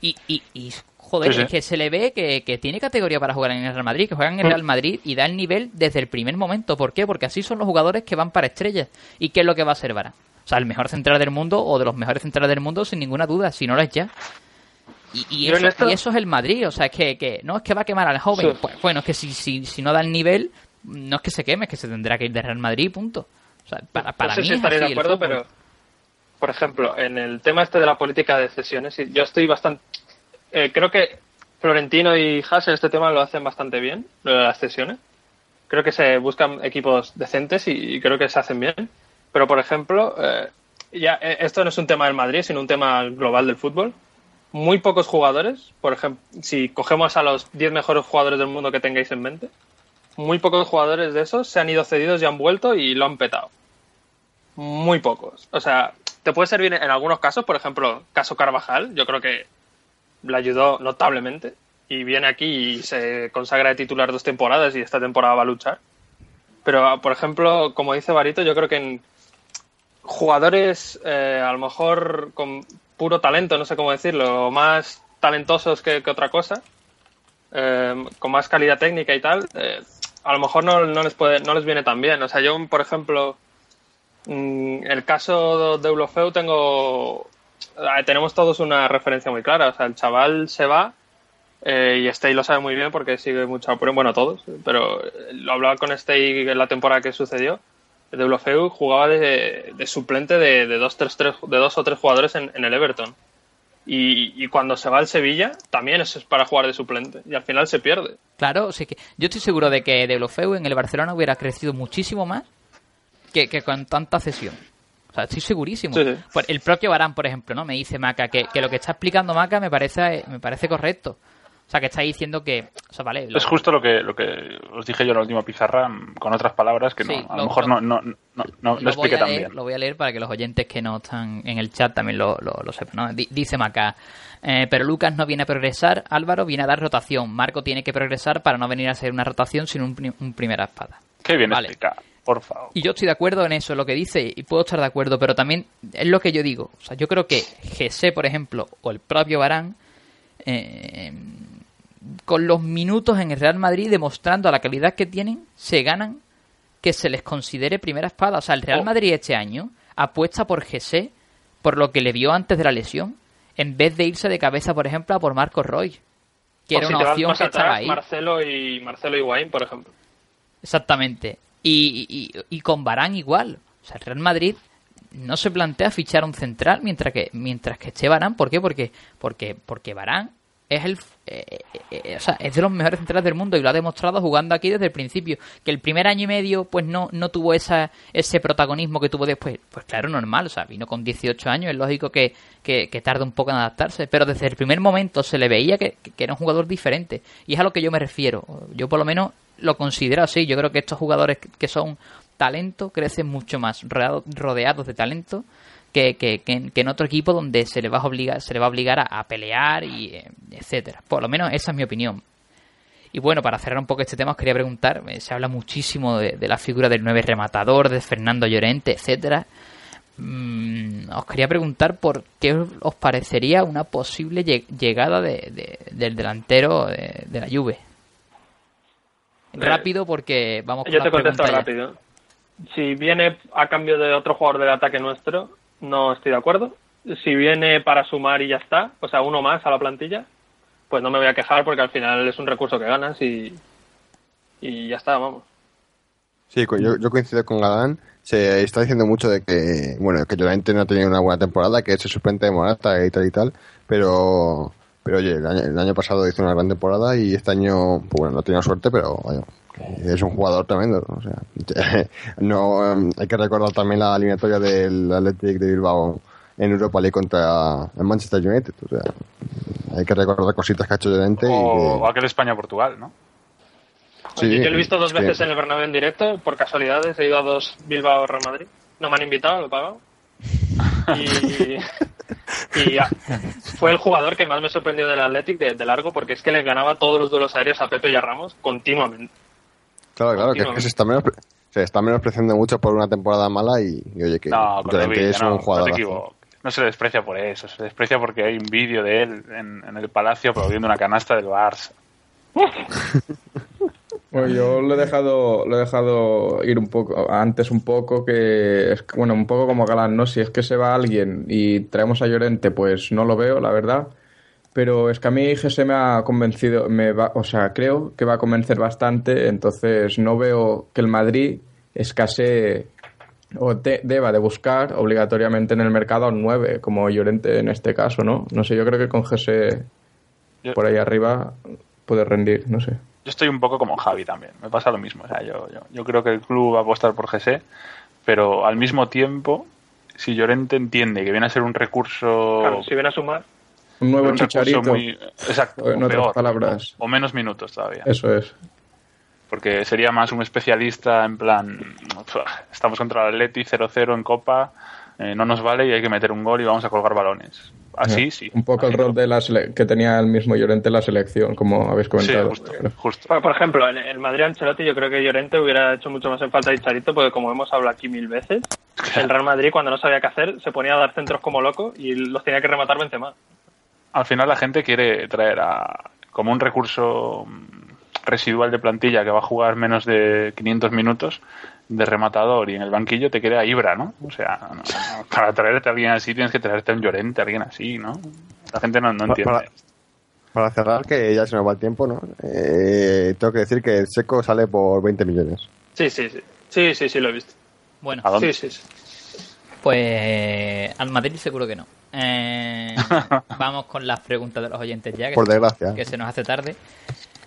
Y, y, y, joder, Sí, sí. es que se le ve que, que tiene categoría para jugar en el Real Madrid, que juega en el Real Madrid y da el nivel desde el primer momento. ¿Por qué? Porque así son los jugadores que van para estrellas. ¿Y qué es lo que va a ser Varane? O sea, el mejor central del mundo o de los mejores centrales del mundo sin ninguna duda, si no lo es ya. Y, y eso, esto- y eso es el Madrid, o sea, es que, que no es que va a quemar al joven. Sí. Pues, bueno, es que si, si, si no da el nivel, no es que se queme, es que se tendrá que ir de Real Madrid, punto. O sea, para, para no sé mí si es así de acuerdo, pero por ejemplo, en el tema este de la política de cesiones, yo estoy bastante. eh, creo que Florentino y Haas en este tema lo hacen bastante bien, lo de las cesiones. Creo que se buscan equipos decentes y, y creo que se hacen bien. Pero, por ejemplo, eh, ya eh, esto no es un tema del Madrid, sino un tema global del fútbol. Muy pocos jugadores, por ejemplo, si cogemos a los 10 mejores jugadores del mundo que tengáis en mente, muy pocos jugadores de esos se han ido cedidos y han vuelto y lo han petado. Muy pocos. O sea, te puede servir en algunos casos, por ejemplo, caso Carvajal, yo creo que le ayudó notablemente y viene aquí y se consagra de titular dos temporadas y esta temporada va a luchar. Pero, por ejemplo, como dice Barito, yo creo que en jugadores eh, a lo mejor con puro talento, no sé cómo decirlo, más talentosos que, que otra cosa, eh, con más calidad técnica y tal, eh, a lo mejor no, no les puede, no les viene tan bien. O sea, yo, por ejemplo, el caso de Eulofeu tengo, eh, tenemos todos una referencia muy clara. O sea, el chaval se va eh, y Stey lo sabe muy bien porque sigue mucho, bueno, todos, pero eh, lo hablaba con Stey en la temporada que sucedió. De Eulofeu jugaba de, de suplente de, de dos, tres, tres- de dos o tres jugadores en, el Everton. Y, cuando se va al Sevilla, también es para jugar de suplente. Y al final se pierde. Claro, sea que yo estoy seguro de que Deulofeu en el Barcelona hubiera crecido muchísimo más que, que con tanta cesión. O sea, estoy segurísimo. Sí, sí. Por- el propio Barán, por ejemplo, ¿no? Me dice Maca que, que lo que está explicando Maca me parece, me parece correcto. O sea, que está diciendo que... O sea, vale, lo- Es justo lo que, lo que os dije yo en la última pizarra, con otras palabras que no, Sí, a lo- mejor no, no, no, no, lo, expliqué tan bien. lo voy a leer para que los oyentes que no están en el chat también lo, lo, lo sepan. Dice Maca, eh, pero Lucas no viene a progresar, Álvaro viene a dar rotación, Marco tiene que progresar para no venir a ser una rotación sino un, un primera espada. Qué bien Vale. explicado, por favor. Y yo estoy de acuerdo en eso, lo que dice, y puedo estar de acuerdo, pero también es lo que yo digo. O sea, yo creo que Gese, por ejemplo, o el propio Barán, eh, con los minutos en el Real Madrid, demostrando a la calidad que tienen, se ganan que se les considere primera espada. O sea, el Real Oh. Madrid este año apuesta por Gese, por lo que le vio antes de la lesión, en vez de irse de cabeza, por ejemplo, a por Marcos Roy, que O era si una opción que estaba ahí. Marcelo y Marcelo Higuaín, por ejemplo. Exactamente. Y, y, y con Barán igual. O sea, el Real Madrid no se plantea fichar un central mientras que mientras que esté Barán. ¿Por qué? Porque porque porque Barán es el eh, eh, eh, o sea, es de los mejores centrales del mundo y lo ha demostrado jugando aquí desde el principio. Que el primer año y medio pues no no tuvo esa ese protagonismo que tuvo después. Pues claro, normal, o sea, vino con 18 años, es lógico que, que, que tarde un poco en adaptarse, pero desde el primer momento se le veía que, que era un jugador diferente y es a lo que yo me refiero. Yo por lo menos lo considero así. Yo creo que estos jugadores que son talento crecen mucho más rodeado- rodeados de talento que, que, que en, otro equipo donde se le va a obligar, se le va a, obligar a, a pelear y eh, etcétera. Por lo menos esa es mi opinión. Y bueno, para cerrar un poco este tema, os quería preguntar, eh, se habla muchísimo de, la figura del nueve rematador, de Fernando Llorente, etcétera. Mm, os quería preguntar por qué os parecería una posible llegada de, del delantero de, la Juve. Rápido porque vamos con Yo te contesto rápido. Si viene a cambio de otro jugador del ataque nuestro, no estoy de acuerdo. Si viene para sumar y ya está, o sea, uno más a la plantilla, pues no me voy a quejar porque al final es un recurso que ganas y, y ya está, vamos. Sí, yo, yo coincido con Galán. Se está diciendo mucho de que, bueno, que Llorente no ha tenido una buena temporada, que se suspende de Morata y tal y tal, pero, pero oye, el año, pasado hizo una gran temporada y este año, pues bueno, no ha tenido suerte, pero es un jugador tremendo. O sea, no, hay que recordar también la eliminatoria del Athletic de Bilbao en Europa League contra el Manchester United. O sea, hay que recordar cositas que ha hecho Llorente. O aquel España-Portugal, ¿no? Sí, yo lo he visto dos veces en el Bernabéu en directo, por casualidades, he ido a dos Bilbao Real Madrid. No me han invitado, lo he pagado. Y, fue el jugador que más me sorprendió del Athletic de, largo, porque es que le ganaba todos los duelos aéreos a Pepe y a Ramos continuamente. Claro, claro, que, es que se está menos, se está menospreciando mucho por una temporada mala y, oye, que no, es un jugador. No, no se le desprecia por eso, se le desprecia porque hay un vídeo de él en, el palacio aplaudiendo una canasta del Barça. Bueno, yo lo he dejado, lo he dejado ir un poco, antes un poco, que es, bueno, un poco como Galán, ¿no? Si es que se va alguien y traemos a Llorente, pues no lo veo, la verdad. Pero es que a mí GS me ha convencido, me va, o sea, creo que va a convencer bastante, entonces no veo que el Madrid escasee o deba de buscar obligatoriamente en el mercado a un 9, como Llorente en este caso, ¿no? No sé, yo creo que con GS por ahí arriba puede rendir, no sé. Yo estoy un poco como Javi también, me pasa lo mismo. O sea, yo, yo, creo que el club va a apostar por GS, pero al mismo tiempo, si Llorente entiende que viene a ser un recurso... Claro, si viene a sumar... Un nuevo chicharito. Muy, exacto, en otras palabras. O, menos minutos todavía. Eso es porque sería más un especialista en plan, estamos contra el Atleti 0-0 en Copa, eh, no nos vale y hay que meter un gol y vamos a colgar balones. Así, sí. Un poco el rol de la que tenía el mismo Llorente en la selección, como habéis comentado. justo, Por, ejemplo, en el Madrid Ancelotti yo creo que Llorente hubiera hecho mucho más en falta de Charito, porque como hemos hablado aquí mil veces, el Real Madrid cuando no sabía qué hacer se ponía a dar centros como loco y los tenía que rematar Benzema. Al final la gente quiere traer a como un recurso residual de plantilla que va a jugar menos de 500 minutos de rematador y en el banquillo te queda Ibra, ¿no? O sea, para traerte a alguien así tienes que traerte a un Llorente, a alguien así, ¿no? La gente no, entiende. Para, cerrar, que ya se nos va el tiempo, ¿no? Eh, tengo que decir que el Seco sale por 20 millones. Sí, sí, sí. Sí, sí, sí, lo he visto. Bueno, ¿A dónde? Sí, sí, Pues al Madrid seguro que no. Eh, vamos con las preguntas de los oyentes ya, que, por desgracia. que se nos hace tarde.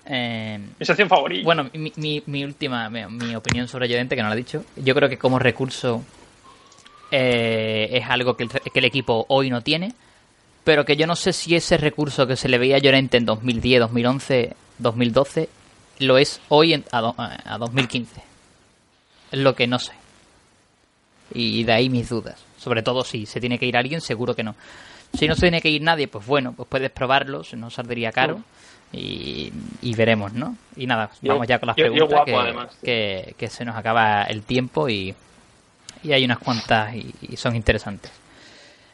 Eh, Mi sección favorita. Bueno, mi, mi, última, mi, opinión sobre Llorente, que no lo ha dicho. Yo creo que como recurso eh, es algo que el, equipo hoy no tiene, pero que yo no sé si ese recurso que se le veía a Llorente en 2010, 2011, 2012, lo es hoy en, a, 2015. Es lo que no sé. Y de ahí mis dudas. Sobre todo si se tiene que ir alguien, seguro que no. Si no se tiene que ir nadie, pues bueno, pues puedes probarlo, no saldría caro y, veremos, ¿no? Y nada, vamos ya con las preguntas que, que, se nos acaba el tiempo y, y hay unas cuantas y, son interesantes.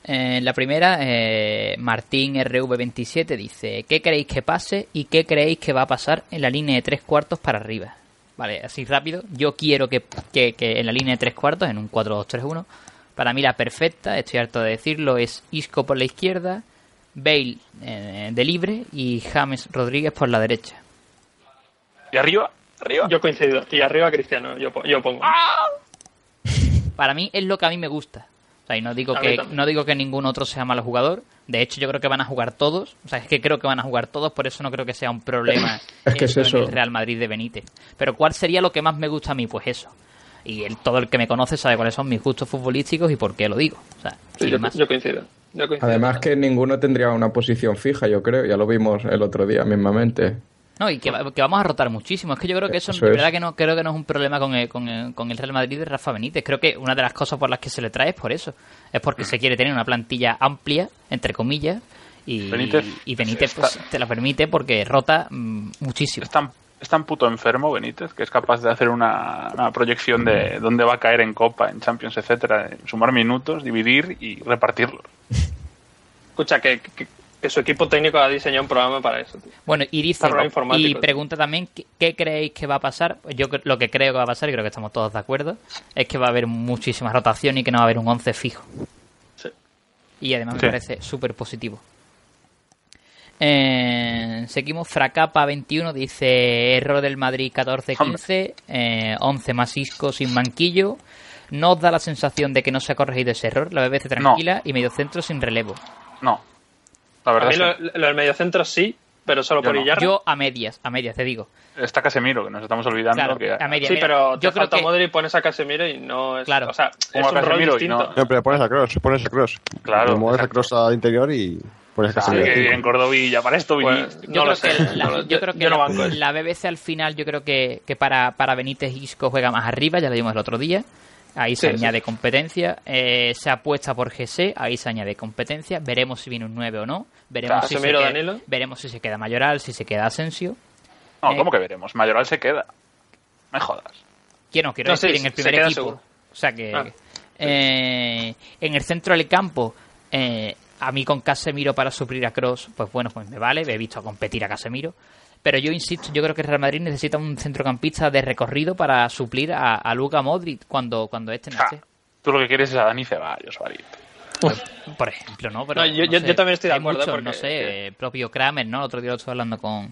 Eh, la primera, eh, Martín RV27 dice, ¿qué creéis que pase y qué creéis que va a pasar en la línea de tres cuartos para arriba? Vale, así rápido. Yo quiero que, que, que en la línea de tres cuartos, en un 4-2-3-1, para mí la perfecta, estoy harto de decirlo, es Isco por la izquierda, Bale eh, de libre y James Rodríguez por la derecha. ¿Y arriba? ¿Arriba? Yo coincido. Y arriba Cristiano, yo, yo pongo. Para mí es lo que a mí me gusta. Sea, y no digo, que, no digo que ningún otro sea malo jugador. De hecho, yo creo que van a jugar todos. O sea, es que creo que van a jugar todos, por eso no creo que sea un problema es que es eso. en el Real Madrid de Benítez. Pero ¿cuál sería lo que más me gusta a mí? Pues eso. Y el, todo el que me conoce sabe cuáles son mis gustos futbolísticos y por qué lo digo. O sea, yo coincido. Además que ninguno tendría una posición fija, yo creo, ya lo vimos el otro día mismamente. No, y que, vamos a rotar muchísimo. Es que yo creo que eso, de verdad que no creo que no es un problema con el, con, el, con el Real Madrid de Rafa Benítez. Creo que una de las cosas por las que se le trae es por eso. Es porque se quiere tener una plantilla amplia, entre comillas, Y Benítez y Benítez está- pues, te lo permite porque rota mm, muchísimo. Es tan, es tan puto enfermo Benítez que es capaz de hacer una, una proyección de dónde va a caer en Copa, en Champions, etcétera, sumar minutos, dividir y repartirlos. Escucha, que, que, que su equipo técnico ha diseñado un programa para eso. tío. Bueno, y dice, y pregunta también, ¿qué, qué creéis que va a pasar? Yo lo que creo que va a pasar, y creo que estamos todos de acuerdo, es que va a haber muchísima rotación y que no va a haber un 11 fijo. Sí. Y además me parece súper positivo. Eh, seguimos, Fracapa 21 dice error del Madrid 14-15, eh, 11 más Isco sin banquillo. ¿No os da la sensación de que no se ha corregido ese error? La BBC tranquila y medio centro sin relevo. No. La A verdad mí es lo, lo del mediocentro sí, pero solo Yo por no. Illarra. Yo a medias, a medias te digo. está Casemiro, que nos estamos olvidando Claro, que a medias. Sí, Mira, pero yo te creo falta que- Modric, pones a Casemiro y no es... Claro. O sea, es Pongo a un rol y distinto. no- No, pero pones a Cross, pones a Cross. Claro, mueves a. Cross al interior y pones a Sí, Casemiro. que en Cordovilla, para esto Pues, no yo lo creo sé. que, la, no yo creo que yo no la, la BBC al final yo creo que, que para, para Benítez Isco juega más arriba, ya lo vimos el otro día. Ahí se Sí, sí. añade competencia. Eh, se apuesta por GC, ahí se añade competencia. Veremos si viene un 9 o no. Veremos, si, se queda, veremos si se queda Mayoral, si se queda Asensio. No, eh, ¿cómo que veremos? Mayoral se queda. Me jodas. Quiero, no, quiero No, decir, sí, en el primer equipo. seguro. O sea que. Ah. eh, en el centro del campo, eh, a mí con Casemiro para suplir a Cross, pues bueno, pues me vale. He visto competir a Casemiro. Pero yo insisto, yo creo que Real Madrid necesita un centrocampista de recorrido para suplir a, a Luka Modric cuando, cuando este Ja, esté. tú lo que quieres es a Dani Ceballos, Barito. Por ejemplo, ¿no? Pero, No, yo- no yo- sé, yo también estoy de acuerdo muchos, porque- no sé, eh, propio Kramer, ¿no? El otro día lo estuve hablando con,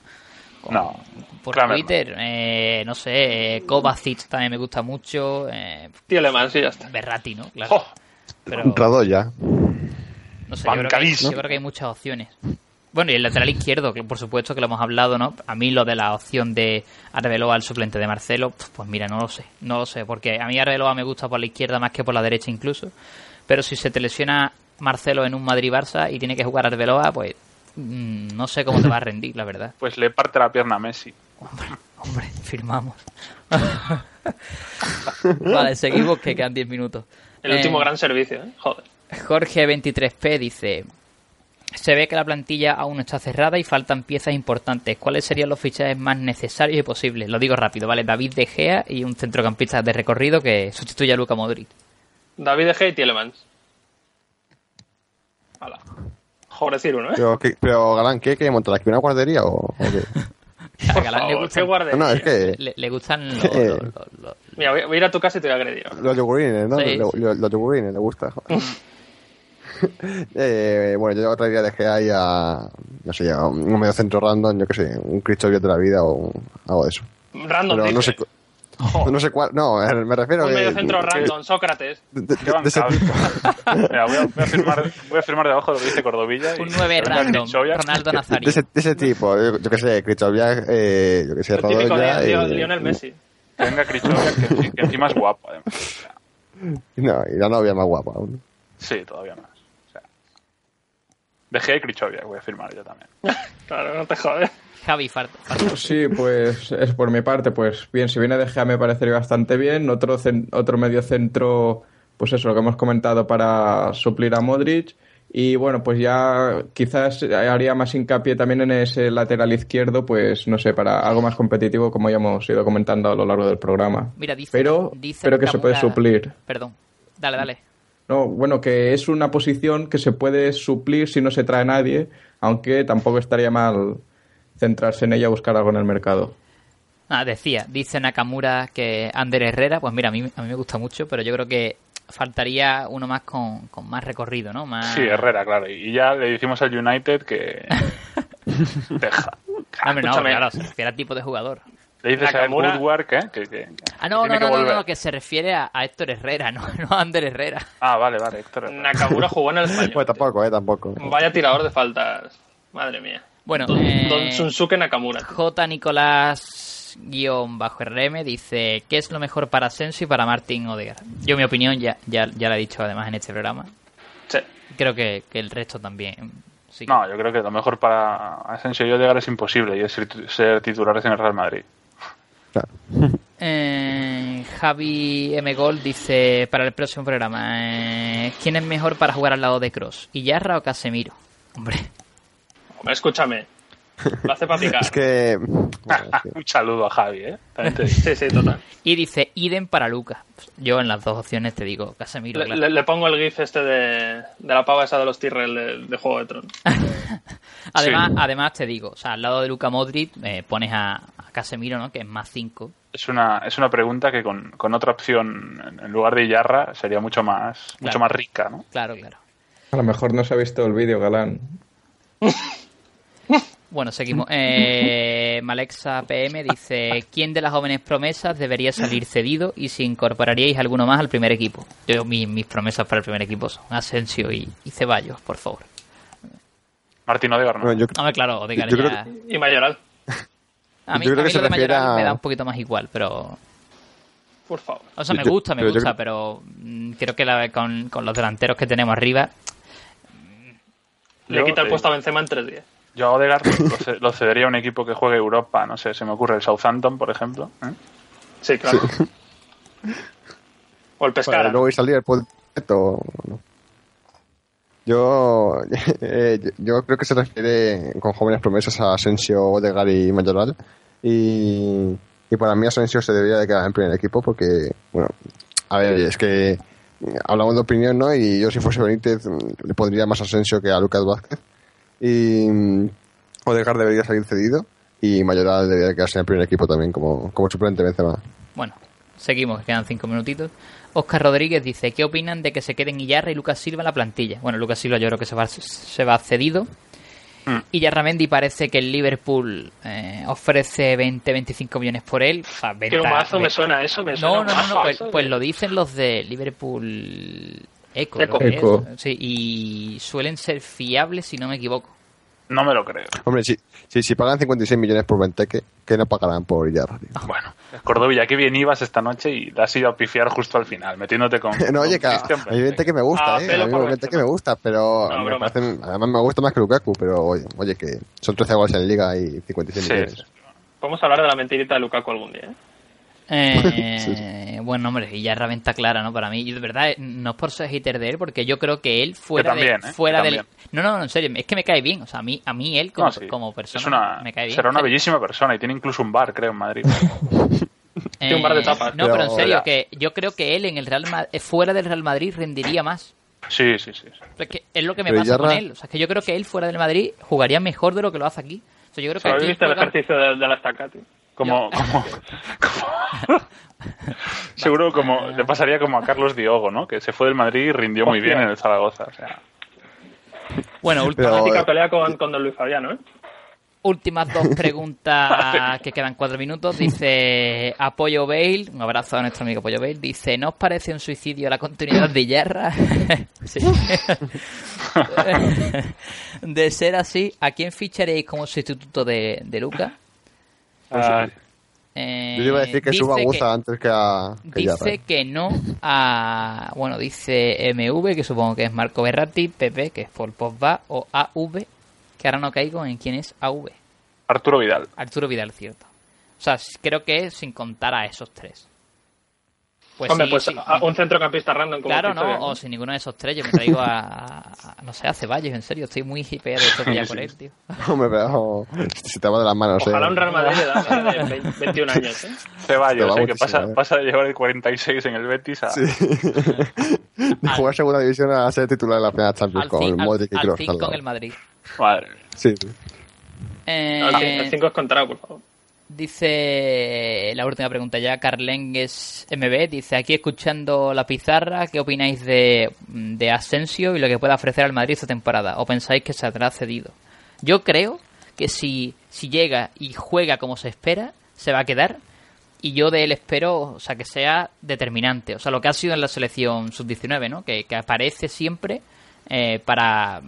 con- No, por Kramer no. Twitter. eh, no sé, eh, Kovacic también me gusta mucho. Eh, Tío Alemán, sí, ya está. Berratti, ¿no? Claro. ¡Oh! Pero, Radoya. no sé, yo creo, que hay, Bancadísimo. yo creo que hay muchas opciones. Bueno, y el lateral izquierdo, que por supuesto que lo hemos hablado, ¿no? A mí lo de la opción de Arbeloa al suplente de Marcelo, pues mira, no lo sé. No lo sé, porque a mí Arbeloa me gusta por la izquierda más que por la derecha incluso. Pero si se te lesiona Marcelo en un Madrid-Barça y tiene que jugar Arbeloa, pues mm, no sé cómo te va a rendir, la verdad. Pues le parte la pierna a Messi. Hombre, hombre, firmamos. vale, seguimos que quedan 10 minutos. El Eh, último gran servicio, ¿eh? Joder. Jorge23P dice: Se ve que la plantilla aún no está cerrada y faltan piezas importantes. ¿Cuáles serían los fichajes más necesarios y posibles? Lo digo rápido, ¿vale? David De Gea y un centrocampista de recorrido que sustituya a Luca Modric. David De Gea y Tielemans. Hala. Por decir uno, ¿eh? Pero, ¿qué- pero Galán, ¿qué? ¿Qué montar aquí? ¿Una guardería o, o qué? A Galán le Favor, gustan, qué guardería. No, es que le, le gustan los, Eh. los- los- los- Mira, voy, voy a ir a tu casa y te voy a agredir. los yogurines, ¿no? Sí, Los, sí. los- los yogurines, le gusta. eh, bueno, yo otra idea dejé ahí a, no sé, a un medio centro random, yo qué sé, un Cristo de la vida o un- algo de eso. Random, Pero no sé, cu- no sé cuál, no, eh, me refiero Un que- medio centro que- random, Sócrates. de, de- de ese. Mira, voy, a, voy a firmar, voy a firmar debajo lo que dice Cordovilla. y- un 9 Venga, random, Krichovia. Ronaldo de Nazario. ese, de ese tipo, yo, yo qué sé, Cristóbal, eh, yo qué sé, El típico Radoya, de eh, Lionel Messi. Que venga Krichovia, que, que encima es guapo, además. No, y la novia más guapa aún. Sí, todavía más. O sea, De Gea y Krichovia, voy a firmar yo también. Claro, no te jodes. Javi, far- far- Sí, pues es por mi parte, pues bien, si viene de Gea me parecería bastante bien. Otro, cen- otro medio centro, pues eso, lo que hemos comentado para suplir a Modric. Y bueno, pues ya quizás haría más hincapié también en ese lateral izquierdo, pues no sé, para algo más competitivo, como ya hemos ido comentando a lo largo del programa. Mira, dice, Pero, dice pero que se puede suplir. Perdón, dale, dale. No, bueno, que es una posición que se puede suplir si no se trae nadie, aunque tampoco estaría mal centrarse en ella, buscar algo en el mercado. Ah, decía, dice Nakamura que Ander Herrera, pues mira, a mí, a mí me gusta mucho, pero yo creo que faltaría uno más con, con más recorrido, ¿no? Más... Sí, Herrera, claro. Y ya le decimos al United que. Deja. No, hombre, no, claro, se refiere a tipo de jugador. Le dices a Nakamura- Woodward que, que, que- Ah, no, que no, no, que no, que se refiere a, a Héctor Herrera, no, no a Ander Herrera. Ah, vale, vale, Héctor. Herrera. Nakamura jugó en el español. Pues tampoco, eh, tampoco. Vaya tirador de faltas. Madre mía. Bueno, Don, eh, Don Sunsuke Nakamura. J. Nicolás guion bajo RM dice ¿qué es lo mejor para Asensio y para Martín Odegaard? Yo mi opinión ya, ya, ya la he dicho además en este programa. Sí. Creo que, que el resto también. Sí. No, yo creo que lo mejor para Asensio y Odegaard es imposible y es ser titulares en el Real Madrid. Claro. Eh, Javi M. Gold dice para el próximo programa eh, ¿quién es mejor para jugar al lado de Cross? ¿Iyarra o Casemiro? Hombre, Hombre, escúchame. Lo hace para picar. Es que. Un saludo a Javi, ¿eh? Sí, sí, total. Y dice idem para Lucas. Yo en las dos opciones te digo Casemiro. Le, claro. le- le pongo el gif este de, de la pava esa de los Tyrrell de, de Juego de Tronos. Además, Sí. además te digo, o sea, al lado de Luca Modric eh, pones a, a Casemiro, ¿no? Que es más 5. Es una, es una pregunta que con, con otra opción en- lugar de Yarra sería mucho más, mucho más rica, ¿no? Claro, claro. A lo mejor no se ha visto el vídeo, Galán. Bueno, seguimos. Eh, Malexa PM dice: ¿Quién de las jóvenes promesas debería salir cedido y si incorporaríais alguno más al primer equipo? Yo, mi- mis promesas para el primer equipo son Asensio y, y Ceballos, por favor. Martín Odegaard, ¿no? bueno, yo, Hombre, claro, Odegaard Yo creo ya- Y Mayoral, A mí, yo creo a mí que se lo de refiere Mayoral a- me da un poquito más igual, pero... por favor. O sea, me Yo- gusta, me pero gusta, creo- pero mm, creo que la- con, con los delanteros que tenemos arriba... Le Yo, quita el eh, puesto a Benzema en tres días. Yo a Odegaard lo, ce- lo cedería a un equipo que juegue Europa, no sé, se me ocurre el Southampton, por ejemplo. ¿eh? Sí, claro. O el para Pescara. luego ir salir el puesto. no. Yo, eh, yo- creo que se refiere con jóvenes promesas a Asensio, Odegaard y Mayoral. Y, y para mí Asensio se debería de quedar en primer equipo porque, bueno, a ver, es que hablamos de opinión, ¿no? Y yo si fuese Benítez le pondría más Asensio que a Lucas Vázquez. Y mm, Odegaard debería salir cedido y Mayoral debería quedarse en primer equipo también como, como suplente Benzema. Bueno, seguimos, quedan cinco minutitos. Oscar Rodríguez dice, ¿qué opinan de que se queden Iyarra y Lucas Silva en la plantilla? Bueno, Lucas Silva yo creo que se va, se va cedido. Mm. Y Yarramendi parece que el Liverpool eh, ofrece 20-25 millones por él. Qué venta- mazo me suena eso, me suena No, no, no, pues, pues lo dicen los de Liverpool Eco. Sí, y suelen ser fiables si no me equivoco. No me lo creo. Hombre, si, si, si pagan 56 millones por Benteke, ¿qué no pagarán por tío? Bueno, Cordovilla, qué bien ibas esta noche y la has ido a pifiar justo al final, metiéndote con. No, oye, con que a Christian a mí Benteke me gusta, Ah, ¿eh? A mí Benteke me gusta, pero No, me broma. parecen- además me gusta más que Lukaku, pero oye, oye que son 13 goles en Liga y 56 Sí, millones. sí. Podemos hablar de la mentirita de Lukaku algún día, ¿eh? Eh, Bueno, hombre, y ya es venta clara, ¿no? Para mí, y de verdad, no es por ser hater de él, porque yo creo que él fuera también, de, ¿eh? fuera del, no, no, no, en serio, es que me cae bien, o sea, a mí, a mí él como, No, sí. como persona Es una, me cae bien. será una bellísima persona y tiene incluso un bar, creo, en Madrid. Tiene un bar de tapas. No, pero, en serio, que yo creo que él en el Real Ma- eh, fuera del Real Madrid rendiría más. Sí, sí, sí. O sea, es, que es lo que me Pero pasa con él. O sea, es que yo creo que él fuera del Madrid jugaría mejor de lo que lo hace aquí. O sea, yo creo que ¿Habéis aquí visto el ejercicio de, de la estaca, tío? Como, como, como- seguro como le pasaría como a Carlos Diogo, ¿no? Que se fue del Madrid y rindió muy bien en el Zaragoza. O sea, Bueno, última, Típica pelea con, con Don Luis Fabiano, ¿eh? últimas dos preguntas que quedan cuatro minutos. Dice Apoyo Bale, un abrazo a nuestro amigo Apoyo Bale. Dice, ¿no os parece un suicidio la continuidad de Yarra? Sí. de ser así, ¿a quién ficharéis como sustituto de, de Luca? Ah, Eh, Yo iba a decir que suba Guza antes que a que Dice Yarra. que no a. Bueno, dice MV, que supongo que es Marco Berratti, PP, que es Paul Pogba, o AV, que ahora no caigo en quién es AV. Arturo Vidal. Arturo Vidal, cierto. O sea, creo que es sin contar a esos tres. Pues Hombre, sí, pues sí. a- un centrocampista random como Claro, Pistoia, no, o sin ninguno de esos tres, yo me traigo a, a- no sé, a Ceballos, en serio, estoy muy hipeado de esto ya Sí, él, tío. Hombre, pero se te va de las manos, Ojalá eh. un Real Madrid de de 20 21 años, ¿eh? Ceballos, va eh, que pasa, eh. pasa de llevar el 46 en el Betis a... Sí. de jugar segunda división a ser titular en la primera Champions Al con fin, el al, Modric y al Kroos fin al con el Madrid. Madre. Sí. Eh, El 5 es contrario, por favor. Dice la última pregunta ya, Carlengues MB, dice aquí escuchando la pizarra, ¿qué opináis de, de Asensio y lo que pueda ofrecer al Madrid esta temporada? ¿O pensáis que saldrá cedido? Yo creo que si, si llega y juega como se espera, se va a quedar. Y yo de él espero, o sea, que sea determinante. O sea, lo que ha sido en la selección sub-19, ¿no? Que, que aparece siempre eh, para,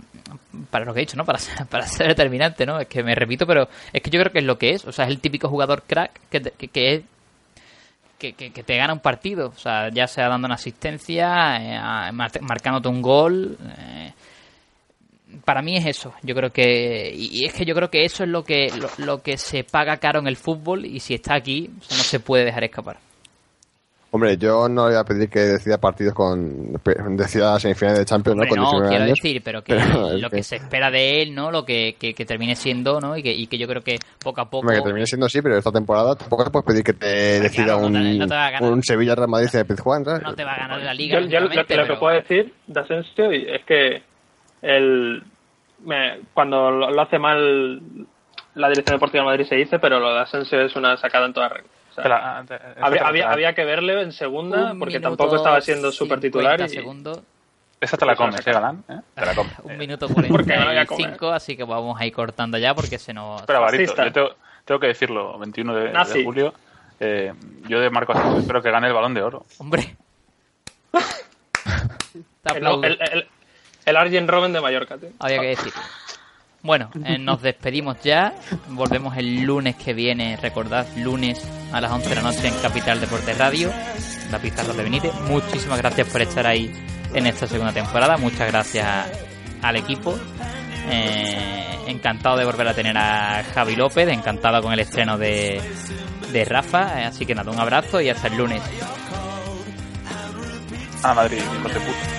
para lo que he dicho, ¿no? Para, ser- para ser determinante, ¿no? Es que me repito, pero es que yo creo que es lo que es. O sea, es el típico jugador crack que, te- que, que es que, que- que te gana un partido. O sea, ya sea dando una asistencia, eh, marcándote un gol. eh, para mí es eso. Yo creo que. Y es que yo creo que eso es lo que, lo, que se paga caro en el fútbol. Y si está aquí, no se puede dejar escapar. Hombre, yo no le voy a pedir que decida partidos con. decida semifinales de Champions, ¿no? Hombre, Con no, 19 quiero años. decir, pero que Pero lo que- que se espera de él, ¿no? Lo que, que, que termine siendo, ¿no? Y que, y que yo creo que poco a poco... Hombre, que termine siendo así, pero esta temporada tampoco te puedes pedir que te decida claro, no un, te- no te va a ganar. un Sevilla Real Madrid de Pizjuán, ¿sabes? No te va a ganar la liga, Yo, yo lo, lógicamente, lo que puedo decir de Asensio es que el, me- cuando lo, lo hace mal la dirección deportiva de Madrid se dice, pero lo de Asensio es una sacada en toda regla. Ah, te- había, había, que verle en segunda Un porque minuto tampoco estaba siendo súper titular. 50 Y, segundos, Esa te la comes, ¿eh, Galán? ¿Eh? Te la comes. un minuto Porque no la voy a 45, así que vamos a ir cortando ya porque se nos... Espera, Barito, yo tengo, tengo que decirlo, 21 de, julio, eh, yo de Marcos Asensio espero que gane el Balón de Oro. Hombre. El, el, el, el Arjen Robben de Mallorca, tío. Había que decir. Bueno, eh, nos despedimos ya. Volvemos el lunes que viene. Recordad, lunes a las 11 de la noche en Capital Deportes Radio. La pizarra de Benítez. Muchísimas gracias por estar ahí en esta segunda temporada. Muchas gracias al equipo. Eh, encantado de volver a tener a Javi López. Encantado con el estreno de, de Rafa. Eh, Así que nada, un abrazo y hasta el lunes. A Madrid, hijos de puta.